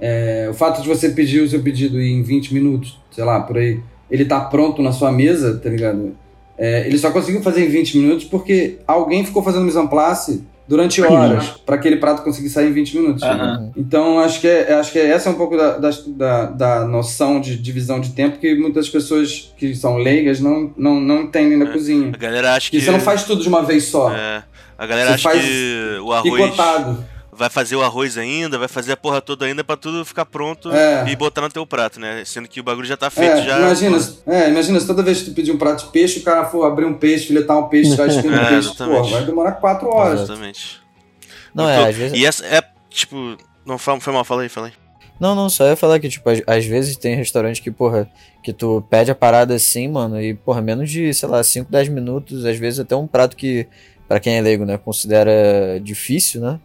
É, o fato de você pedir o seu pedido em 20 minutos, sei lá, por aí, ele tá pronto na sua mesa, tá ligado? É, ele só conseguiu fazer em 20 minutos porque alguém ficou fazendo mise en place durante horas para aquele prato conseguir sair em 20 minutos. Uhum. Então, acho que, é, acho que essa é um pouco da, da, da, noção de divisão de tempo que muitas pessoas que são leigas não, não, não entendem da É. cozinha. A galera acha Que que. você não faz tudo de uma vez só. É, a galera Você acha faz que o arroz. Picotado. Vai fazer o arroz ainda, vai fazer a porra toda ainda pra tudo ficar pronto É. e botar no teu prato, né? Sendo que o bagulho já tá feito, É, já. imagina, é, imagina se toda vez que tu pedir um prato de peixe, o cara for abrir um peixe, filetar um peixe, já esquenta É, um peixe, exatamente. pô, vai demorar quatro horas. Exatamente. Não, Muito- é, às vezes. E essa é, tipo. Não, foi, foi mal, fala aí, fala aí. Não, não, só ia falar que, tipo, às, às vezes tem restaurante que, porra, que tu pede a parada assim, mano, e, porra, menos de, sei lá, 5, 10 minutos, às vezes até um prato que, pra quem é leigo, né, considera difícil, né?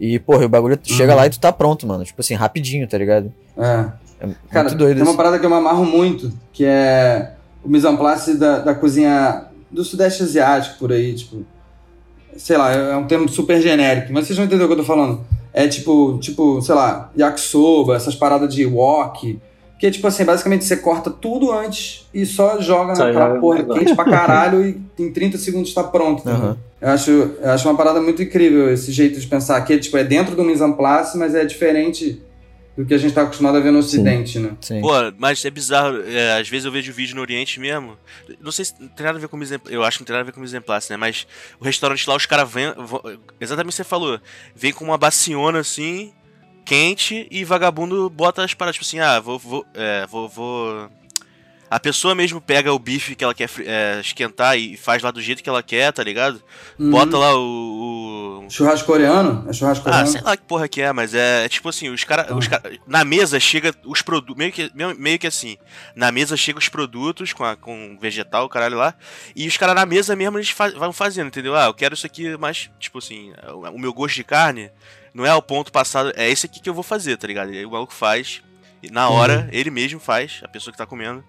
E, porra, o bagulho chega lá e tu tá pronto, mano. Tipo assim, rapidinho, tá ligado? É. É Cara, muito doido tem uma isso. parada que eu me amarro muito, que é o mise en place da, da cozinha do sudeste asiático, por aí, tipo... Sei lá, é um termo super genérico, mas vocês vão entender o que eu tô falando. É tipo, tipo, sei lá, yakisoba, essas paradas de wok, que é tipo assim, basicamente você corta tudo antes e só joga Só naquela joga porra quente pra caralho e em 30 segundos tá pronto. entendeu? Aham. Eu acho, eu acho uma parada muito incrível esse jeito de pensar, que tipo, é dentro do mise en place, mas é diferente do que a gente tá acostumado a ver no ocidente, né? Sim. Pô, mas é bizarro. é, às vezes eu vejo vídeo no Oriente mesmo. Não sei se tem nada a ver com mise en- Eu acho que não tem nada a ver com mise en place, né? Mas o restaurante lá, os caras vêm. Exatamente o que você falou. Vem com uma baciona assim, quente, e vagabundo bota as paradas. Tipo assim, ah, vou. vou, é, vou, vou- A pessoa mesmo pega o bife que ela quer é, esquentar e faz lá do jeito que ela quer, tá ligado? Uhum. Bota lá o- o, Churrasco coreano? É churrasco ah, coreano? sei lá que porra que é, mas é, é tipo assim, os caras. Os cara, na mesa chega os produtos. Meio que, meio, que assim. Na mesa chega os produtos com, a, com vegetal, caralho lá. E os caras na mesa mesmo eles vão fazendo, entendeu? Ah, eu quero isso aqui mais. Tipo assim, o, o meu gosto de carne não é o ponto passado. É esse aqui que eu vou fazer, tá ligado? E aí o maluco faz. E na hora, ele mesmo faz, a pessoa que tá comendo.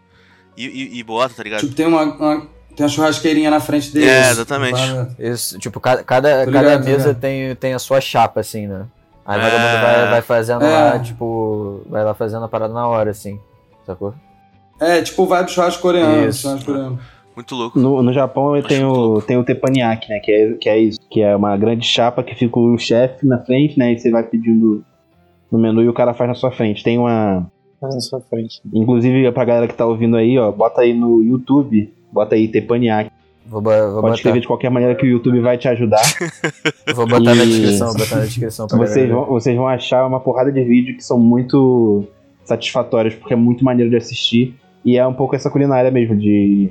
E, e, e bota, tá ligado? Tipo, tem uma, uma- tem uma churrasqueirinha na frente deles. É, exatamente. Para- Isso, tipo, cada, cada, Tô cada ligado, tô mesa ligado. tem, tem a sua chapa, assim, né? Aí o É. vagabundo vai, vai fazendo É. lá, tipo, vai lá fazendo a parada na hora, assim, sacou? É, tipo o vibe churrasco coreano. Isso. Churrasco coreano. Muito louco. No, no Japão eu Acho tenho, louco. tem o teppanyaki, né? Que é, que é isso. Que é uma grande chapa que fica o chefe na frente, né? E você vai pedindo no menu e o cara faz na sua frente. Tem uma. Faz na sua frente. Inclusive, pra galera que tá ouvindo aí, ó, bota aí no YouTube, bota aí teppanyaki. Vou, vou Pode botar, escrever de qualquer maneira que o YouTube vai te ajudar. vou botar na E- descrição, vou botar na descrição pra vocês, vão, vocês vão achar uma porrada de vídeos que são muito satisfatórios, porque é muito maneiro de assistir. E é um pouco essa culinária mesmo, de.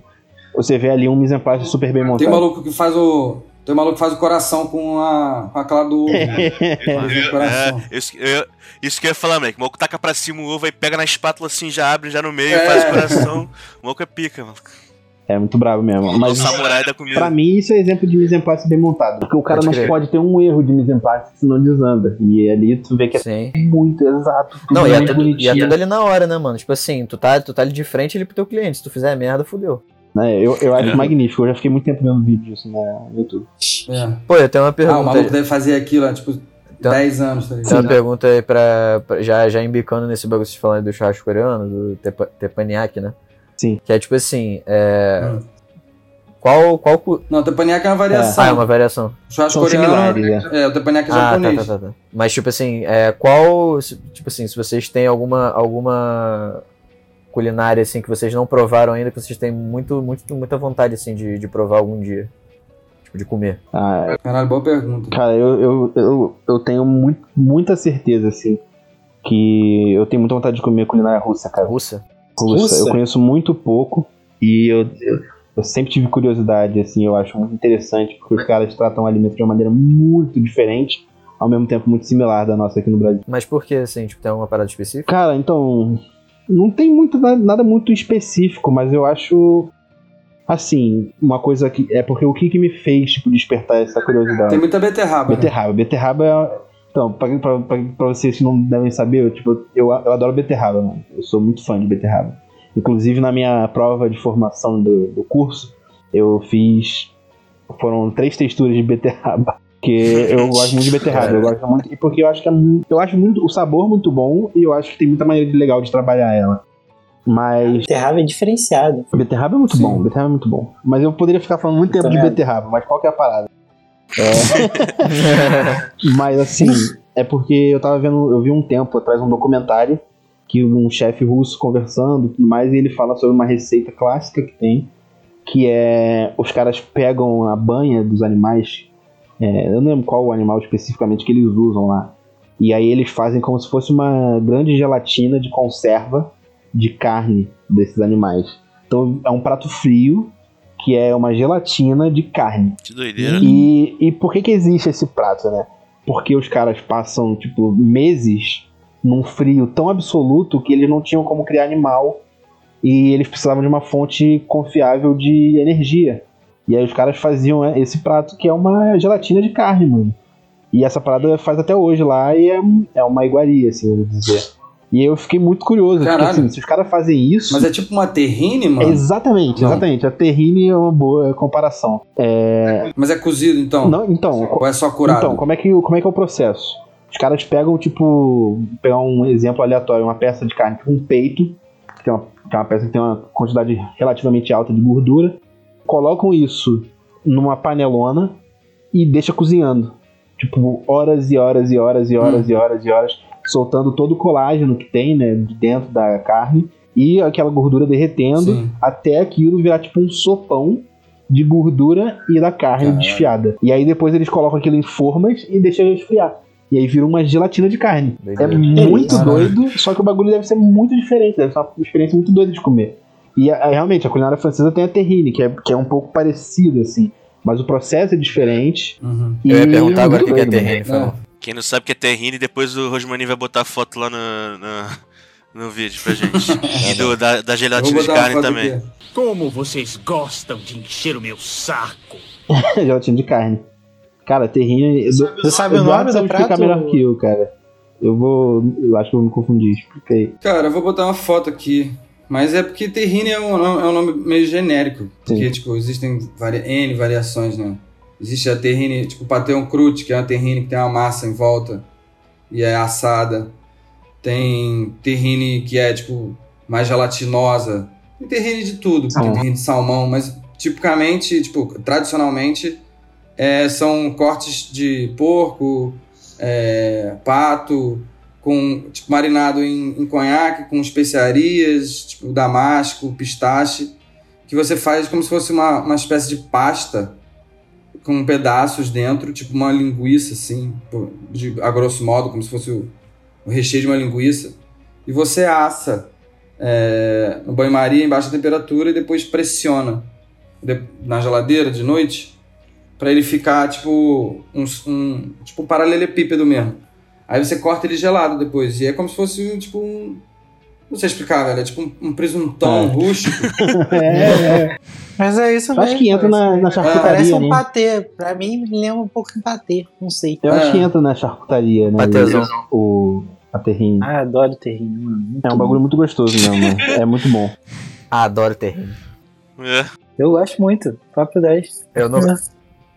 Você vê ali um mise en place super bem montado. Tem um maluco que faz o. Tem um maluco que faz o coração com a, com a clara do ovo. né? Faz o coração. É, isso, eu- isso que eu ia falar, moleque. O maluco taca pra cima o ovo e pega na espátula assim, já abre já no meio, É. faz o coração. O maluco é pica, mano. É muito bravo mesmo. O Mas samurai da comida. pra mim isso é exemplo de mise en place bem montado. Porque o cara Pode não crer. pode ter um erro de mise en place, senão desanda. E ali tu vê que é Sim. muito exato. Não, e é, tudo, e é tudo ali na hora, né, mano? Tipo assim, tu tá, tu tá ali de frente ali pro teu cliente. Se tu fizer merda, fudeu. Né, Eu, eu acho É. magnífico. Eu já fiquei muito tempo vendo vídeo disso no YouTube. É. Pô, eu tenho uma Ah, o pergunta. maluco deve fazer aquilo há, tipo, Então- 10 anos, tá uma pergunta aí pra, pra- já, já embicando nesse bagulho que falaram do churrasco coreano, do tepa, teppanyaki, né? Sim. Que é tipo assim, é... Hum. Qual, qual... cu- Não, o teppanyaki é uma variação. Ah, é uma variação. O churrasco São coreano similares, é, o teppanyaki é Ah, tá, japonês. tá, tá, tá. Mas tipo assim, é, qual... Tipo assim, se vocês têm alguma, alguma culinária assim que vocês não provaram ainda, que vocês têm muito, muito, muita vontade assim de, de provar algum dia. Tipo, de comer. Ah, Caralho, boa pergunta. Cara, eu, eu, eu, eu tenho muito, muita certeza, assim, que eu tenho muita vontade de comer culinária russa, cara. Russa? Russa. Russa? Eu conheço muito pouco e eu, eu, eu sempre tive curiosidade, assim, eu acho muito interessante, porque os caras tratam o alimento de uma maneira muito diferente, ao mesmo tempo muito similar da nossa aqui no Brasil. Mas por que, assim? Tipo, tem alguma parada específica? Cara, então, não tem muito na- nada muito específico, mas eu acho assim, uma coisa que é porque o que, que me fez tipo despertar essa curiosidade? Tem muita beterraba. né? Beterraba. Beterraba é. Então, pra, pra, pra, pra vocês que não devem saber, eu, tipo, eu, eu adoro beterraba, mano. Eu sou muito fã de beterraba. Inclusive, na minha prova de formação do, do curso, eu fiz. Foram três texturas de beterraba. Porque eu gosto muito de beterraba. Eu gosto muito. E porque eu acho que é muito. Eu acho muito o sabor muito bom e eu acho que tem muita maneira legal de trabalhar ela. Mas. Beterraba é diferenciado. Beterraba é muito Sim. bom, beterraba é muito bom. Mas eu poderia ficar falando muito tempo de beterraba, mas qual que é a parada? É... mas assim, é porque eu tava vendo, eu vi um tempo atrás um documentário que um chefe russo conversando e ele fala sobre uma receita clássica que tem, que é os caras pegam a banha dos animais É, eu não lembro qual o animal especificamente que eles usam lá. E aí eles fazem como se fosse uma grande gelatina de conserva de carne desses animais. Então é um prato frio que é uma gelatina de carne. Que doideira. E, e por que que existe esse prato, né? Porque os caras passam, tipo, meses num frio tão absoluto que eles não tinham como criar animal e eles precisavam de uma fonte confiável de energia. E aí os caras faziam é, esse prato que é uma gelatina de carne, mano. E essa parada faz até hoje lá e é, é uma iguaria, assim, vamos dizer. E eu fiquei muito curioso, porque Caralho. assim, se os caras fazem isso. Mas é tipo uma terrine, mano? Exatamente, Não. exatamente. A terrine é uma boa comparação. É, Mas é cozido, então? não, então, Ou é só curado? então, como é, que, como é que é o processo? Os caras pegam, tipo, pegar um exemplo aleatório, uma peça de carne, tipo um peito, que é uma, que é uma peça que tem uma quantidade relativamente alta de gordura, colocam isso numa panelona e deixa cozinhando. Tipo, horas e horas e horas e horas e horas e horas, soltando todo o colágeno que tem, né, de dentro da carne e aquela gordura derretendo Sim. até aquilo virar tipo um sopão de gordura e da carne Caralho. desfiada. E aí depois eles colocam aquilo em formas e deixam resfriar. E aí vira uma gelatina de carne. É Doideira. muito Caralho. doido, só que o bagulho deve ser muito diferente, deve ser uma experiência muito doida de comer. E a- realmente, a culinária francesa tem a terrine, que é, que é um pouco parecido, assim. Mas o processo é diferente. Uhum. Eu ia perguntar agora o que que é terrine, mal. Quem não sabe o que é terrine, depois o Rosmaninho vai botar foto lá no, no, no vídeo pra gente. e do, da, da gelatina de carne também. aqui. Como vocês gostam de encher o meu saco. gelatina de carne. Cara, terrine. Você sabe o nome do prato? melhor que eu, cara. Eu vou. Eu acho que eu vou me confundir. Explica aí. Cara, eu vou botar uma foto aqui. Mas é porque terrine é um, é um nome meio genérico. Porque, Sim. tipo, existem vari- N variações, né? Existe a terrine, tipo, pateon crute, que é uma terrine que tem uma massa em volta e é assada. Tem terrine que é, tipo, mais gelatinosa. Tem terrine de tudo. Tem terrine de salmão, mas tipicamente, tipo, tradicionalmente, é, são cortes de porco, é, pato, com tipo, marinado em, em conhaque, com especiarias, tipo damasco, pistache, que você faz como se fosse uma, uma espécie de pasta com pedaços dentro, tipo uma linguiça, assim, de, a grosso modo, como se fosse o, o recheio de uma linguiça. E você assa é, no banho-maria em baixa temperatura e depois pressiona de- na geladeira de noite para ele ficar tipo um, um tipo um paralelepípedo mesmo. Aí você corta ele gelado depois. E é como se fosse tipo um. Não sei explicar, velho. É tipo um, um presuntão É. rústico. É, Mas é isso Acho mesmo. que entra na, na Parece charcutaria, um né? patê. Pra mim, me lembra um pouco de patê. Não sei. Eu É. acho que entra na charcutaria, né? Patézão. O, a. Ah, adoro terrine, mano. É um bom. bagulho muito gostoso mesmo. né? É muito bom. Ah, adoro terrine. É. Eu gosto muito. Top 10. Eu, não,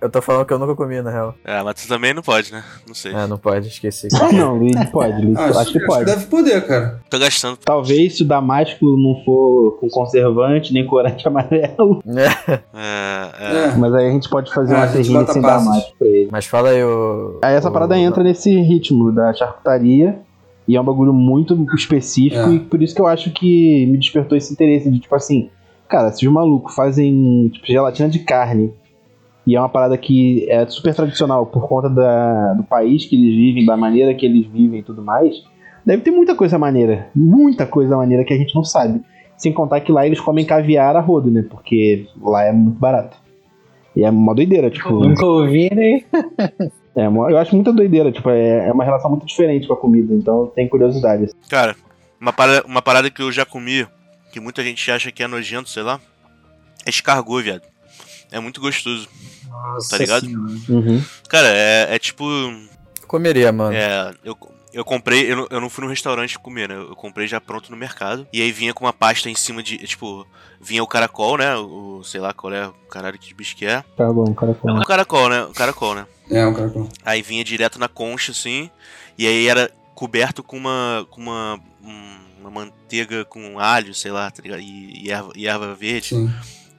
eu tô falando que eu nunca comi, na real. É, mas tu também não pode, né? Não sei. Ah, não pode, esqueci. Ah, não, Luiz, pode, Luiz. Ah, acho que pode. Deve poder, cara. Tô gastando. Talvez se o damasco não for com conservante nem corante amarelo, É, É, é. É. mas aí a gente pode fazer Ah, uma a gente terrine bota sem passas. damasco pra ele. Mas fala aí o. Aí essa o- parada entra nesse ritmo da charcutaria e é um bagulho muito específico É. e por isso que eu acho que me despertou esse interesse de tipo assim, cara, se os malucos fazem tipo, gelatina de carne e é uma parada que é super tradicional por conta da, do país que eles vivem, da maneira que eles vivem e tudo mais, deve ter muita coisa maneira, muita coisa maneira que a gente não sabe. Sem contar que lá eles comem caviar a rodo, né? Porque lá é muito barato. E é uma doideira, tipo. Nunca ouvi, né? É, eu acho muita doideira, tipo, é, é uma relação muito diferente com a comida, então tenho curiosidade. Cara, uma parada, uma parada que eu já comi, que muita gente acha que é nojento, sei lá, é escargot, viado. É muito gostoso. Nossa Tá ligado? Uhum. Cara, é, é tipo. Comeria, mano. É, eu, eu comprei, eu não, eu não fui no restaurante comer, né? Eu comprei já pronto no mercado. E aí vinha com uma pasta em cima de. Tipo, vinha o caracol, né? O, sei lá qual é o caralho que bicho que é. Tá bom, cara. com- O caracol, né? O caracol, né? É, um caracol. Aí vinha direto na concha, assim. E aí era coberto com uma. com uma. um- uma manteiga com alho, sei lá, tá ligado? E, e erva, e erva verde. Sim.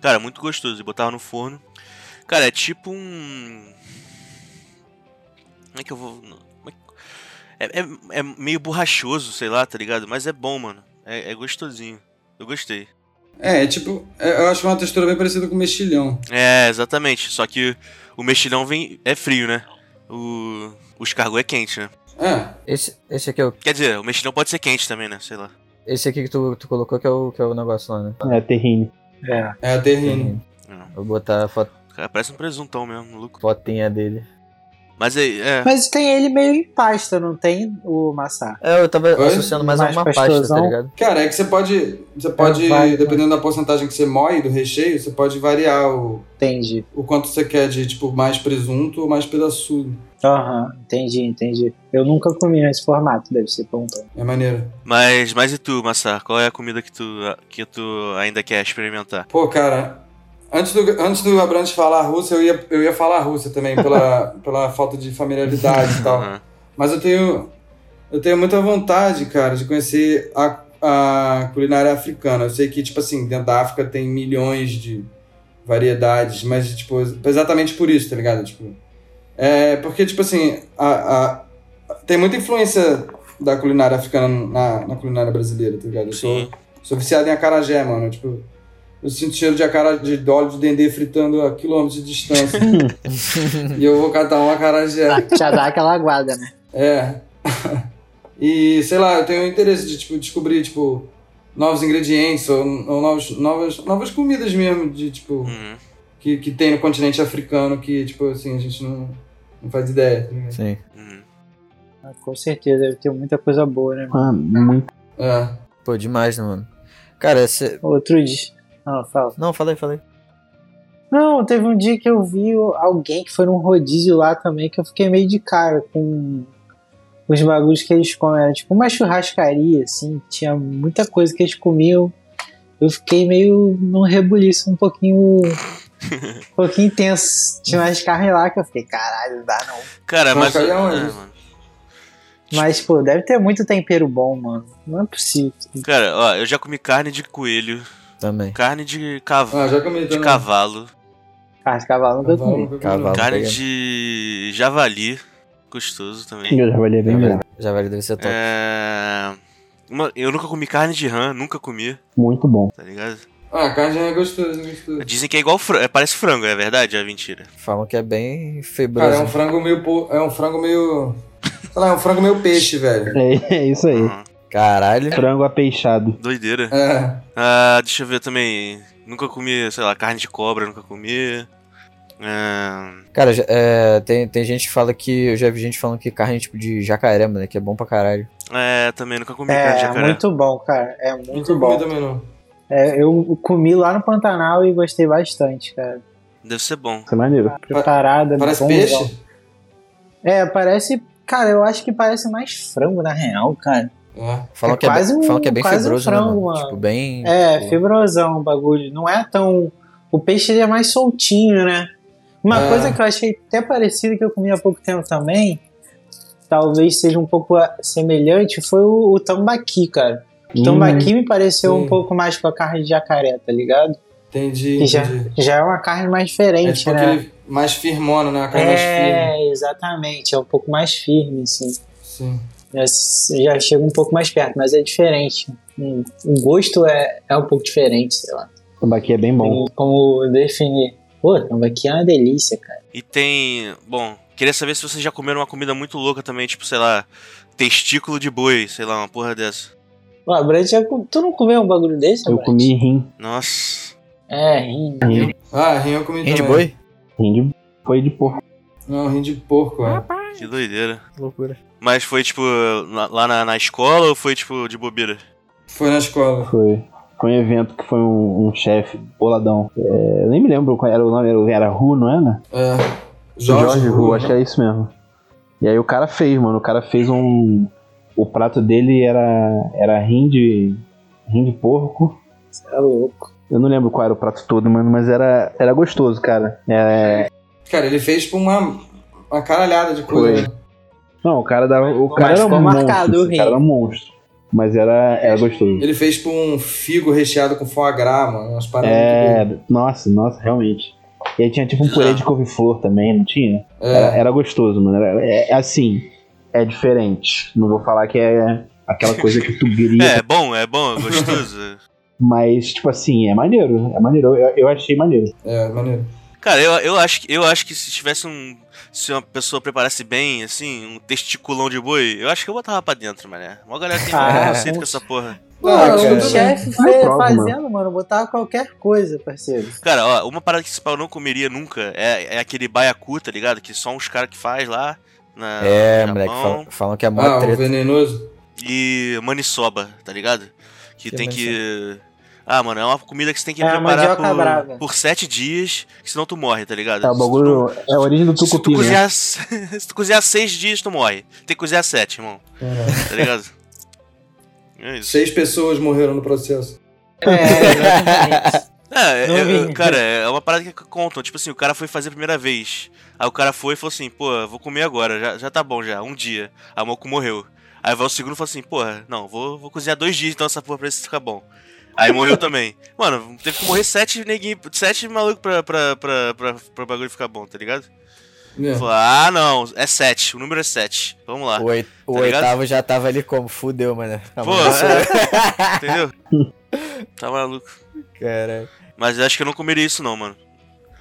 Cara, muito gostoso. E botava no forno. Cara, é tipo um. Como é que eu vou. como é que- É, é, é meio borrachoso, sei lá, tá ligado? Mas é bom, mano. É, é gostosinho. Eu gostei. É, é tipo, é, eu acho uma textura bem parecida com mexilhão. É, exatamente. Só que o mexilhão vem é frio, né? O, o escargot é quente, né? É, Esse, esse aqui é o. Quer dizer, o mexilhão pode ser quente também, né? Sei lá. Esse aqui que tu, tu colocou que é, o, que é o negócio lá, né? É, terrine. É. é a terrine. Vou botar a foto, Cara, parece um presuntão mesmo, maluco. fotinha dele. Mas aí, é. Mas tem ele meio em pasta, não tem o maçã? É, eu tava Oi? associando mais, Mais a uma pasta, tá ligado? Cara, é que você pode, você pode, vai, dependendo da porcentagem que você moe do recheio, você pode variar o, Entendi. o quanto você quer de, tipo, mais presunto ou mais pedaçudo. Aham, entendi, entendi. Eu nunca comi nesse formato, deve ser bom. É maneiro. Mas, mas e tu, Massar? Qual é a comida que tu, que tu ainda quer experimentar? Pô, cara, antes do, antes do Abrantes falar russo, eu ia, eu ia falar russo também, pela, pela falta de familiaridade e tal. Aham. Mas eu tenho, eu tenho muita vontade, cara, de conhecer a, a culinária africana. Eu sei que, tipo assim, dentro da África tem milhões de variedades, mas, tipo, exatamente por isso, tá ligado? Tipo, é porque, tipo assim, a, a- tem muita influência da culinária africana na, na culinária brasileira, tá ligado? Eu sou, Sim. sou viciado em acarajé, mano. Tipo, eu sinto cheiro de acarajé, de óleo de dendê fritando a quilômetros de distância. e eu vou catar um acarajé. Já dá aquela aguada, né? É. e, sei lá, eu tenho interesse de, tipo, descobrir, tipo, novos ingredientes ou, ou novos, novas, novas comidas mesmo, de, tipo, Uhum. Que, que tem no continente africano que, tipo, assim, a gente não, não faz ideia. tá? Sim. Uhum. Ah, Com certeza, deve ter muita coisa boa, né? mano? Mano, muito. É. Pô, demais, né, mano? Cara, esse. Outro dia. Não, fala. Não, falei, falei. Não, teve um dia que eu vi alguém que foi num rodízio lá também que eu fiquei meio de cara com os bagulhos que eles comem. Era tipo uma churrascaria, assim, tinha muita coisa que eles comiam. Eu fiquei meio num rebuliço um pouquinho. Um pouquinho intenso. Tinha umas carnes lá que eu fiquei, caralho, não dá não. Cara, mas. Mas é, mano. Mas, pô, deve ter muito tempero bom, mano. Não é possível. Cara, ó, eu já comi carne de coelho, Também. carne de, cav... Ah, já comi de cavalo, Carne de cavalo nunca Cavalo, comi. Cavalo. carne pega. de javali, gostoso também. Eu já valeu bem já vai deve ser top. É... uma- Eu nunca comi carne de rã, nunca comi, Muito bom. tá ligado? Ah, carne é gostoso, é gostoso. Dizem que é igual frango, parece frango, é verdade? É mentira. Falam que é bem Cara, é febroso. um frango meio. po- É um frango meio. Sei lá, é um frango meio peixe, velho. É, é isso aí. Uhum. Caralho. Frango apeixado. Doideira. É. Ah, deixa eu ver também. Nunca comi, sei lá, carne de cobra, nunca comi. É... Cara, é, tem, tem gente que fala que. Eu já vi gente falando que carne tipo de jacaré, mano, que é bom pra caralho. é, também nunca comi carne de É, jacaré. muito bom, cara. É muito Nunca bom. comi também, não. É, eu comi lá no Pantanal e gostei bastante, cara. Deve ser bom. Isso é maneiro. Preparada, Parece bom, peixe? bom. É, parece. Cara, eu acho que parece mais frango, na real, cara. É. Falam, É que, é quase bem, um- falam que é bem quase um febroso, né, frango, mano? mano. Tipo, bem. É, tipo, fibrosão o bagulho. Não é tão. O peixe é mais soltinho, né? Uma É. coisa que eu achei até parecida que eu comi há pouco tempo também, talvez seja um pouco semelhante, foi o, o tambaqui, cara. O tambaqui me pareceu sim. um pouco mais com a carne de jacaré, tá ligado? Entendi, Que já, entendi. já é uma carne mais É diferente, tipo né? aquele mais firmona, né? A carne mais firme. É, exatamente. É um pouco mais firme, assim. Sim. Já, já chega um pouco mais perto, mas é diferente. Hum, O gosto é, é um pouco diferente, sei lá. O tambaqui é bem bom. Como, como definir? Pô, tambaqui é uma delícia, cara. E tem. Bom, queria saber se vocês já comeram uma comida muito louca também, tipo, sei lá, testículo de boi, sei lá, uma porra dessa. Ó, Brad, tu não comeu um bagulho desse, Eu Brad? comi rim. Nossa. É, rim. Rim, Ah, rim eu comi Rim de também. boi? rim de, foi de porco. Não, rim de porco, é. Que doideira. Que loucura. Mas foi, tipo, lá na, na escola ou foi, tipo, de bobeira? Foi na escola. Foi. Foi um evento que foi um, um chefe boladão. É, eu nem me lembro qual era o nome, era, era Ru, não era? É. Jorge, Jorge, Ru, Ru. acho que é isso mesmo. E aí o cara fez, mano. O cara fez um. O prato dele era, era rim de. rim de porco. Você é louco. Eu não lembro qual era o prato todo, mano, mas era, era gostoso, cara. É, Cara, ele fez tipo uma, uma caralhada de coisa. Foi. né? não, o cara dava. O cara Mas era um ficou monstro. marcado o cara era um monstro. Mas era, era gostoso. Ele fez tipo um figo recheado com foie gras, mano. Umas paradas. É, nossa, nossa, realmente. E aí tinha tipo um purê de couve-flor também, não tinha? Era, É. era gostoso, mano. Era, é, é assim, é diferente. Não vou falar que é aquela coisa que tu grita. É, é bom, é bom, é gostoso. Mas, tipo assim, é maneiro. É maneiro. Eu, eu achei maneiro. É, maneiro. Cara, eu, eu, acho, que- eu acho que se tivesse um. Se uma pessoa preparasse bem, assim, um testiculão de boi, eu acho que eu botava pra dentro, mané. Uma galera tem Ah, preconceito com- com essa porra. Pô, Ah, o chefe é fazendo, mano, botava qualquer coisa, parceiro. Cara, ó, uma parada que esse pau não comeria nunca é, é aquele baiacu, tá ligado? Que só uns caras que faz lá na, É, moleque, falam, falam que é mó Ah, treta. venenoso. E maniçoba, tá ligado? Que Que tem é que. Ah, mano, é uma comida que você tem que É preparar mandioca brava. por, por sete dias, que senão tu morre, tá ligado? É, o Se tu bagulho. É a origem do não- Se tu, tucupi, né? cozinhar, se tu cozinhar seis dias, tu morre. Tem que cozinhar sete, irmão. Tá ligado? É isso. Seis pessoas morreram no processo. É, exatamente. É, é, é, cara, é uma parada que contam. Tipo assim, o cara foi fazer a primeira vez. Aí o cara foi e falou assim, pô, vou comer agora, já, já tá bom já, um dia. Aí o maluco morreu. Aí vai o segundo e falou assim, porra, não, vou, vou cozinhar dois dias então essa porra pra ver se fica bom. Aí morreu também. Mano, teve que morrer sete neguinhos, sete malucos pra, pra, pra, pra, pra bagulho ficar bom, tá ligado? É. Falou, ah, não, é sete, o número é sete. Vamos lá. O, oit- o Tá ligado? oitavo já tava ali como? Fudeu, mano. Pô, é, entendeu? Tá maluco. Cara. Mas eu acho que eu não comeria isso não, mano.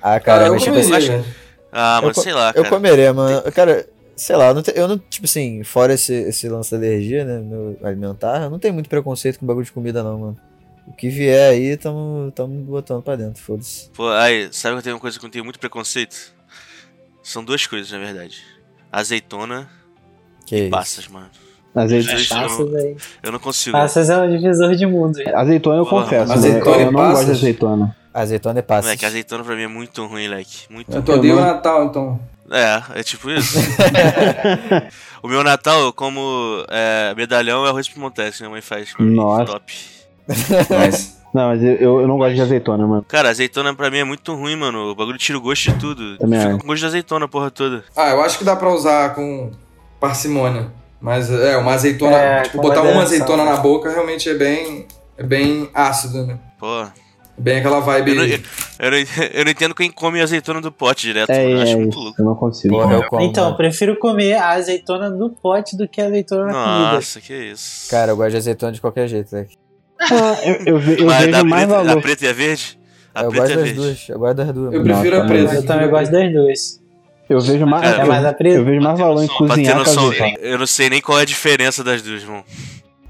Ah, Cara, cara, eu mas tipo comeria, assim, velho. Ah, Eu mano, co- sei lá, eu cara. comeria, mano. Cara, sei lá, eu não, te- eu não, tipo assim, fora esse, esse lance da alergia, né, meu alimentar, eu não tenho muito preconceito com bagulho de comida não, mano. O que vier aí, tamo, tamo botando pra dentro, foda-se. Pô, aí, sabe que eu tenho uma coisa que eu tenho muito preconceito? São duas coisas, na verdade. Azeitona Que e isso. passas, mano. Azeitona, Isso, eu, Passas aí. eu não consigo. Passas é o divisor de mundo. azeitona eu Porra, confesso. azeitona né? Eu não gosto de azeitona. Azeitona e passas. Moleque, azeitona pra mim é muito ruim, leque. Muito Eu ruim. tô odeio o Natal, então. É, é tipo isso. o meu Natal, eu como é, medalhão e arroz piemontese, que minha mãe faz. Nossa. Top. Mas, Não, mas eu, eu não gosto de azeitona, mano. Cara, azeitona pra mim é muito ruim, mano. O bagulho tira o gosto de tudo. Também Fica acho. com gosto de azeitona a porra toda. ah, eu acho que dá pra usar com parcimônia. Mas é, uma azeitona. É, tipo, com botar uma azeitona né? na boca realmente é bem. É bem ácido, né? Pô. Bem aquela vibe. Eu não, eu, eu não, eu não entendo quem come azeitona do pote direto. É. Eu é, acho é muito louco. Eu não consigo. Porra, eu como, Então, eu mano. prefiro comer a azeitona do pote do que a azeitona na comida. Nossa, que isso. Cara, eu gosto de azeitona de qualquer jeito, né? Ah, eu, eu, ve- eu Mas da vejo mais preta, a valor. preta e a verde? A eu preta gosto e a das verde. duas, eu gosto das duas. Eu prefiro a Nossa, preta. Eu também gosto das duas. Eu vejo mais, É mais a eu, preta. eu vejo mais valor em cozinhar azeitona. eu não sei nem qual é a diferença das duas, irmão.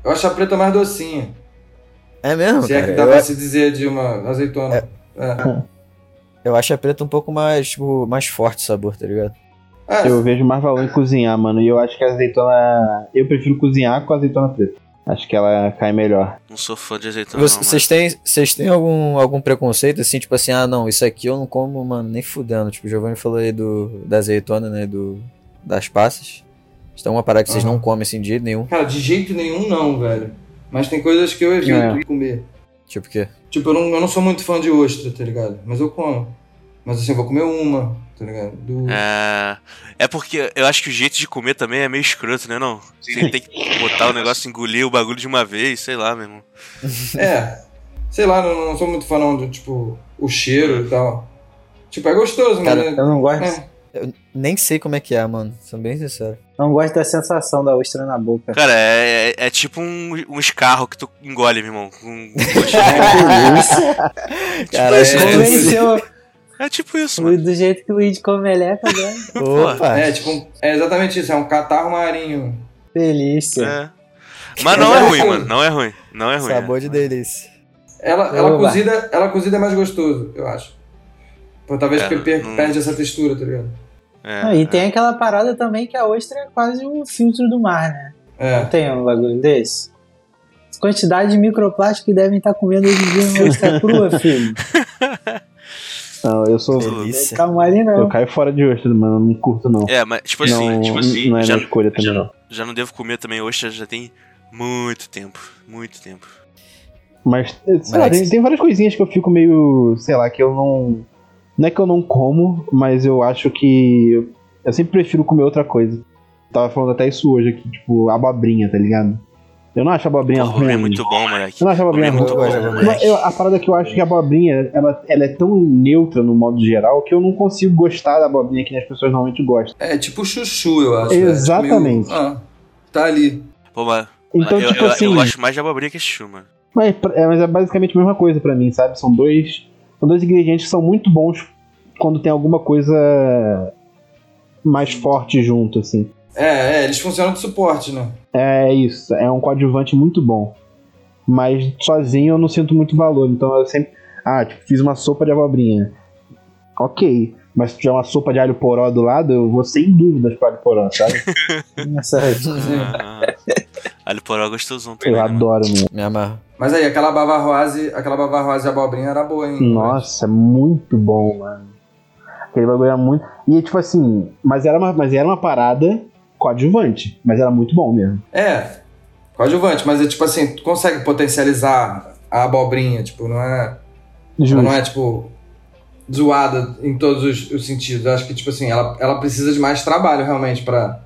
Eu acho a preta mais docinha. É mesmo, Se é que dá Eu, pra se dizer de uma azeitona. É. eu acho a preta um pouco mais, tipo, mais forte o sabor, tá ligado? É, Eu vejo mais valor em cozinhar, mano. E eu acho que a azeitona. Eu prefiro cozinhar com a azeitona preta. Acho que ela cai melhor. Não sou fã de azeitona, Vocês têm, vocês têm algum, algum preconceito, assim, tipo assim, ah, não, isso aqui eu não como, mano, nem fudendo. Tipo, o Giovanni falou aí do, da azeitona, né, do, das passas. Isso é uma parada que vocês Aham. não comem, assim, de jeito nenhum. Cara, de jeito nenhum não, velho. Mas tem coisas que eu evito É. comer. Tipo o quê? Tipo, eu não, eu não sou muito fã de ostra, tá ligado? Mas eu como. Mas assim, eu vou comer uma, tá ligado? Do... É, é porque eu acho que o jeito de comer também é meio escroto, né, não? Você tem que botar o negócio, engolir o bagulho de uma vez, sei lá, meu irmão. É. Sei lá, não, não sou muito fã não do, tipo, o cheiro e tal. Tipo, é gostoso, Cara, mas... Eu não gosto, É. Eu nem sei como é que é, mano, sendo bem sincero. não gosto da sensação da ostra na boca. Cara, é, é, é tipo um, um escarro que tu engole, meu irmão. Com gosto. Cara, isso, é, né? Convenceu É tipo isso, mano. do jeito que o Luigi come meleca agora. Opa! É, tipo, é exatamente isso, é um catarro marinho. Delícia. É. Mas não é ruim, mano. Não é ruim. Não é ruim. Sabor de delícia. Ela, ela, Oba. cozida, ela cozida é mais gostoso, eu acho. Pô, talvez É, per- não- perde essa textura, tá ligado? É, Ah, e é. tem aquela parada também que a ostra é quase um filtro do mar, né? Não É. tem um bagulho desse? Quantidade de microplástico que devem estar comendo hoje em dia numa ostra crua, filho. Não, eu sou. Delícia. Calma ali, Eu não. caio fora de ostra, mano. Eu não curto, não. É, mas tipo assim, não, tipo assim, não é já, minha escolha também, não. já não devo comer também ostra já tem muito tempo. Muito tempo. Mas, sei lá, tem, tem várias coisinhas que eu fico meio. Sei lá, que eu não. Não é que eu não como, mas eu acho que. Eu, eu sempre prefiro comer outra coisa. Tava falando até isso hoje aqui, tipo, abobrinha, tá ligado? Eu não acho abobrinha Porra, ruim. é muito bom, moleque. Eu não acho abobrinha é muito ruim. a parada que eu acho que a abobrinha, ela, ela é tão neutra no modo geral que eu não consigo gostar da abobrinha que as pessoas normalmente gostam. É tipo chuchu, eu acho. Exatamente. Tipo, meio- ah, tá ali. Pô, mas Então, eu, tipo eu, assim. eu gosto mais de abobrinha que chuchu, mano. Mas é, mas é basicamente a mesma coisa pra mim, sabe? São dois, são dois ingredientes que são muito bons quando tem alguma coisa mais forte junto, assim. É, é, eles funcionam de suporte, né? É isso, é um coadjuvante muito bom. Mas sozinho eu não sinto muito valor, então eu sempre. Ah, tipo, fiz uma sopa de abobrinha. Ok, mas se tiver uma sopa de alho poró do lado, eu vou sem dúvidas para alho poró, sabe? Nossa, Ah, alho poró é gostosão também. eu né, adoro mesmo. Me amarro. Mas aí, aquela bavarroase, aquela bavarroase de abobrinha era boa, hein? Nossa, muito bom, mano. Aquele bagulho era muito. E tipo assim, mas era uma, mas era uma parada coadjuvante, mas era muito bom mesmo. É, coadjuvante, mas é tipo assim, tu consegue potencializar a abobrinha, tipo, não é. Ela Justo. não é, tipo, zoada em todos os, os sentidos. Eu acho que, tipo assim, ela, ela precisa de mais trabalho realmente pra,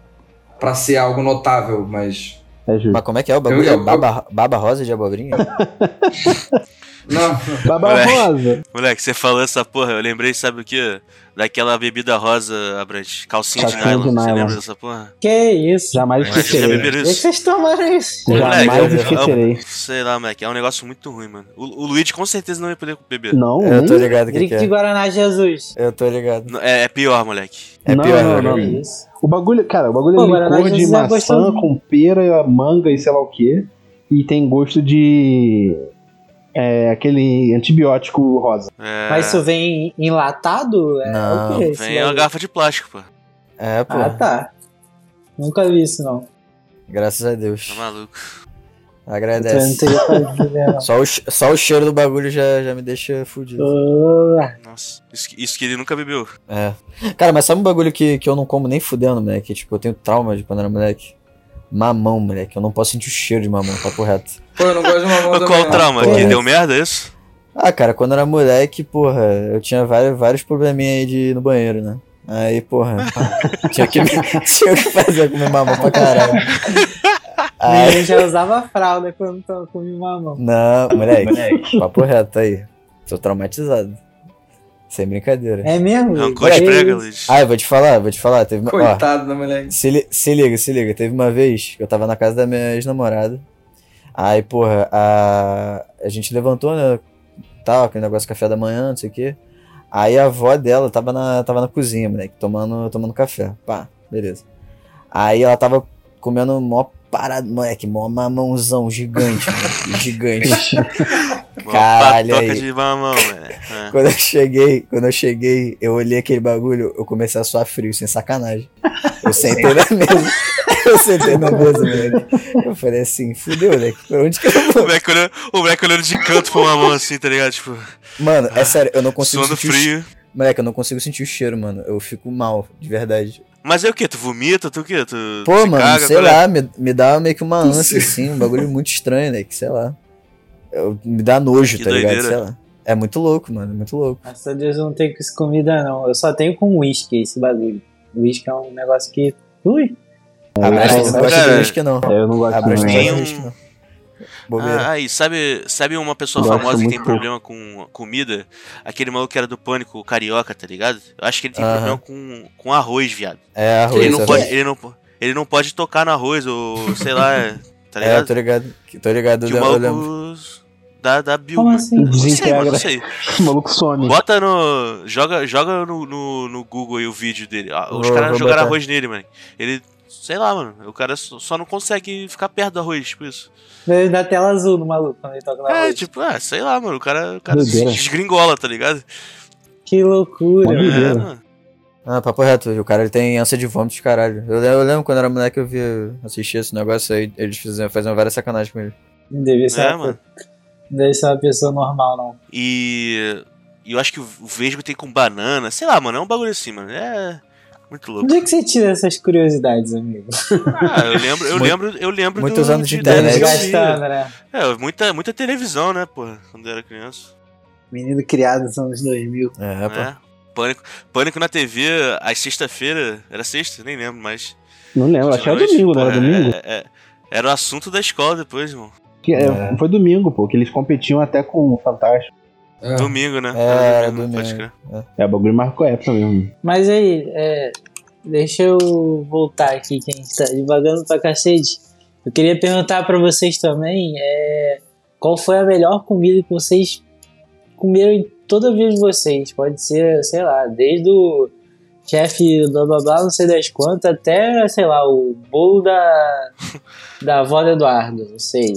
pra ser algo notável, mas. É justo. Mas como é que é o bagulho? Eu- eu- É baba, baba rosa de abobrinha? Não, Baba Moleque. rosa. Moleque, você falou essa porra, eu lembrei, sabe o que? Daquela bebida rosa, Abrantes. Calcinha, Calcinha de nylon. de Você nylon. lembra dessa porra? que isso? Jamais esquecerei. Por que isso? vocês tomaram isso? Jamais Moleque, é esquecerei. é sei lá, moleque, é um negócio muito ruim, mano. O, o Luigi com certeza não ia poder beber. Não, Eu tô ligado o que, que de é. Guaraná Jesus. Eu tô ligado. Não, É, é pior, moleque. É não, pior, não, né? não. Que isso? O bagulho, cara, o bagulho Pô, é Guaraná licor de é maçã com pera, manga e sei lá o que. E tem gosto de. É, aquele antibiótico rosa. É, Mas isso vem enlatado? É Não, esse Vem uma garrafa de plástico, pô. É, pô. Ah, tá. Nunca vi isso, não. Graças a Deus. Tá maluco. Agradece. ver, não. Só o, só o cheiro do bagulho já, já me deixa fudido. Ah, Nossa, isso, que- isso que ele nunca bebeu. É. Cara, mas sabe um bagulho que, que eu não como nem fudendo, moleque? Tipo, eu tenho trauma de quando era moleque. Mamão, moleque. Eu não posso sentir o cheiro de mamão, papo reto. Pô, eu não gosto de mamão Mas também. qual o não. trauma? Pô, Que deu merda, é isso? Ah, cara, quando eu era moleque, porra, eu tinha vários, vários probleminha aí de ir no banheiro, né? Aí, porra, tinha que, tinha que fazer comer mamão pra caralho. Aí, Eu já usava fralda quando eu comi mamão. não, moleque, papo reto aí. Tô traumatizado. Sem brincadeira. É mesmo? Rancor de Que prega, isso? Luigi. Ah, eu vou te falar, vou te falar. Teve uma, ó, Coitado da moleque. Se, li- se liga, se liga. Teve uma vez que eu tava na casa da minha ex-namorada. Aí, porra, a, a gente levantou, né? Tal, aquele negócio de café da manhã, não sei o quê. Aí a avó dela tava na, tava na cozinha, moleque, tomando, tomando café. Pá, beleza. Aí ela tava comendo mó parada, moleque, mó mamãozão gigante, moleque, gigante. Uma Caralho, patoca aí. de mamão, velho. É. Quando eu cheguei, quando eu cheguei, eu olhei aquele bagulho, eu comecei a suar frio, sem sacanagem. Eu sentei na mesa. Eu sentei na mesa, moleque. Eu falei assim, fudeu, moleque. Pra onde que eu O vou? moleque, olhando, o moleque olhando de canto pra mamão assim, tá ligado? Tipo, Mano, é sério, eu não consigo suando sentir o frio. Moleque, eu não consigo sentir o cheiro, mano. Eu fico mal, de verdade. Mas é o que? Tu vomita? Tu o quê? Tu Pô, se mano, caga, sei qual é? lá, me, me dá meio que uma ânsia, assim, um bagulho muito estranho, né? Que sei lá. Eu- me dá nojo, Que tá ligado? doideira. Sei lá. É muito louco, mano, é muito louco. Graças a Deus eu não tenho com isso comida, não. Eu só tenho com uísque esse bagulho. Uísque é um negócio que. Ui! A Brás é, não cara, de uísque, não. Eu não gosto de uísque, não. Bobeira. Ah, aí, sabe, sabe uma pessoa Gosto famosa que tem pouco. problema com comida? Aquele maluco que era do pânico, o carioca, tá ligado? Eu acho que ele tem problema com, com arroz, viado. É arroz. Ele não, é pode, ele, não, ele não pode tocar no arroz, ou sei lá, tá É, ligado? tô ligado. Tô ligado, que eu o maluco dá, dá Bill, Como assim? Não sei, Desintegra. mano, não sei. O maluco some. Bota no. Joga, joga no, no, no Google aí o vídeo dele. Ah, Os caras jogaram botar. arroz nele, mano. Ele. Sei lá, mano. O cara só não consegue ficar perto do arroz, tipo isso. Ele dá tela azul no maluco quando ele toca na É, tipo, ah, sei lá, mano. O cara, o cara se desgringola, tá ligado? Que loucura. É, mano. Ah, papo reto, o cara ele tem ânsia de vômito de caralho. Eu, eu lembro quando era moleque eu via, assistia esse negócio aí, eles fizeram, faziam várias sacanagens com ele. Não deve ser, É, uma, mano. não deve ser uma pessoa normal, não. E. E eu acho que o vesgo tem com banana. Sei lá, mano. É um bagulho assim, mano. É. Muito louco. Onde é que você tira essas curiosidades, amigo? Ah, eu lembro, eu lembro, eu lembro muitos do, anos de da internet. Desgastando, né? É, muita, muita televisão, né, pô, quando eu era criança. Menino criado nos anos 2000. É, pô. É. Pânico, Pânico na TV, às sexta-feira. Era sexta? Nem lembro mais. Não lembro, acho que era domingo, não era domingo? é- é- era o assunto da escola depois, irmão. Que é, É. Foi domingo, pô, que eles competiam até com o Fantástico. É. Domingo, né? É, Era domingo. pode crer. É, o bagulho marcou a época mesmo. Mas aí, é, deixa eu voltar aqui, que a gente tá devagando pra cacete. Eu queria perguntar pra vocês também, é, qual foi a melhor comida que vocês comeram em toda a vida de vocês? Pode ser, sei lá, desde o chefe blá blá blá, não sei das quantas, até, sei lá, o bolo da, da avó do Eduardo, não sei.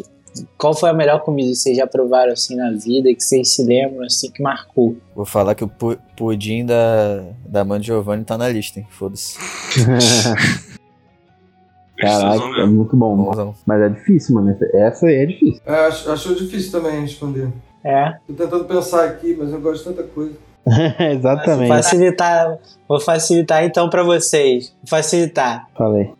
Qual foi a melhor comida que vocês já provaram assim na vida, que vocês se lembram assim, que marcou? Vou falar que o pu- pudim da, da mãe de Giovanni tá na lista, hein? Foda-se. Caraca, é muito bom. Mas é difícil, mano. Essa aí é difícil. É, acho, acho difícil também responder. É, Tô tentando pensar aqui, mas eu gosto de tanta coisa. Exatamente. facilitar, vou facilitar então pra vocês. Vou facilitar. Falei.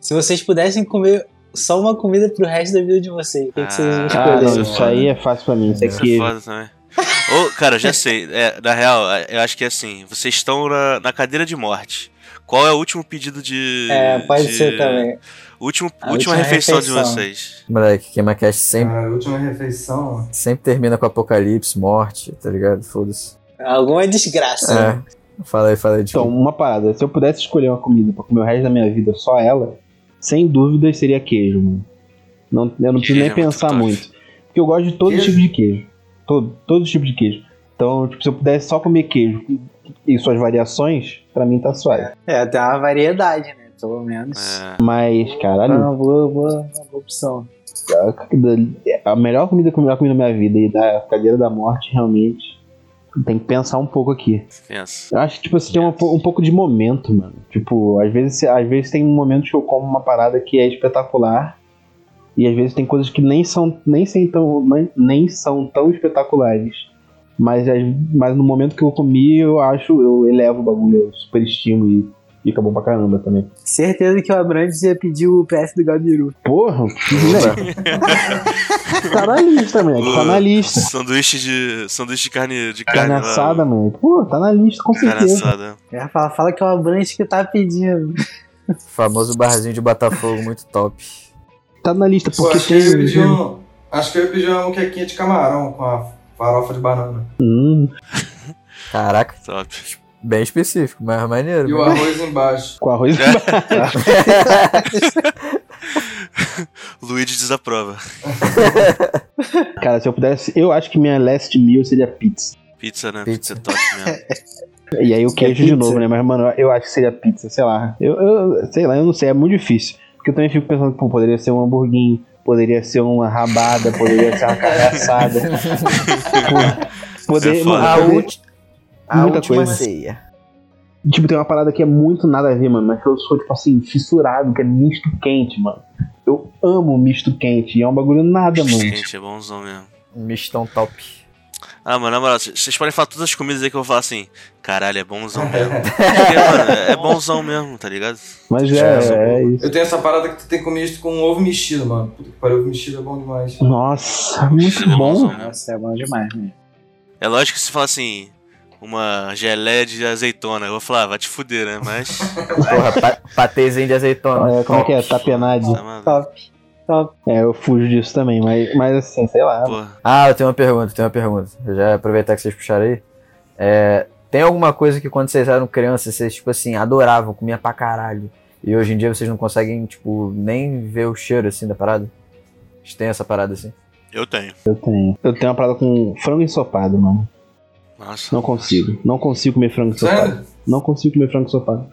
Se vocês pudessem comer só uma comida pro resto da vida de vocês, o que, que vocês Ah, Ah, não, escolher? isso aí é fácil pra mim. Isso é Isso é foda também. Ô, cara, já sei. É, na real, eu acho que é assim. Vocês estão na, na cadeira de morte. Qual é o último pedido de. É, pode de- ser também. Último, última, última refeição, de refeição. vocês. Moleque, QueimaCast sempre, a última refeição. sempre termina com apocalipse, morte, tá ligado? Foda-se. Alguma desgraça. né? É. Fala aí, fala aí. Então, Então, uma parada. Se eu pudesse escolher uma comida pra comer o resto da minha vida, só ela, sem dúvidas seria queijo, mano. Não, eu não preciso Queijo nem é muito pensar top. muito. Porque eu gosto de todos os Queijo? tipos de queijo. Todo, todos os tipos de queijo. Então, tipo, se eu pudesse só comer queijo e suas variações, pra mim tá suave. É, tem uma variedade, né? Pelo menos. É, Mas, É caralho, uma boa, boa, uma boa opção. a melhor comida que eu comi na minha vida e da cadeira da morte, realmente, tem que pensar um pouco aqui. pensa. Eu acho que, tipo, assim, tem po- um pouco de momento, mano. Tipo, às vezes, às vezes tem momentos que eu como uma parada que é espetacular. E às vezes tem coisas que nem são, nem, tão, nem, nem são tão espetaculares. Mas, as- mas no momento que eu comi, eu acho, eu elevo o bagulho, eu superestimo e fica bom pra caramba também. Certeza que o Abrantes ia pedir o PS do Gabiru. Porra, né? tá na lista, moleque. Tá na lista. Sanduíche de. Sanduíche de carne. De carne, Carne lá, assada, mano. Pô, tá na lista, com Carne certeza. assada. É, fala, fala que é o Abrantes que tá pedindo. famoso barzinho de Botafogo, muito top. Tá na lista, Pô, porque acho que eu tem. um. Acho que eu ia pedir uma moquequinha de camarão com a farofa de banana. Hum, Caraca, Top. bem específico, mas maneiro. E o arroz embaixo. com arroz. Luigi desaprova. Cara, se eu pudesse, eu acho que minha last meal seria pizza. Pizza, né? Pizza. Pizza, é top mesmo. E aí o queijo de novo, né? Mas, mano, eu acho que seria pizza, sei lá. Eu, eu- sei lá, eu não sei, é muito difícil. Porque eu também fico pensando, pô, poderia ser um hamburguinho, poderia ser uma rabada, poderia ser uma. Pô, poder, É mano, A, poder- ulti- a muita última coisa. ceia. Tipo, tem uma parada que é muito nada a ver, mano. Mas que eu sou, tipo assim, fissurado, que é misto quente, mano. Eu amo misto quente. E é um bagulho nada, mano. Gente, é bonzão mesmo. Mistão top. Ah, mano, na moral, vocês podem falar todas as comidas aí que eu vou falar assim. Caralho, é bonzão mesmo. Porque, mano, é bonzão mesmo, tá ligado? Mas Já é, sou é isso. Eu tenho essa parada que tu tem que comer isso com ovo mexido, mano. Puta que pariu, ovo mexido é bom demais. Nossa, muito é bom. bonzão. Nossa, é bom demais, né? É lógico que se fala assim, uma geleia de azeitona, eu vou falar, ah, vai te fuder, né? Mas. Porra, pa patezinho de azeitona. É, como é que é? Top. Tapenade. tá. Top. Top. É, eu fujo disso também, mas, mas assim, sei lá. Porra. Ah, eu tenho uma pergunta, tenho uma pergunta. Eu já aproveitar que vocês puxaram aí. É, tem alguma coisa que quando vocês eram crianças, vocês, tipo assim, adoravam, comia pra caralho. E hoje em dia vocês não conseguem, tipo, nem ver o cheiro, assim, da parada? Vocês têm essa parada, assim? Eu tenho. Eu tenho. Eu tenho uma parada com frango ensopado, mano. Nossa. Não consigo. Não consigo comer frango ensopado. Sério? Não consigo comer frango ensopado.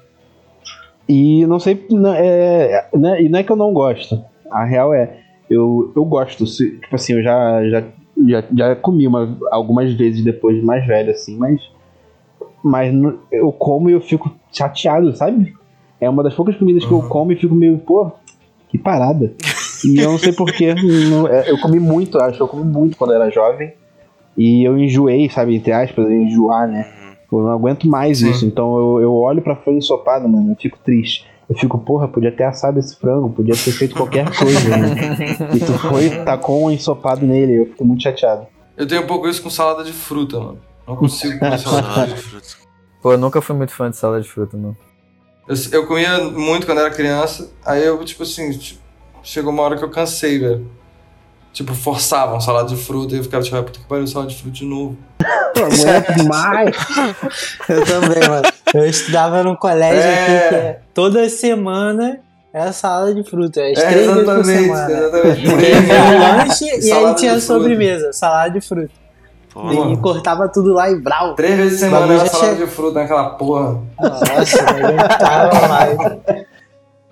E não sei. Não, é, né, e não é que eu não gosto. A real é, eu, eu gosto. se- Tipo assim, eu já, já, já, já comi uma, algumas vezes depois de mais velho, assim, mas. Mas eu como e eu fico chateado, sabe? É uma das poucas comidas que eu como e fico meio, pô, que parada. E eu não sei porquê. é, Eu comi muito, acho. Eu comi muito quando era jovem. E eu enjoei, sabe? Entre aspas, eu enjoar, né? Eu não aguento mais Sim. isso. Então eu, eu olho pra frango ensopado, mano, eu fico triste. Eu fico, porra, podia ter assado esse frango, podia ter feito qualquer coisa, né? E tu foi, tacou um ensopado nele, eu fico muito chateado. Eu tenho um pouco isso com salada de fruta, mano. Não consigo comer salada de Salada fruta. de fruta. Pô, eu nunca fui muito fã de salada de fruta, não. Eu, eu comia muito quando era criança, aí eu, tipo assim, tipo, chegou uma hora que eu cansei, velho. Tipo, forçavam salada de fruta e eu ficava tipo, ah, puta que pariu, salada de fruta de novo. Pô, aguento demais! Eu também, mano. Eu estudava num colégio É. aqui que é toda semana É a salada de fruta. As É, três vezes por exatamente, semana. exatamente. Tinha o lanche e aí tinha a sobremesa, salada de fruta. Pô, E cortava tudo lá e brau. Três vezes por semana era salada che- de fruta naquela porra. Nossa, não aguentava mais.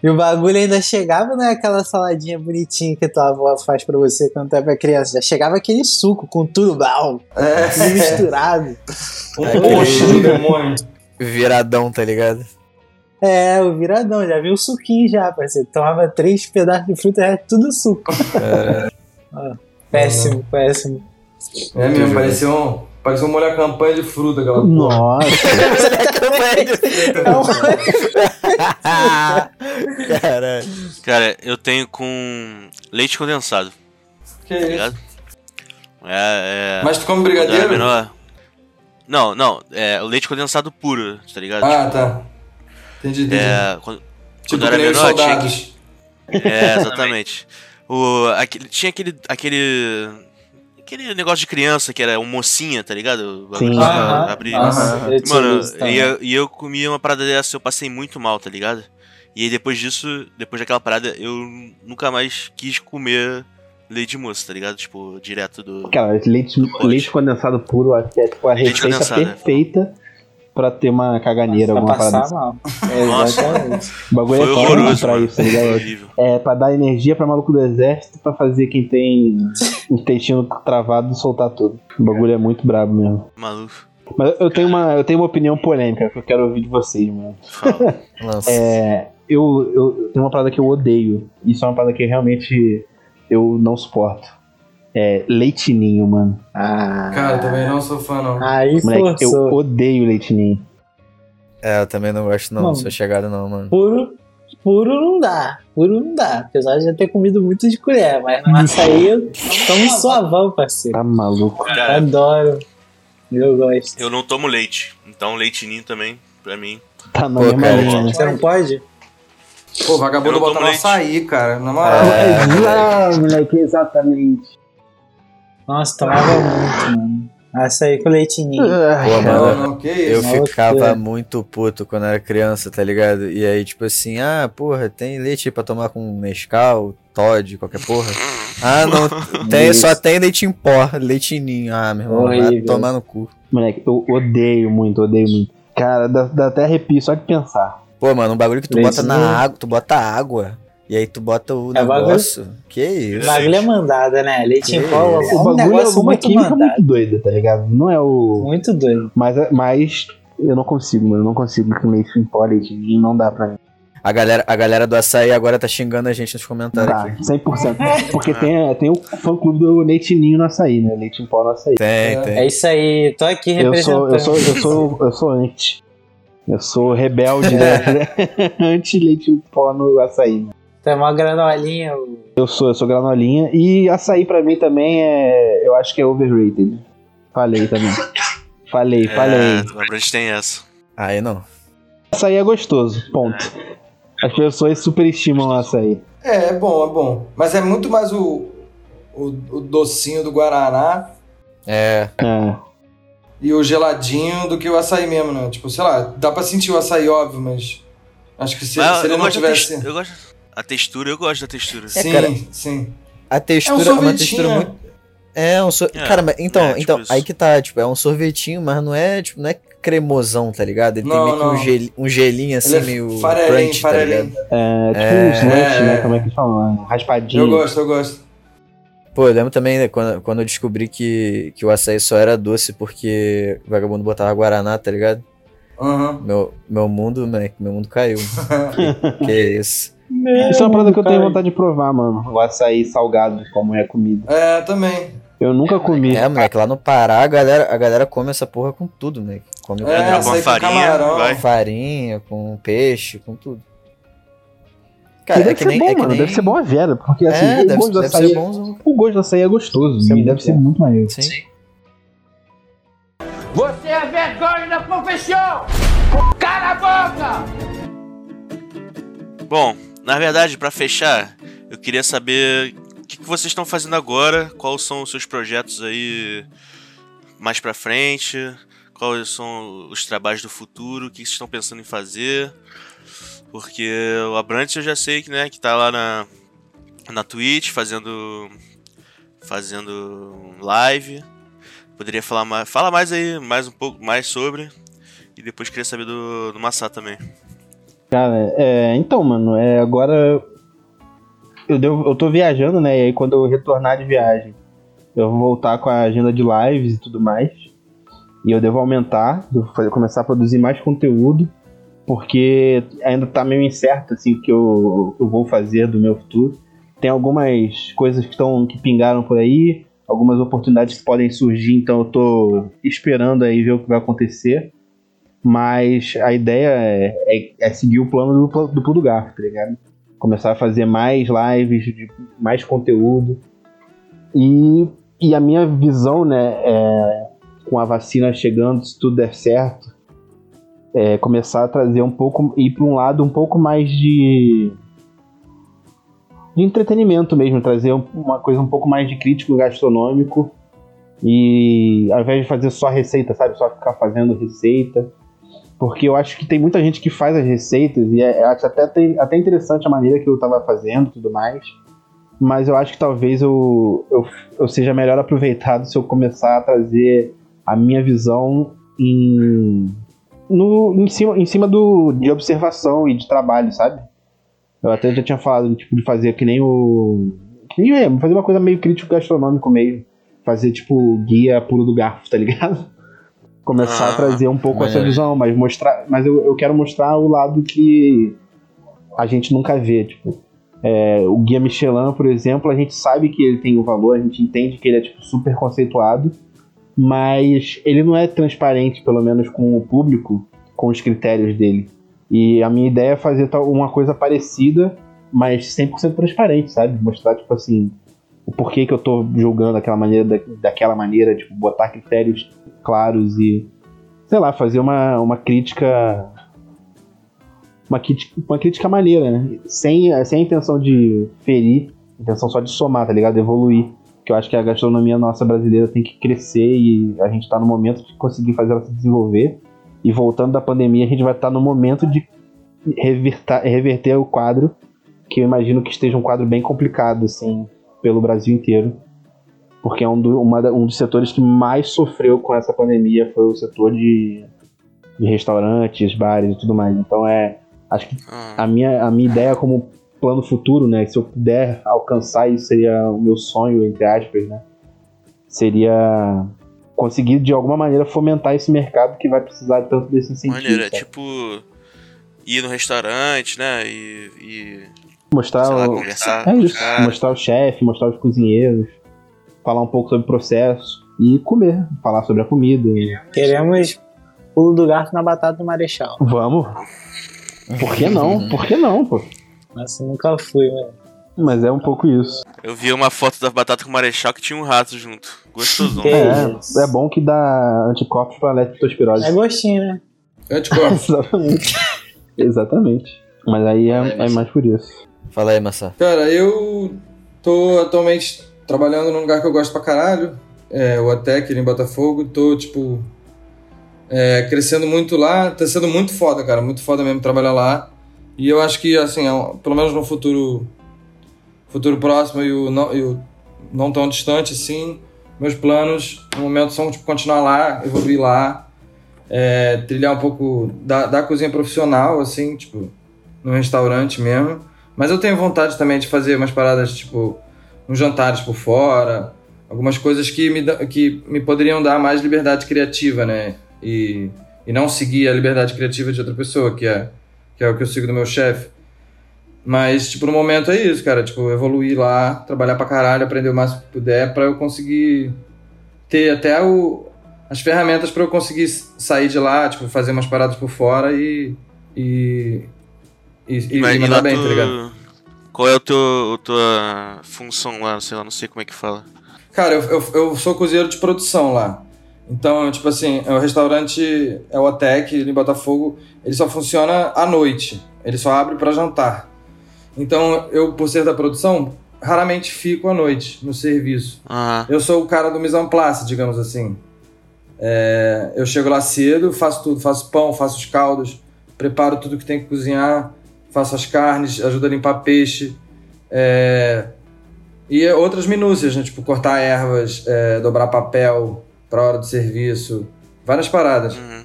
E o bagulho ainda chegava, não é aquela saladinha bonitinha que tua avó faz pra você quando tu é pra criança. Já chegava aquele suco com tudo, brau, É, tudo misturado. um poxa do demônio. Viradão, tá ligado? É, o viradão, já viu o suquinho já, parceiro. Tomava três pedaços de fruta, era tudo suco. Ah, péssimo, péssimo. É mesmo, parecia um, parecia um molho campanha de fruta aquela porra. Nossa, Caralho. Cara, eu tenho com leite condensado, Que tá isso? ligado? É, é. Mas tu come brigadeiro? menor. Não, não, é o leite condensado puro, tá ligado? Ah, tá. Entendi, entendi. É, quando, tipo, quando era menor, tinha que. É, exatamente. o, aquele, tinha aquele, aquele. Aquele negócio de criança que era um mocinha, tá ligado? Sim. tinha Mano, e eu, e eu comia uma parada dessa, eu passei muito mal, tá ligado? E aí depois disso, depois daquela parada, eu nunca mais quis comer leite de moça, tá ligado? Tipo, direto do. cara, leite, leite condensado puro, acho que é tipo a Leite receita condensado, é. Pra ter uma caganeira, Pra alguma parada. passar mal. Nossa. Exatamente. O bagulho Foi é horroroso, pra isso, tá ligado? É pra dar energia pra maluco do exército, pra fazer quem tem intestino travado soltar tudo. O bagulho é muito brabo mesmo. Maluco. Mas eu tenho uma, eu tenho uma opinião polêmica que eu quero ouvir de vocês, mano. Lança. É, eu, eu tenho uma parada que eu odeio. Isso é uma parada que realmente eu não suporto. É leitinho, mano. Ah, Cara, também não sou fã, não. aí Moleque, eu forçou. odeio leitinho. É, eu também não gosto, não. Mano. Sou chegado, não, mano. Puro, puro não dá. Puro não dá. Apesar de já ter comido muito de colher, mas no açaí eu tomo suavão, parceiro. Tá maluco. Cara, Adoro. Eu gosto. eu não tomo leite. Então leitinho também, pra mim. Tá na mesma linha, né? Você não pode? Pô, Eu vagabundo bota no açaí, cara. Na moral. É, Ah, moleque, exatamente. Nossa, tomava muito, mano. Açaí com leitinho. Pô, mano, não, que eu. Nossa. ficava muito puto quando era criança, tá ligado? E aí, tipo assim, ah, porra, tem leite pra tomar com Nescau, Todd, qualquer porra? Ah, não, tem, só tem leite em pó, leitinho. Ah, meu irmão, vai tomar no cu. Moleque, eu odeio muito, odeio muito. Cara, dá, dá até arrepio só de pensar. Pô, mano, um bagulho que tu bota na água, tu bota água, e aí tu bota o É bagulho- negócio. Que O isso? bagulho é mandada, né? Leite em pó é O um bagulho é negócio uma muito química mandado. muito doida, tá ligado? Não é o. Muito doido. Mas, é- mas eu não consigo, mano. Eu não consigo com leite em pó, leite em- não dá pra mim. A galera, a galera do açaí agora tá xingando a gente nos comentários aqui. 100%. Porque tem, tem o fã clube do leitinho no açaí, né? Leite em pó no açaí. Tem, tem. É isso aí. Tô aqui Eu sou, representando. eu sou, eu sou, eu sou anti. Eu sou rebelde, né? anti leite em pó no açaí. né? Tem uma granolinha. Eu sou, eu sou granolinha. E açaí pra mim também é. Eu acho que é overrated. Falei também. Falei, falei. É, a Brand tem essa. Aí não. Açaí é gostoso, ponto. As pessoas superestimam o açaí. É, é bom, é bom. Mas é muito mais o, o, o docinho do Guaraná É, É. e o geladinho do que o açaí mesmo, né? Tipo, sei lá, dá pra sentir o açaí, óbvio, mas acho que se, Mas se ele não tivesse... eu gosto a textura, eu gosto da textura. Sim, cara. sim. a textura É um é uma textura sorvetinho, muito. É, um sor... É, Cara, mas então, é, tipo então isso. aí que tá, tipo, é um sorvetinho, mas não é, tipo, não é cremosão, tá ligado? Ele tem Não, meio que um, não. gel... um gelinho assim, é meio farelinho, crunch, tá farelinho. ligado? É tipo É, um é. né? Como é que falam? Raspadinho. Eu gosto, eu gosto. Pô, eu lembro também né, quando, quando eu descobri que, que o açaí só era doce porque o vagabundo botava Guaraná, tá ligado? Aham. Meu, meu mundo, moleque, meu mundo caiu. que isso. Isso é uma parada que eu tenho vontade de provar, mano. O açaí salgado, como é comida. É, também. Eu nunca comi. É, moleque, lá no Pará a galera, a galera come essa porra com tudo, moleque. Come com É, com com farinha, camarão. vai. farinha, com peixe, com tudo. Cara, deve é que ser nem. bom, é que mano. nem... Deve ser bom a vera. Porque assim, É, o deve, gosto do deve açaí. ser bonzão. O gosto do açaí é gostoso. É e muito deve ser bom. muito maneiro. Sim. Você é vergonha da profissão! Cala a boca! Bom, na verdade, pra fechar, eu queria saber o que, que vocês estão fazendo agora, quais são os seus projetos aí mais pra frente, quais são os trabalhos do futuro, o que vocês estão pensando em fazer. Porque o Abrantes eu já sei que, né, que tá lá na, na Twitch fazendo fazendo live. Poderia falar mais, fala mais aí, mais um pouco mais sobre. E depois queria saber do, do Massá também. Cara, é, então, mano, é, agora eu, devo, eu tô viajando, né? E aí quando eu retornar de viagem, eu vou voltar com a agenda de lives e tudo mais. E eu devo aumentar, devo fazer, começar a produzir mais conteúdo, porque ainda tá meio incerto assim o que eu, eu vou fazer do meu futuro. Tem algumas coisas que estão que pingaram por aí, algumas oportunidades que podem surgir, então eu tô esperando aí ver o que vai acontecer. Mas a ideia é, é, é seguir o plano do, do Garfo, tá ligado? Começar a fazer mais lives, de mais conteúdo. E, e a minha visão, né, é, com a vacina chegando, se tudo der certo, é começar a trazer um pouco, ir para um lado um pouco mais de de entretenimento mesmo, trazer uma coisa um pouco mais de crítico gastronômico e ao invés de fazer só receita, sabe, só ficar fazendo receita, porque eu acho que tem muita gente que faz as receitas e é, acho até, até interessante a maneira que eu estava fazendo tudo mais, mas eu acho que talvez eu, eu, eu seja melhor aproveitado se eu começar a trazer a minha visão em, no, em cima, em cima do, de observação e de trabalho, sabe? Eu até já tinha falado tipo, de fazer que nem o. Que nem é, fazer uma coisa meio crítico gastronômico meio. Fazer tipo guia puro do garfo, tá ligado? Começar ah, a trazer um pouco essa visão, mas mostrar. Mas eu, eu quero mostrar o lado que a gente nunca vê, tipo. É, o guia Michelin, por exemplo, a gente sabe que ele tem o um valor, a gente entende que ele é tipo, super conceituado, mas ele não é transparente, pelo menos com o público, com os critérios dele. E a minha ideia é fazer uma coisa parecida, mas 100% transparente, sabe? Mostrar, tipo assim, o porquê que eu tô julgando daquela maneira, da, daquela maneira, tipo, botar critérios claros e, sei lá, fazer uma, uma crítica. Uma crítica, uma crítica maneira, né? Sem, sem a intenção de ferir, intenção só de somar, tá ligado? Evoluir. Que eu acho que a gastronomia nossa brasileira tem que crescer e a gente tá no momento de conseguir fazer ela se desenvolver. E voltando da pandemia, a gente vai estar no momento de reverter, reverter o quadro, que eu imagino que esteja um quadro bem complicado, assim, pelo Brasil inteiro. Porque é um, do, uma, um dos setores que mais sofreu com essa pandemia foi o setor de, de restaurantes, bares e tudo mais. Então é. Acho que ah. a minha, a minha ideia como plano futuro, né? Se eu puder alcançar isso, seria o meu sonho, entre aspas, né? Seria conseguir de alguma maneira fomentar esse mercado que vai precisar tanto desse incentivo. Maneira, é tipo ir no restaurante, né? E. e mostrar lá, o. É isso. Mostrar o chefe, mostrar os cozinheiros, falar um pouco sobre o processo e comer, falar sobre a comida. Queremos pulo do gato na batata do Marechal. Vamos. Por que não? Por que não, pô? Nossa, nunca fui, velho. Mas é um pouco isso. Eu vi uma foto da batata com marechal que tinha um rato junto. Gostoso. é, é bom que dá anticorpos pra leptospirose. É gostinho, né? Anticorpos. Exatamente. Exatamente. Mas aí é, é, mais por isso. Fala aí, Massa. Cara, eu tô atualmente trabalhando num lugar que eu gosto pra caralho. É, o Atec, em Botafogo. Tô, tipo, é, crescendo muito lá. Tá sendo muito foda, cara. Muito foda mesmo trabalhar lá. E eu acho que, assim, é pelo menos no futuro futuro próximo e o não, e o não tão distante assim, meus planos no momento são tipo, continuar lá, evoluir lá, é, trilhar um pouco da, da cozinha profissional, assim, tipo, no restaurante mesmo. Mas eu tenho vontade também de fazer umas paradas, tipo, uns jantares por fora, algumas coisas que me, que me poderiam dar mais liberdade criativa, né? E, e não seguir a liberdade criativa de outra pessoa, que é, que é o que eu sigo do meu chefe. Mas, tipo, no momento é isso, cara. Tipo, evoluir lá, trabalhar pra caralho, aprender o máximo que puder pra eu conseguir ter até o, as ferramentas para eu conseguir sair de lá, tipo, fazer umas paradas por fora e. e. e, e, e mandar bem, tu... tá ligado? Qual é a tua, função lá? Sei lá, não sei como é que fala. Cara, eu, eu, eu sou cozinheiro de produção lá. Então, tipo assim, o restaurante é o Otec em Botafogo, ele só funciona à noite. Ele só abre para jantar. Então, eu, por ser da produção, raramente fico à noite no serviço. Uhum. Eu sou o cara do mise en place, digamos assim. É, eu chego lá cedo, faço tudo, faço pão, faço os caldos, preparo tudo que tem que cozinhar faço as carnes, ajudo a limpar peixe. É, e outras minúcias, né? Tipo, cortar ervas, é, dobrar papel pra hora do serviço. Várias paradas. Uhum.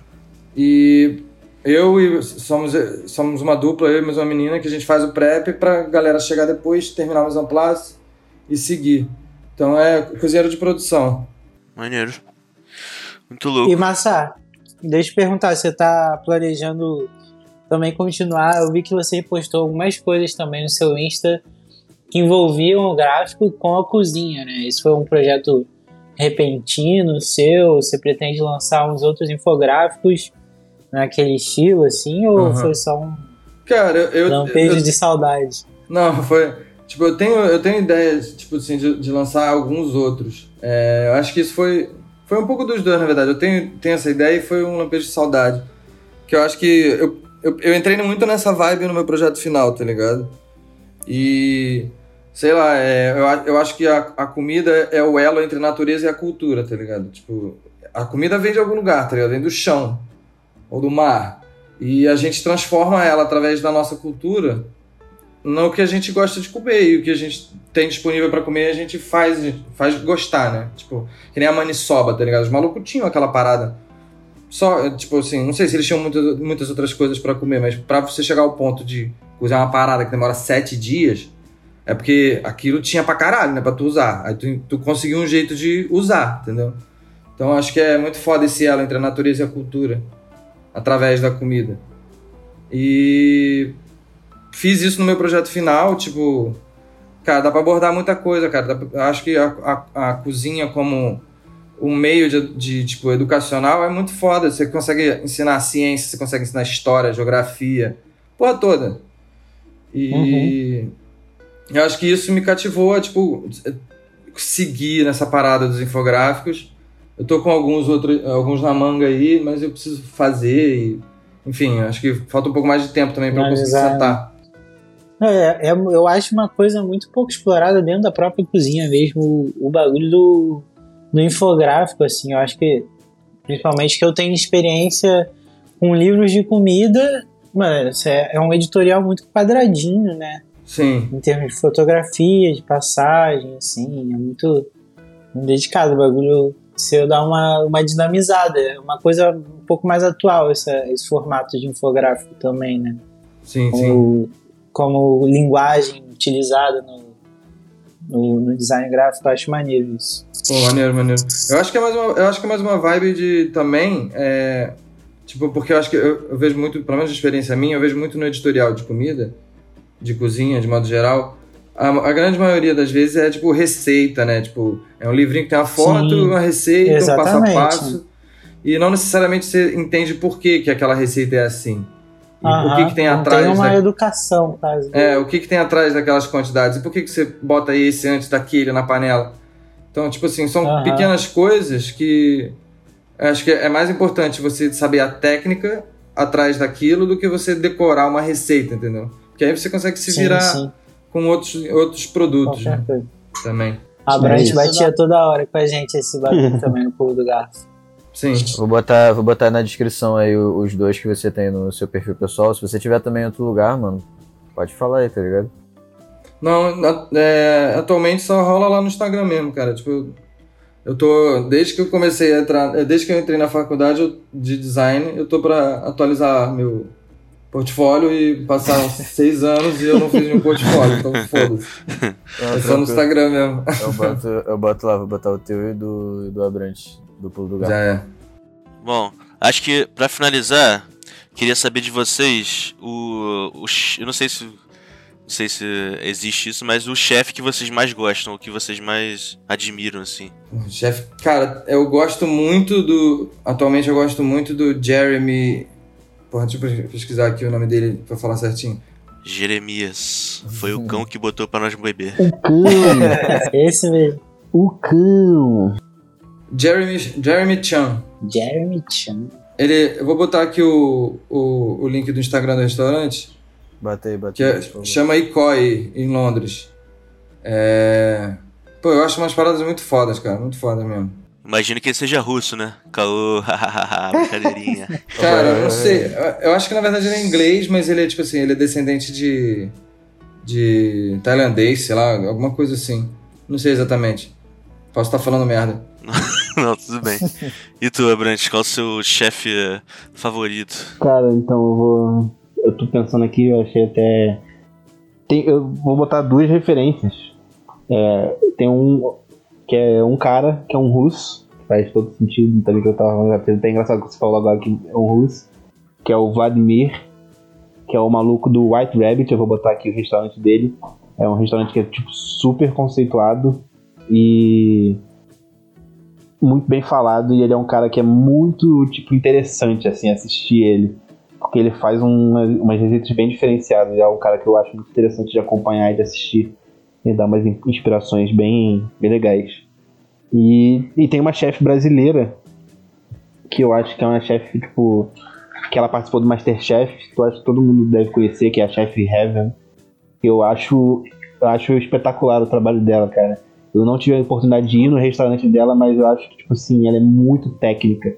E eu e somos, somos uma dupla, eu e mais uma menina, que a gente faz o prep pra galera chegar depois, terminar o mise en place e seguir. Então é cozinheiro de produção. Maneiro. Muito louco. E Massa, deixa eu te perguntar, você tá planejando também continuar? Eu vi que você postou algumas coisas também no seu Insta que envolviam o gráfico com a cozinha, né? Esse foi um projeto repentino seu? Você pretende lançar uns outros infográficos naquele estilo, assim? Ou Uhum. foi só um Cara, eu. eu, lampejo eu- de saudade? Não, foi. Tipo, eu tenho, eu tenho ideias, tipo assim, de, de lançar alguns outros. É, eu acho que isso foi. Foi um pouco dos dois, na verdade. Eu tenho, tenho essa ideia e foi um lampejo de saudade. Que eu acho que. Eu, eu, eu entrei muito nessa vibe no meu projeto final, tá ligado? E. Sei lá, é, eu, eu acho que a, a comida é o elo entre a natureza e a cultura, tá ligado? Tipo, a comida vem de algum lugar, tá ligado? Vem do chão ou do mar. E a gente transforma ela através da nossa cultura no que a gente gosta de comer e o que a gente tem disponível pra comer a gente faz, faz gostar, né? Tipo, que nem a maniçoba, tá ligado? Os malucos tinham aquela parada. Só, tipo assim, não sei se eles tinham muitas, muitas outras coisas pra comer, mas pra você chegar ao ponto de usar uma parada que demora sete dias, é porque aquilo tinha pra caralho, né? Pra tu usar. Aí tu, tu conseguiu um jeito de usar, entendeu? Então acho que é muito foda esse elo entre a natureza e a cultura através da comida. E fiz isso no meu projeto final, tipo, cara, dá pra abordar muita coisa, cara. Pra- acho que a, a, a cozinha como um meio de, de, tipo, educacional é muito foda. Você consegue ensinar ciência, você consegue ensinar história, geografia, porra toda. E eu acho que isso me cativou a, tipo, seguir nessa parada dos infográficos. Eu tô com alguns outros, alguns na manga aí, mas eu preciso fazer e, enfim, acho que falta um pouco mais de tempo também eu conseguir sentar. É, é- eu acho uma coisa muito pouco explorada dentro da própria cozinha mesmo, o, o bagulho do, do infográfico, assim, eu acho que, principalmente que eu tenho experiência com livros de comida, mano, isso é, é um editorial muito quadradinho, né, Sim. em termos de fotografia, de passagem, assim, é muito, muito dedicado, o bagulho se dá uma, uma dinamizada, é uma coisa um pouco mais atual essa, esse formato de infográfico também, né Sim, sim. como, como linguagem utilizada no, no, no design gráfico, eu acho maneiro isso. Pô, maneiro, maneiro. Eu acho que é mais uma, eu acho que é mais uma vibe de também. é, tipo, porque eu acho que eu, eu vejo muito, pelo menos de experiência minha, eu vejo muito no editorial de comida, de cozinha, de modo geral. A, a grande maioria das vezes é tipo receita, né? Tipo, é um livrinho que tem uma foto, Sim, uma receita, um passo a exatamente. passo. E não necessariamente você entende por que, que aquela receita é assim. E o que, que tem atrás Tem uma da- educação, quase. é, o que, que tem atrás daquelas quantidades? E por que, que você bota esse antes daquele na panela? Então, tipo assim, são Aham. pequenas coisas que acho que é mais importante você saber a técnica atrás daquilo do que você decorar uma receita, entendeu? Porque aí você consegue se sim, virar sim, com outros, outros produtos né, também. A É Brant batia toda hora com a gente esse bagulho também no pulo do garfo. Sim. Vou botar, vou botar na descrição aí os dois que você tem no seu perfil pessoal. Se você tiver também em outro lugar, mano, pode falar aí, tá ligado? Não, é, atualmente só rola lá no Instagram mesmo, cara. Tipo, eu- tô. Desde que eu comecei a entrar. Desde que eu entrei na faculdade de design, eu tô pra atualizar meu portfólio e passar uns seis anos e eu não fiz nenhum portfólio, então foda-se. É só no Instagram mesmo. Eu boto, eu boto lá, vou botar o teu e do, do Abrante, do pulo do gato. Já é. Bom, acho que pra finalizar, queria saber de vocês o, o eu não sei se não sei se existe isso, mas o chefe que vocês mais gostam, o que vocês mais admiram assim. Chefe, cara, eu gosto muito do. Atualmente eu gosto muito do Jeremy. Porra, deixa eu pesquisar aqui o nome dele pra falar certinho. Jeremias foi o cão que botou pra nós beber. O cão! Esse mesmo. o cão! Jeremy, Jeremy Chan. Jeremy Chan. Ele, eu vou botar aqui o, o, o link do Instagram do restaurante, Batei, batei. que é, chama Ikoi, em Londres. É... Pô, eu acho umas paradas muito fodas, cara, muito foda mesmo. Imagino que ele seja russo, né? Caô, hahaha, brincadeirinha. Cara, eu não sei. Eu- acho que na verdade ele é inglês, mas ele é tipo assim, ele é descendente de. de tailandês, sei lá, alguma coisa assim. Não sei exatamente. Posso estar falando merda. Não, tudo bem. E tu, Abrantes, qual o seu chefe eh, favorito? Cara, então eu vou. Eu tô pensando aqui, eu achei até. Tem, eu vou botar duas referências. É, tem um. Que é um cara, que é um russo. Faz todo sentido também que eu tava falando. É até engraçado que você falou agora que é um russo. Que é o Vladimir. Que é o maluco do White Rabbit. Eu vou botar aqui o restaurante dele. É um restaurante que é tipo super conceituado. E muito bem falado e ele é um cara que é muito tipo interessante assim assistir ele porque ele faz uma, umas receitas bem diferenciadas é um cara que eu acho muito interessante de acompanhar e de assistir e dá umas in- inspirações bem, bem legais e, e tem uma chefe brasileira que eu acho que é uma chefe tipo que ela participou do Masterchef que eu acho que todo mundo deve conhecer que é a chefe Heaven eu acho eu acho espetacular o trabalho dela cara eu não tive a oportunidade de ir no restaurante dela, mas eu acho que, tipo assim, ela é muito técnica.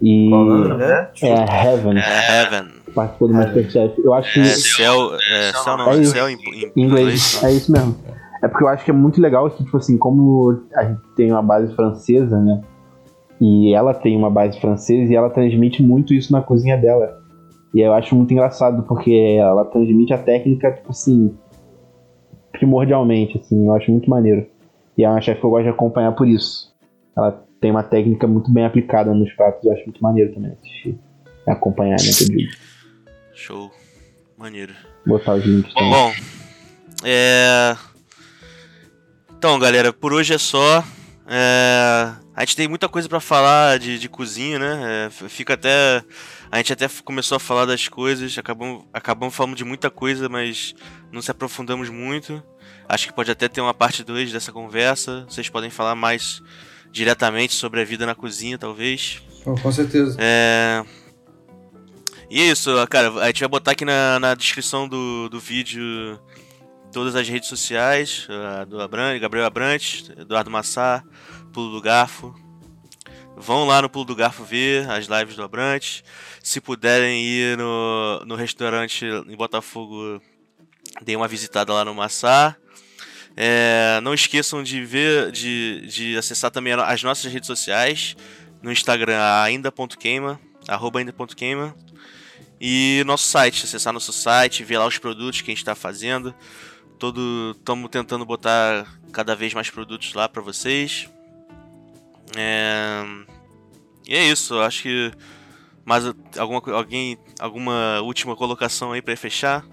E. Qual nome, né? É a Heaven, É Heaven. participou do Masterchef. Eu acho que. É céu. É céu não, É é isso. céu em, em Em inglês, é isso mesmo. É porque eu acho que é muito legal que, tipo assim, como a gente tem uma base francesa, né? E ela tem uma base francesa e ela transmite muito isso na cozinha dela. E eu acho muito engraçado, porque ela transmite a técnica, tipo assim, primordialmente, assim, eu acho muito maneiro. E é uma chefe que eu gosto de acompanhar por isso. Ela tem uma técnica muito bem aplicada nos pratos, eu acho muito maneiro também assistir. Acompanhar, né, que eu digo. Show. Maneiro. Botar os links também. Bom, é. Então, galera, por hoje é só. É, A gente tem muita coisa pra falar de, de cozinha, né? É, Fica até. A gente até começou a falar das coisas, acabamos, acabamos falando de muita coisa, mas não se aprofundamos muito. Acho que pode até ter uma parte 2 dessa conversa. Vocês podem falar mais diretamente sobre a vida na cozinha, talvez. Pô, com certeza. É. E é isso, cara. A gente vai botar aqui na, na descrição do, do vídeo todas as redes sociais a do Abran, Gabriel Abrantes, Eduardo Massar, Pulo do Garfo. Vão lá no Pulo do Garfo ver as lives do Abrantes. Se puderem ir no, no restaurante em Botafogo, deem uma visitada lá no Massar. É, não esqueçam de ver, de, de acessar também as nossas redes sociais. No Instagram, ainda.queima, arroba ainda.queima. E nosso site, acessar nosso site, ver lá os produtos que a gente está fazendo. Todo, estamos tentando botar cada vez mais produtos lá para vocês. É, e é isso, acho que mais alguma, alguém, alguma última colocação aí para fechar?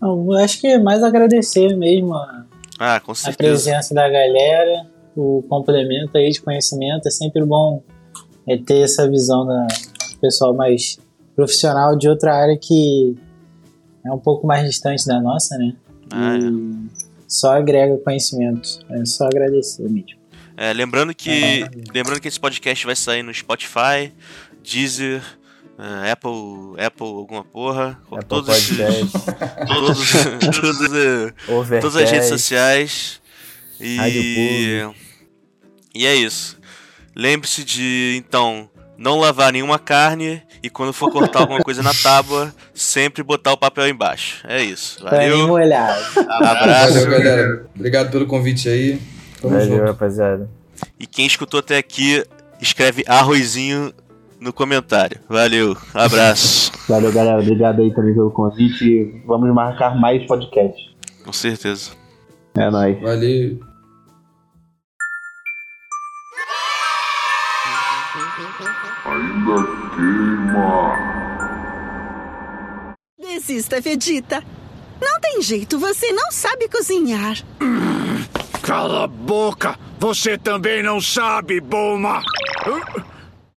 Eu acho que é mais agradecer mesmo a, Ah, a presença da galera, o complemento aí de conhecimento. É sempre bom é, ter essa visão da pessoal mais profissional de outra área que é um pouco mais distante da nossa, né? Ah, é. Só agrega conhecimento. É só agradecer mesmo. É, lembrando que lembrando que esse podcast vai sair no Spotify, Deezer, eh, Apple, Apple alguma porra, Apple todos Podcast, todos, todos, Overcast. todas as redes sociais e e é isso. Lembre-se de então não lavar nenhuma carne e quando for cortar alguma coisa na tábua, sempre botar o papel embaixo. É isso. Valeu. molhado. Abraço. Valeu, galera. Obrigado pelo convite aí. Tamo Valeu, junto. rapaziada. E quem escutou até aqui, escreve arrozinho no comentário. Valeu. Abraço. Valeu, galera. Obrigado aí também pelo convite. Vamos marcar mais podcasts. Com certeza. É nóis. Valeu. Desista, Vegeta. Não tem jeito, você não sabe cozinhar. Cala a boca! Você também não sabe, Bulma! Hã?